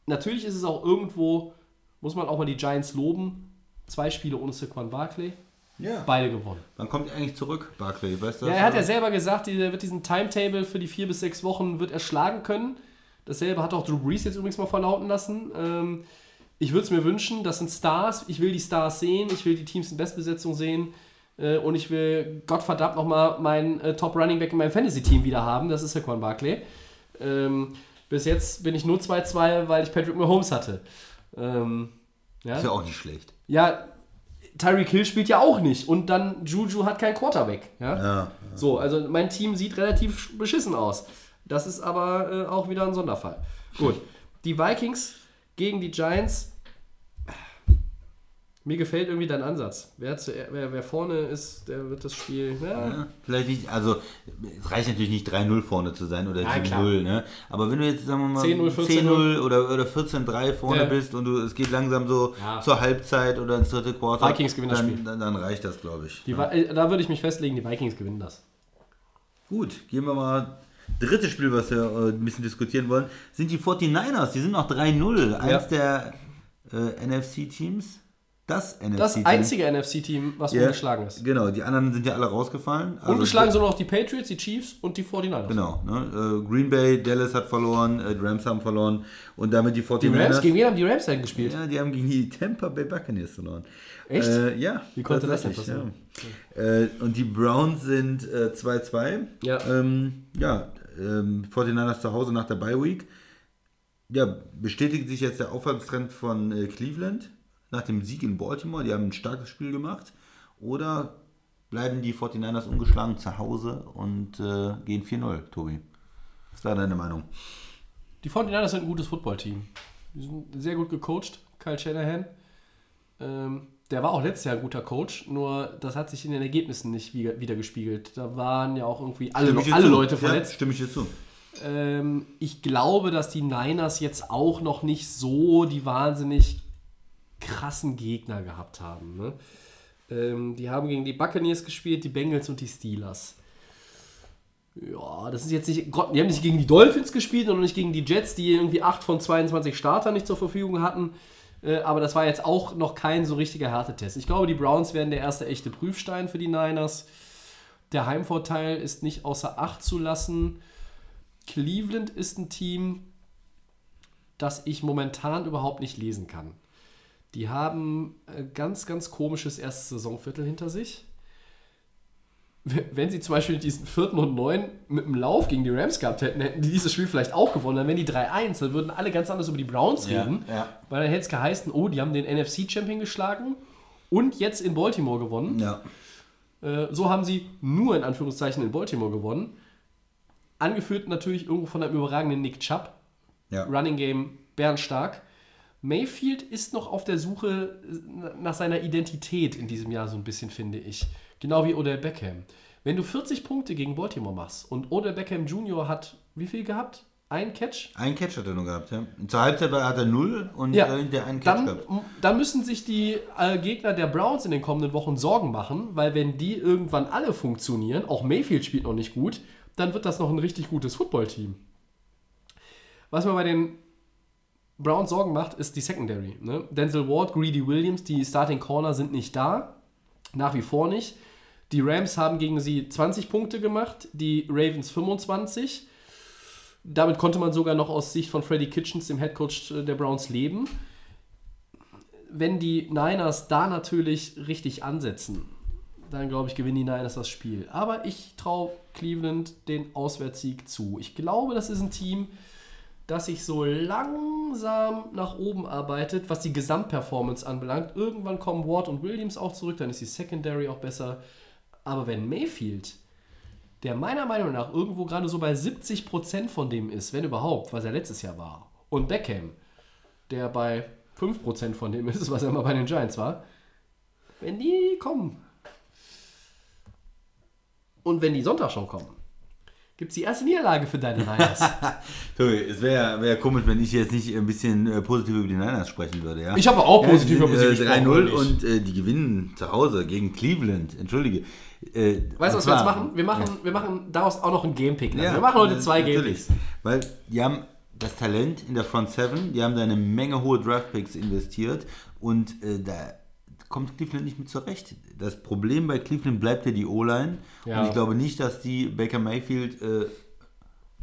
Natürlich ist es auch irgendwo, muss man auch mal die Giants loben. Zwei Spiele ohne Saquon Barkley, Ja. beide gewonnen. Wann kommt er eigentlich zurück, Barclay? Weißt du Ja, er hat ja selber gesagt, er wird diesen Timetable für die vier bis sechs Wochen wird er schlagen können. Dasselbe hat auch Drew Brees jetzt übrigens mal verlauten lassen. Ähm, ich würde es mir wünschen, das sind Stars. Ich will die Stars sehen, ich will die Teams in Bestbesetzung sehen. Äh, und ich will Gottverdammt nochmal meinen äh, Top Running Back in meinem Fantasy-Team wieder haben. Das ist Saquon Barkley. Ähm, bis jetzt bin ich nur 2-2, weil ich Patrick Mahomes hatte. Ähm, ja. Ist ja auch nicht schlecht. Ja, Tyreek Hill spielt ja auch nicht und dann Juju hat keinen Quarterback. Ja? Ja. So, also mein Team sieht relativ beschissen aus. Das ist aber äh, auch wieder ein Sonderfall. Gut, die Vikings gegen die Giants. Mir gefällt irgendwie dein Ansatz. Wer, zu, wer, wer vorne ist, der wird das Spiel. Ja, Ja, vielleicht nicht, also es reicht natürlich nicht 3-0 vorne zu sein oder Ja, 7-0, ne? Aber wenn du jetzt, sagen wir mal, 10-0, 10-0 oder, oder 14-3 vorne bist und du, es geht langsam so zur Halbzeit oder ins dritte Quarter, Vikings gewinnen das dann, Spiel. Dann, dann reicht das, glaube ich. die, äh, da würde ich mich festlegen, die Vikings gewinnen das. Gut, gehen wir mal. Drittes Spiel, was wir äh, ein bisschen diskutieren wollen, sind die 49ers. Die sind noch 3-0. Eins der äh, NFC-Teams. Das NFC-Team. Das einzige NFC-Team, was Ja, ungeschlagen ist. Genau, die anderen sind ja alle rausgefallen. Also- Ungeschlagen sind noch die Patriots, die Chiefs und die 49ers. Genau, ne? äh, Green Bay, Dallas hat verloren, äh, die Rams haben verloren und damit die 49ers. Die Rams, gegen wen haben die Rams denn gespielt? ja, die haben gegen die Tampa Bay Buccaneers verloren. Echt? Äh, ja. Wie konnte das denn passieren? Ja. Äh, und die Browns sind äh, 2-2. Ja. Ähm, ja, ähm, 49ers zu Hause nach der Bye Week. Ja, bestätigt sich jetzt der Aufwärtstrend von äh, Cleveland nach dem Sieg in Baltimore. Die haben ein starkes Spiel gemacht. Oder bleiben die 49ers ungeschlagen zu Hause und äh, gehen 4-0, Tobi? Was ist da deine Meinung? Die 49ers sind ein gutes Footballteam. Die sind sehr gut gecoacht. Kyle Shanahan. Ähm, der war auch letztes Jahr ein guter Coach, nur das hat sich in den Ergebnissen nicht wieder, gespiegelt. Da waren ja auch irgendwie alle, alle zu. Leute Ja, verletzt. stimme ich dir zu. Ähm, ich glaube, dass die Niners jetzt auch noch nicht so die wahnsinnig krassen Gegner gehabt haben. Ne? Ähm, die haben gegen die Buccaneers gespielt, die Bengals und die Steelers. Ja, das ist jetzt nicht. Gott, die haben nicht gegen die Dolphins gespielt und nicht gegen die Jets, die irgendwie 8 von 22 Startern nicht zur Verfügung hatten. Äh, aber das war jetzt auch noch kein so richtiger Härtetest. Ich glaube, die Browns werden der erste echte Prüfstein für die Niners. Der Heimvorteil ist nicht außer Acht zu lassen. Cleveland ist ein Team, das ich momentan überhaupt nicht lesen kann. Die haben ein ganz, ganz komisches erstes Saisonviertel hinter sich. Wenn sie zum Beispiel diesen vierten und neun mit dem Lauf gegen die Rams gehabt hätten, hätten die dieses Spiel vielleicht auch gewonnen. Dann wären die 3-1, dann würden alle ganz anders über die Browns Ja, reden. ja. Weil dann hätte es geheißen, oh, die haben den NFC-Champion geschlagen und jetzt in Baltimore gewonnen. Ja. Äh, so haben sie nur in Anführungszeichen in Baltimore gewonnen. Angeführt natürlich irgendwo von einem überragenden Nick Chubb. Running Game bärenstark. Mayfield ist noch auf der Suche äh, nach seiner Identität in diesem Jahr so ein bisschen, finde ich. Genau wie Odell Beckham. Wenn du 40 Punkte gegen Baltimore machst und Odell Beckham Jr. hat wie viel gehabt? Ein Catch? Einen Catch hat er nur gehabt, ja. Zur Halbzeit hat er null und Ja, der einen Catch dann, gehabt. dann müssen sich die äh, Gegner der Browns in den kommenden Wochen Sorgen machen, weil wenn die irgendwann alle funktionieren, auch Mayfield spielt noch nicht gut, dann wird das noch ein richtig gutes Footballteam. Was mir bei den Browns Sorgen macht, ist die Secondary. Ne? Denzel Ward, Greedy Williams, die Starting Corner sind nicht da. Nach wie vor nicht. Die Rams haben gegen sie 20 Punkte gemacht, die Ravens 25. Damit konnte man sogar noch aus Sicht von Freddie Kitchens, dem Headcoach der Browns, leben. Wenn die Niners da natürlich richtig ansetzen, dann glaube ich, gewinnen die Niners das Spiel. Aber ich traue Cleveland den Auswärtssieg zu. Ich glaube, das ist ein Team, das sich so langsam nach oben arbeitet, was die Gesamtperformance anbelangt. Irgendwann kommen Ward und Williams auch zurück, dann ist die Secondary auch besser. Aber wenn Mayfield, der meiner Meinung nach irgendwo gerade so bei 70% von dem ist, wenn überhaupt, was er letztes Jahr war, und Beckham, der bei 5% von dem ist, was er immer bei den Giants war, wenn die kommen, und wenn die Sonntag schon kommen, gibt es die erste Niederlage für deine Niners. Tobi, es wäre wär komisch, wenn ich jetzt nicht ein bisschen äh, positiv über die Niners sprechen würde. Ja? Ich habe auch Ja, positiv über sie äh, gesprochen. 3-0 und äh, die gewinnen zu Hause gegen Cleveland. Entschuldige. Äh, Weißt du, was wir jetzt zwar- machen? Wir machen, wir machen daraus auch noch ein Gamepick. Ja, wir machen heute äh, zwei. Gamepicks. Weil die haben das Talent in der Front 7, die haben da eine Menge hohe Draftpicks investiert und äh, da kommt Cleveland nicht mit zurecht. Das Problem bei Cleveland bleibt ja die O-Line Ja. und ich glaube nicht, dass die Baker Mayfield äh,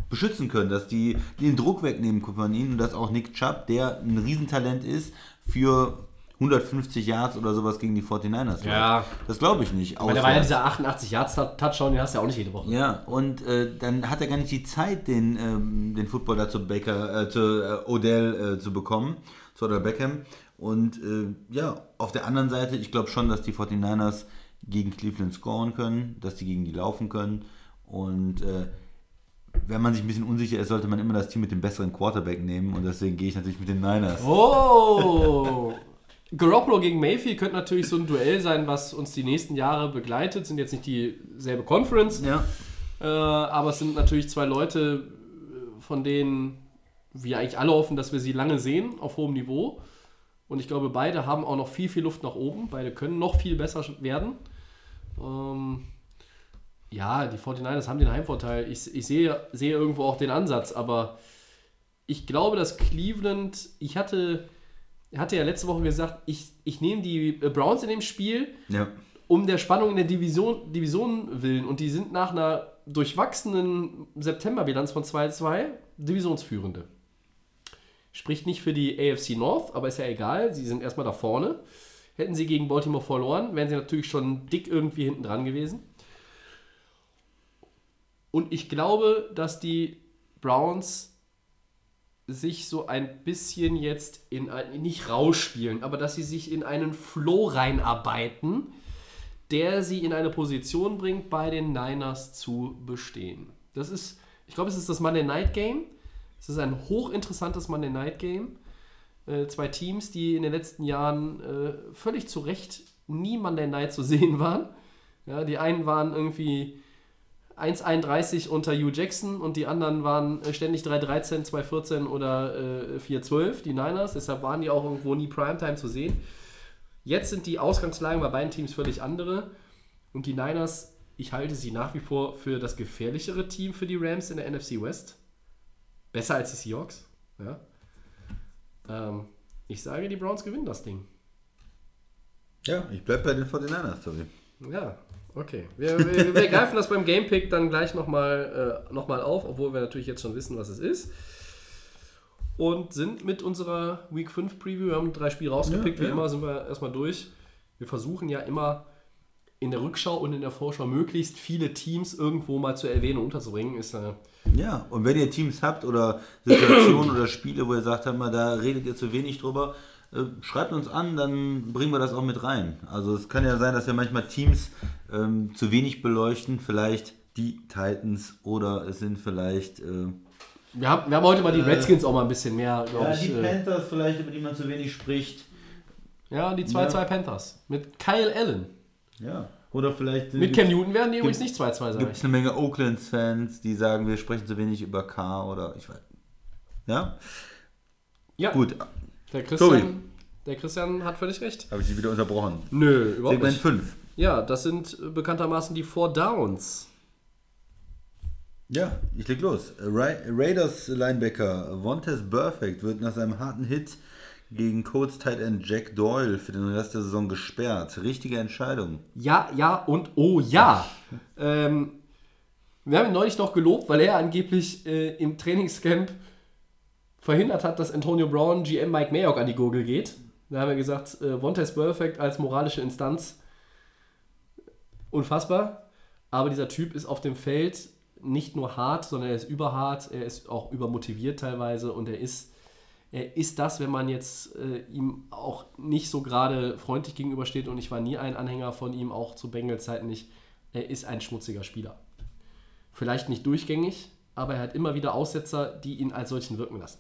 beschützen können, dass die den Druck wegnehmen können von ihnen und dass auch Nick Chubb, der ein Riesentalent ist, für 150 Yards oder sowas gegen die 49ers Ja. läuft. Das glaube ich nicht. Weil der war ja dieser 88 Yards Touchdown, den hast du ja auch nicht jede Woche. Ja, und äh, dann hat er gar nicht die Zeit, den, ähm, den Footballer zu Baker, äh, zu äh, Odell äh, zu bekommen, zu Odell Beckham. Und äh, ja, auf der anderen Seite, ich glaube schon, dass die 49ers gegen Cleveland scoren können, dass die gegen die laufen können. Und äh, wenn man sich ein bisschen unsicher ist, sollte man immer das Team mit dem besseren Quarterback nehmen. Und deswegen gehe ich natürlich mit den Niners. Oh! Garoppolo gegen Mayfield könnte natürlich so ein Duell sein, was uns die nächsten Jahre begleitet. Sind jetzt nicht dieselbe Conference, Ja, äh, aber es sind natürlich zwei Leute, äh, von denen wir eigentlich alle hoffen, dass wir sie lange sehen, auf hohem Niveau. Und ich glaube, beide haben auch noch viel, viel Luft nach oben. Beide können noch viel besser werden. Ähm, ja, die 49ers haben den Heimvorteil. Ich, ich sehe, sehe irgendwo auch den Ansatz, aber ich glaube, dass Cleveland, ich hatte, hatte ja letzte Woche gesagt, ich, ich nehme die äh, Browns in dem Spiel, ja. um der Spannung in der Division, Division willen. Und die sind nach einer durchwachsenen Septemberbilanz von 2-2 Divisionsführende. Spricht nicht für die AFC North, aber ist ja egal. Sie sind erstmal da vorne. Hätten sie gegen Baltimore verloren, wären sie natürlich schon dick irgendwie hinten dran gewesen. Und ich glaube, dass die Browns sich so ein bisschen jetzt in nicht rausspielen, aber dass sie sich in einen Flow reinarbeiten, der sie in eine Position bringt, bei den Niners zu bestehen. Das ist, ich glaube, es ist das Monday Night Game. Es ist ein hochinteressantes Monday Night Game. Äh, zwei Teams, die in den letzten Jahren äh, völlig zu Recht nie Monday Night zu sehen waren. Ja, die einen waren irgendwie 1,31 unter Hugh Jackson und die anderen waren äh, ständig 3,13, 2,14 oder äh, 4,12, die Niners. Deshalb waren die auch irgendwo nie Primetime zu sehen. Jetzt sind die Ausgangslagen bei beiden Teams völlig andere. Und die Niners, ich halte sie nach wie vor für das gefährlichere Team für die Rams in der NFC West. Besser als die Seahawks. Ja. Ähm, ich sage, die Browns gewinnen das Ding. ja, ich bleibe bei den 49ers, Tobi. Ja, okay. Wir, wir, wir greifen das beim Gamepick dann gleich nochmal äh, noch mal auf, obwohl wir natürlich jetzt schon wissen, was es ist. Und sind mit unserer Week 5 Preview, wir haben drei Spiele rausgepickt, Ja, wie ja. immer sind wir erstmal durch. Wir versuchen ja immer in der Rückschau und in der Vorschau möglichst viele Teams irgendwo mal zur Erwähnung unterzubringen. Ist, äh, Ja, und wenn ihr Teams habt oder Situationen oder Spiele, wo ihr sagt, mal, da redet ihr zu wenig drüber, äh, schreibt uns an, dann bringen wir das auch mit rein. Also es kann ja sein, dass wir manchmal Teams ähm, zu wenig beleuchten, vielleicht die Titans oder es sind vielleicht äh, wir, haben, wir haben heute mal die Redskins auch mal ein bisschen mehr, glaube ich. äh, Panthers vielleicht, über die man zu wenig spricht. ja, die 2-2 Ja. Panthers. Mit Kyle Allen. Ja. Oder vielleicht Mit Cam Newton werden die übrigens nicht 2-2 sein. gibt es eine Menge Oaklands-Fans, die sagen, wir sprechen zu wenig über K oder ich weiß. Ja, Ja, gut. Der Christian, Tobi. der Christian hat völlig recht. Habe ich sie wieder unterbrochen. Nö, überhaupt Segment nicht. 5. Ja, das sind äh, bekanntermaßen die Four Downs. Ja, ich leg los. Ra Raiders Linebacker Vontaze Perfect wird nach seinem harten Hit gegen Colts Tight End Jack Doyle für den Rest der Saison gesperrt. Richtige Entscheidung. Ja, ja und oh ja. ähm, wir haben ihn neulich noch gelobt, weil er angeblich äh, im Trainingscamp verhindert hat, dass Antonio Brown GM Mike Mayock an die Gurgel geht. Da haben wir gesagt, äh, Vontaze Perfect als moralische Instanz unfassbar. Aber dieser Typ ist auf dem Feld nicht nur hart, sondern er ist überhart, er ist auch übermotiviert teilweise und er ist, ist das, wenn man jetzt äh, ihm auch nicht so gerade freundlich gegenübersteht und ich war nie ein Anhänger von ihm, auch zu Bengals Zeiten nicht, er ist ein schmutziger Spieler. Vielleicht nicht durchgängig, aber er hat immer wieder Aussetzer, die ihn als solchen wirken lassen.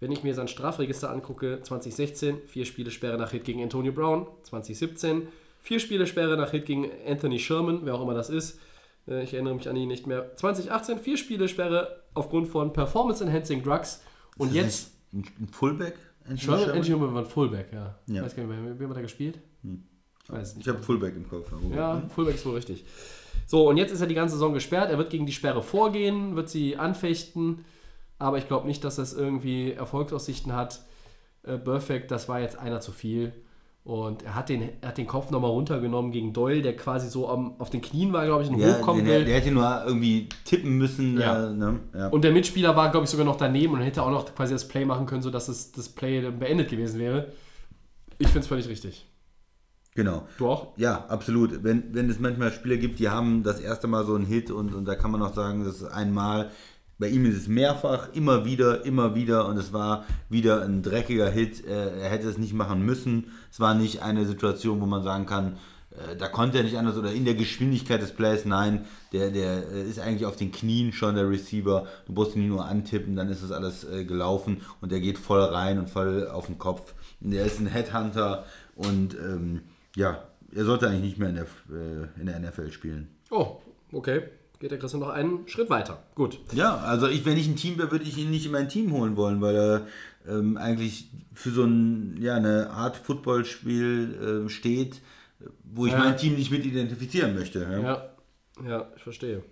Wenn ich mir sein Strafregister angucke, 2016, vier Spiele Sperre nach Hit gegen Antonio Brown, 2017, vier Spiele Sperre nach Hit gegen Anthony Sherman, wer auch immer das ist, äh, ich erinnere mich an ihn nicht mehr, 2018, vier Spiele Sperre aufgrund von Performance-Enhancing Drugs und jetzt Ein Fullback? Sherman, Sherman? Anthony Sherman war ein Fullback, ja. Ja. Hm. Weiß gar nicht mehr, wer hat da gespielt? Ich weiß nicht. Ich habe Fullback im Kopf. Ja, Fullback ist wohl richtig. So, und jetzt ist er die ganze Saison gesperrt. Er wird gegen die Sperre vorgehen, wird sie anfechten. Aber ich glaube nicht, dass das irgendwie Erfolgsaussichten hat. Äh, Perfect, das war jetzt einer zu viel. Und er hat den, er hat den Kopf nochmal runtergenommen gegen Doyle, der quasi so am, auf den Knien war, glaube ich, und Ja, hochkommen der, will. der hätte nur irgendwie tippen müssen. Ja. Äh, ne? ja. Und der Mitspieler war, glaube ich, sogar noch daneben und hätte auch noch quasi das Play machen können, sodass es, das Play beendet gewesen wäre. Ich finde es völlig richtig. genau. Du auch? Ja, absolut. Wenn, wenn es manchmal Spieler gibt, die haben das erste Mal so einen Hit und, und da kann man auch sagen, das ist einmal. Bei ihm ist es mehrfach, immer wieder, immer wieder und es war wieder ein dreckiger Hit. Äh, Er hätte es nicht machen müssen. Es war nicht eine Situation, wo man sagen kann, äh, da konnte er nicht anders oder in der Geschwindigkeit des Plays. Nein, der, der äh, ist eigentlich auf den Knien schon der Receiver. Du musst ihn nur antippen, dann ist das alles gelaufen und der geht voll rein und voll auf den Kopf. Der ist ein Headhunter und ähm, ja, er sollte eigentlich nicht mehr in der, in der NFL spielen. Oh, okay. Geht der Christian noch einen Schritt weiter. Gut. Ja, also ich, wenn ich ein Team wäre, würde ich ihn nicht in mein Team holen wollen, weil er ähm, eigentlich für so ein, ja, eine Art Footballspiel äh, steht, wo ich Ja. mein Team nicht mit identifizieren möchte. Ja. Ja, ja, ich verstehe.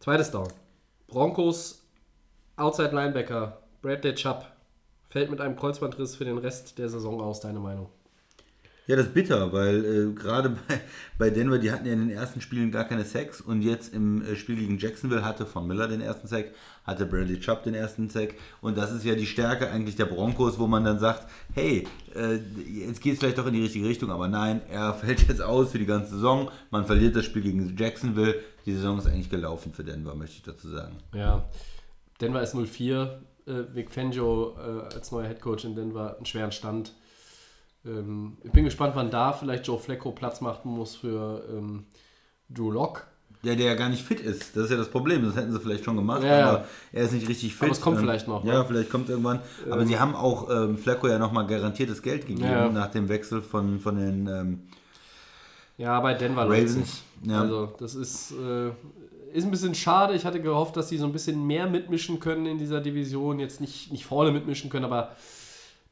Zweites Down. Broncos Outside Linebacker Bradley Chubb fällt mit einem Kreuzbandriss für den Rest der Saison aus, deine Meinung? Ja, das ist bitter, weil äh, gerade bei, bei Denver, die hatten ja in den ersten Spielen gar keine Sacks und jetzt im äh, Spiel gegen Jacksonville hatte Von Miller den ersten Sack, hatte Bradley Chubb den ersten Sack und das ist ja die Stärke eigentlich der Broncos, wo man dann sagt, hey, äh, jetzt geht es vielleicht doch in die richtige Richtung, aber nein, er fällt jetzt aus für die ganze Saison, man verliert das Spiel gegen Jacksonville, die Saison ist eigentlich gelaufen für Denver, möchte ich dazu sagen. Ja, Denver ist 04. Äh, Vic Fangio äh, als neuer Headcoach in Denver einen schweren Stand. Ähm, ich bin gespannt, wann da vielleicht Joe Flacco Platz machen muss für ähm, Drew Lock. Der, der ja gar nicht fit ist. Das ist ja das Problem. Das hätten sie vielleicht schon gemacht, Ja, ja. aber er ist nicht richtig fit. Aber es kommt Ähm, vielleicht noch, Ja, ne? vielleicht kommt irgendwann. Aber sie haben auch ähm, Flacco ja nochmal garantiertes Geld gegeben Ja. nach dem Wechsel von, von den ähm, Ja, bei Denver Ravens. Ja. Also, das ist, äh, ist ein bisschen schade. Ich hatte gehofft, dass sie so ein bisschen mehr mitmischen können in dieser Division. Jetzt nicht, nicht vorne mitmischen können, aber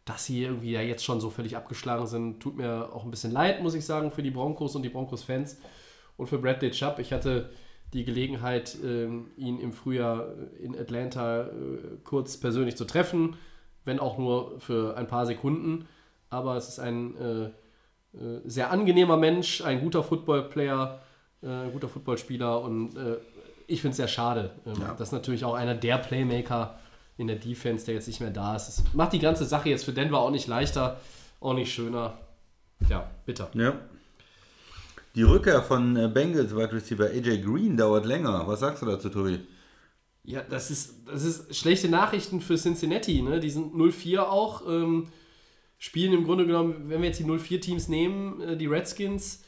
dass sie irgendwie ja jetzt schon so völlig abgeschlagen sind, tut mir auch ein bisschen leid, muss ich sagen, für die Broncos und die Broncos-Fans und für Bradley Chubb. Ich hatte die Gelegenheit, ähm, ihn im Frühjahr in Atlanta äh, kurz persönlich zu treffen, wenn auch nur für ein paar Sekunden. Aber es ist ein äh, äh, sehr angenehmer Mensch, ein guter Footballplayer, ein guter Footballspieler und ich finde es sehr schade. Ähm, Das ist natürlich auch einer der Playmaker in der Defense, der jetzt nicht mehr da ist. Das macht die ganze Sache jetzt für Denver auch nicht leichter, auch nicht schöner. Ja, bitter. Ja. Die Rückkehr von äh, Bengals Wide Receiver AJ Green dauert länger. Was sagst du dazu, Tobi? Ja, das ist, das ist schlechte Nachrichten für Cincinnati. Ne? Die sind 0-4 auch. Ähm, spielen im Grunde genommen, wenn wir jetzt die 0-4-Teams nehmen, äh, die Redskins,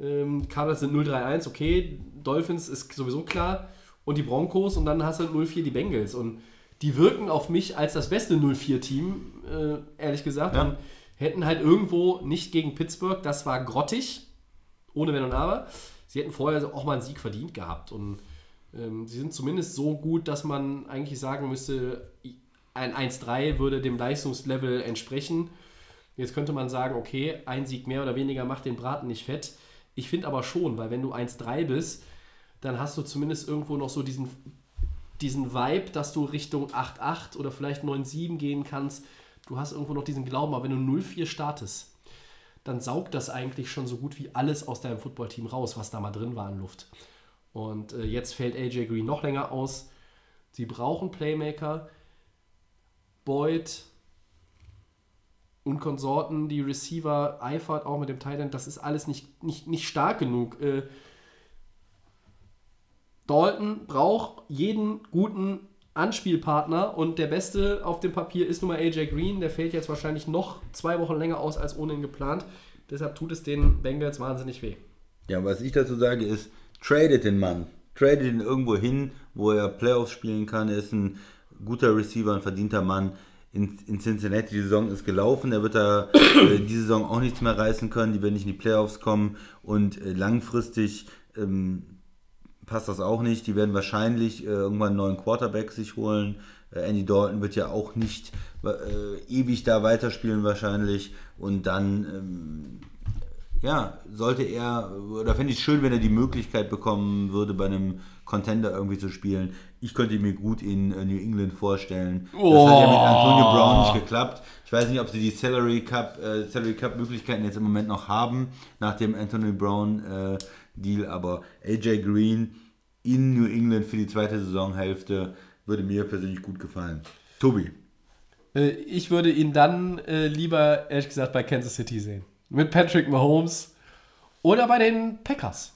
ähm, Cardinals sind 0-3-1, okay. Dolphins ist sowieso klar. Und die Broncos und dann hast du 0-4 die Bengals. Und die wirken auf mich als das beste 0-4-Team, äh, ehrlich gesagt. Ja. Und hätten halt irgendwo nicht gegen Pittsburgh, das war grottig, ohne Wenn und Aber. Sie hätten vorher auch mal einen Sieg verdient gehabt. Und ähm, sie sind zumindest so gut, dass man eigentlich sagen müsste, ein 1-3 würde dem Leistungslevel entsprechen. Jetzt könnte man sagen, okay, ein Sieg mehr oder weniger macht den Braten nicht fett. Ich finde aber schon, weil wenn du 1-3 bist, dann hast du zumindest irgendwo noch so diesen, diesen Vibe, dass du Richtung 8-8 oder vielleicht 9-7 gehen kannst. du hast irgendwo noch diesen Glauben, aber wenn du 0-4 startest, dann saugt das eigentlich schon so gut wie alles aus deinem Footballteam raus, was da mal drin war an Luft. Und äh, jetzt fällt AJ Green noch länger aus. Sie brauchen Playmaker. Boyd und Konsorten, die Receiver, Eifert auch mit dem Titan, das ist alles nicht, nicht, nicht stark genug. Äh, Dalton braucht jeden guten Anspielpartner und der beste auf dem Papier ist nun mal AJ Green. Der fällt jetzt wahrscheinlich noch zwei Wochen länger aus als ohnehin geplant. Deshalb tut es den Bengals wahnsinnig weh. Ja, was ich dazu sage ist, tradet den Mann. Tradet ihn irgendwo hin, wo er Playoffs spielen kann. Er ist ein guter Receiver, ein verdienter Mann. In, in Cincinnati, die Saison ist gelaufen. Er wird da äh, diese Saison auch nichts mehr reißen können. Die werden nicht in die Playoffs kommen. Und äh, langfristig ähm, passt das auch nicht. Die werden wahrscheinlich äh, irgendwann einen neuen Quarterback sich holen. Äh, Andy Dalton wird ja auch nicht äh, ewig da weiterspielen wahrscheinlich. Und dann, ähm, ja, sollte er, oder fände ich es schön, wenn er die Möglichkeit bekommen würde, bei einem Contender irgendwie zu spielen. Ich könnte mir gut in äh, New England vorstellen. Das hat ja mit Antonio Brown nicht geklappt. Ich weiß nicht, ob sie die Salary Cup, äh, Salary Cup Möglichkeiten jetzt im Moment noch haben, nach dem Antonio Brown äh, Deal, aber AJ Green in New England für die zweite Saisonhälfte würde mir persönlich gut gefallen. Tobi. Äh, Ich würde ihn dann äh, lieber, ehrlich gesagt, bei Kansas City sehen. Mit Patrick Mahomes oder bei den Packers.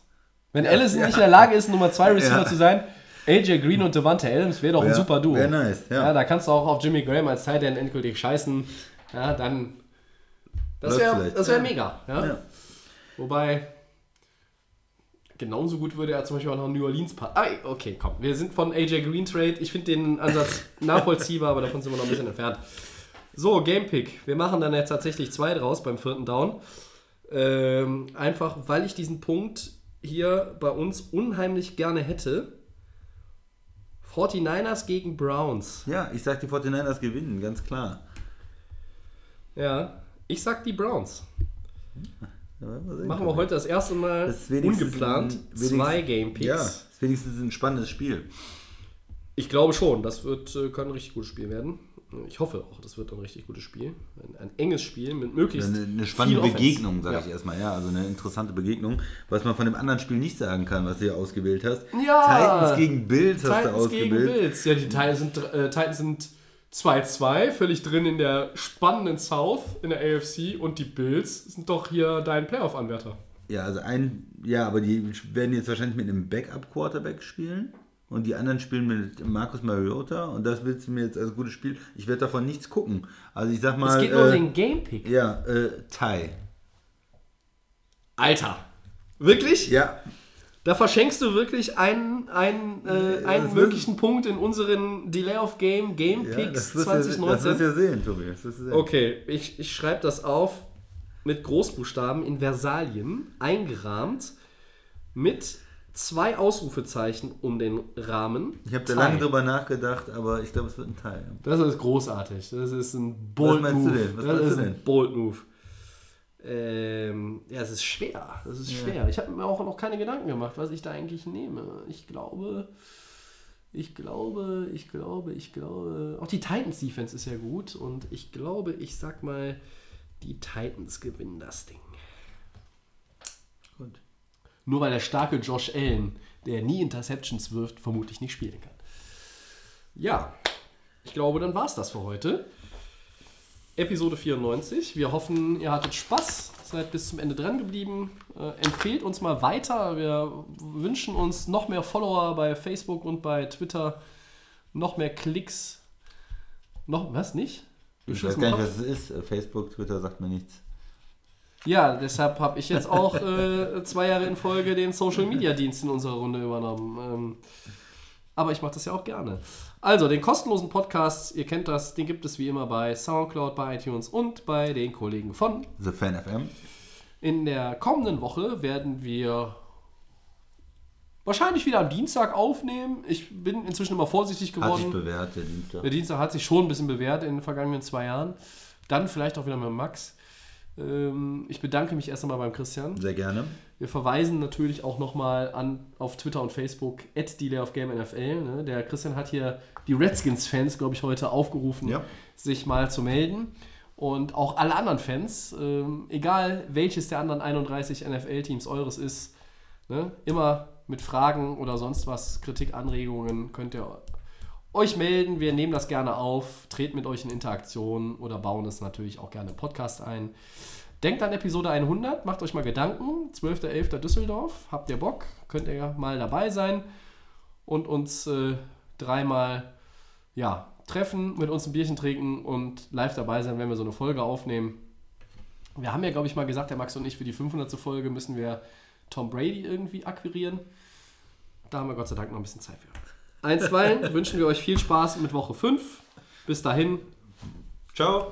Wenn Allison ja. nicht in der Lage ist, Nummer 2 Receiver Ja. zu sein, AJ Green und Devante Adams wäre doch ein super Duo. wär nice, ja. ja. Da kannst du auch auf Jimmy Graham als Tight End endgültig scheißen. Ja, dann. Das wäre wär ja. mega. Ja? Ja. Wobei. Genauso gut würde er zum Beispiel auch noch New Orleans passen. Ah, okay, komm. Wir sind von AJ Green Trade. Ich finde den Ansatz nachvollziehbar, aber davon sind wir noch ein bisschen entfernt. So, Gamepick. Wir machen dann jetzt tatsächlich zwei draus beim vierten Down. Ähm, einfach, weil ich diesen Punkt hier bei uns unheimlich gerne hätte. 49ers gegen Browns. Ja, ich sag, die 49ers gewinnen, ganz klar. Ja, ich sag die Browns. Machen wir heute das erste Mal Das ungeplant zwei Gamepicks. Ja, ist wenigstens ein spannendes Spiel. Ich glaube schon, das wird, äh, kann ein richtig gutes Spiel werden. Ich hoffe auch, das wird ein richtig gutes Spiel. Ein, ein enges Spiel mit möglichst Eine, eine spannende. Begegnung, sage Ja. ich erstmal. Ja, also eine interessante Begegnung. Was man von dem anderen Spiel nicht sagen kann, was du hier ausgewählt hast. Ja. Titans gegen Bills hast du Titans gegen ausgewählt. Bills. Ja, die Titans sind, äh, Titans sind 2-2, völlig drin in der spannenden South, in der AFC. Und die Bills sind doch hier dein Playoff-Anwärter. Ja, also ein, ja, aber die werden jetzt wahrscheinlich mit einem Backup-Quarterback spielen. Und die anderen spielen mit Marcus Mariota. Und das willst du mir jetzt als gutes Spiel. Ich werde davon nichts gucken. Also ich sag mal. Es geht nur um äh, den Gamepick. Ja, äh, Tie. Alter. Wirklich? Ja, Da verschenkst du wirklich einen, einen, äh, einen das möglichen Punkt in unseren Delay of Game Game ja Picks das wirst du ja, das 2019. wirst du ja sehen, Tobi. Das du sehen. Okay, ich, ich schreibe das auf mit Großbuchstaben in Versalien, eingerahmt, mit zwei Ausrufezeichen um den Rahmen. Ich habe da lange drüber nachgedacht, aber ich glaube, es wird ein Teil. Das ist großartig. Das ist ein Bold meinst du Move. denn? Was das meinst ist du ein denn? Bold Move. Ähm, ja, es ist schwer. Das ist schwer. Ich habe mir auch noch keine Gedanken gemacht, was ich da eigentlich nehme. Ich glaube, ich glaube, ich glaube, ich glaube. Auch die Titans Defense ist ja gut und ich glaube, ich sag mal, die Titans gewinnen das Ding. Gut. Nur weil der starke Josh Allen, der nie Interceptions wirft, vermutlich nicht spielen kann. Ja, ich glaube, dann war es das für heute. Episode 94. Wir hoffen, ihr hattet Spaß, seid bis zum Ende dran geblieben. Äh, empfehlt uns mal weiter. Wir wünschen uns noch mehr Follower bei Facebook und bei Twitter. Noch mehr Klicks. Noch, was nicht? Ich weiß gar nicht, was es ist. Äh, Facebook, Twitter sagt mir nichts. Ja, deshalb habe ich jetzt auch äh, zwei Jahre in Folge den Social Media Dienst in unserer Runde übernommen. Ähm, aber ich mache das ja auch gerne. Also, den kostenlosen Podcast, ihr kennt das, den gibt es wie immer bei Soundcloud, bei iTunes und bei den Kollegen von. The Fan FM. In der kommenden Woche werden wir wahrscheinlich wieder am Dienstag aufnehmen. Ich bin inzwischen immer vorsichtig Hat sich geworden. bewährt, der Dienstag. Der Dienstag hat sich schon ein bisschen bewährt in den vergangenen zwei Jahren. Dann vielleicht auch wieder mit Max. Ähm, ich bedanke mich erst einmal beim Christian. Sehr gerne. Wir verweisen natürlich auch nochmal an auf Twitter und Facebook at NFL. Ne? Der Christian hat hier die Redskins-Fans, glaube ich, heute aufgerufen, Ja. sich mal zu melden. Und auch alle anderen Fans, ähm, egal welches der anderen 31 NFL-Teams eures ist, ne? immer mit Fragen oder sonst was, Kritik, Anregungen, könnt ihr euch melden. Wir nehmen das gerne auf, treten mit euch in Interaktion oder bauen es natürlich auch gerne im Podcast ein. Denkt an Episode 100, macht euch mal Gedanken. 12.11. Düsseldorf, habt ihr Bock? Könnt ihr mal dabei sein und uns äh, dreimal ja, treffen, mit uns ein Bierchen trinken und live dabei sein, wenn wir so eine Folge aufnehmen. Wir haben ja, glaube ich, mal gesagt, der Max und ich, für die 500. Folge müssen wir Tom Brady irgendwie akquirieren. Da haben wir Gott sei Dank noch ein bisschen Zeit für. Einstweilen wünschen wir euch viel Spaß mit Woche 5. Bis dahin, Ciao.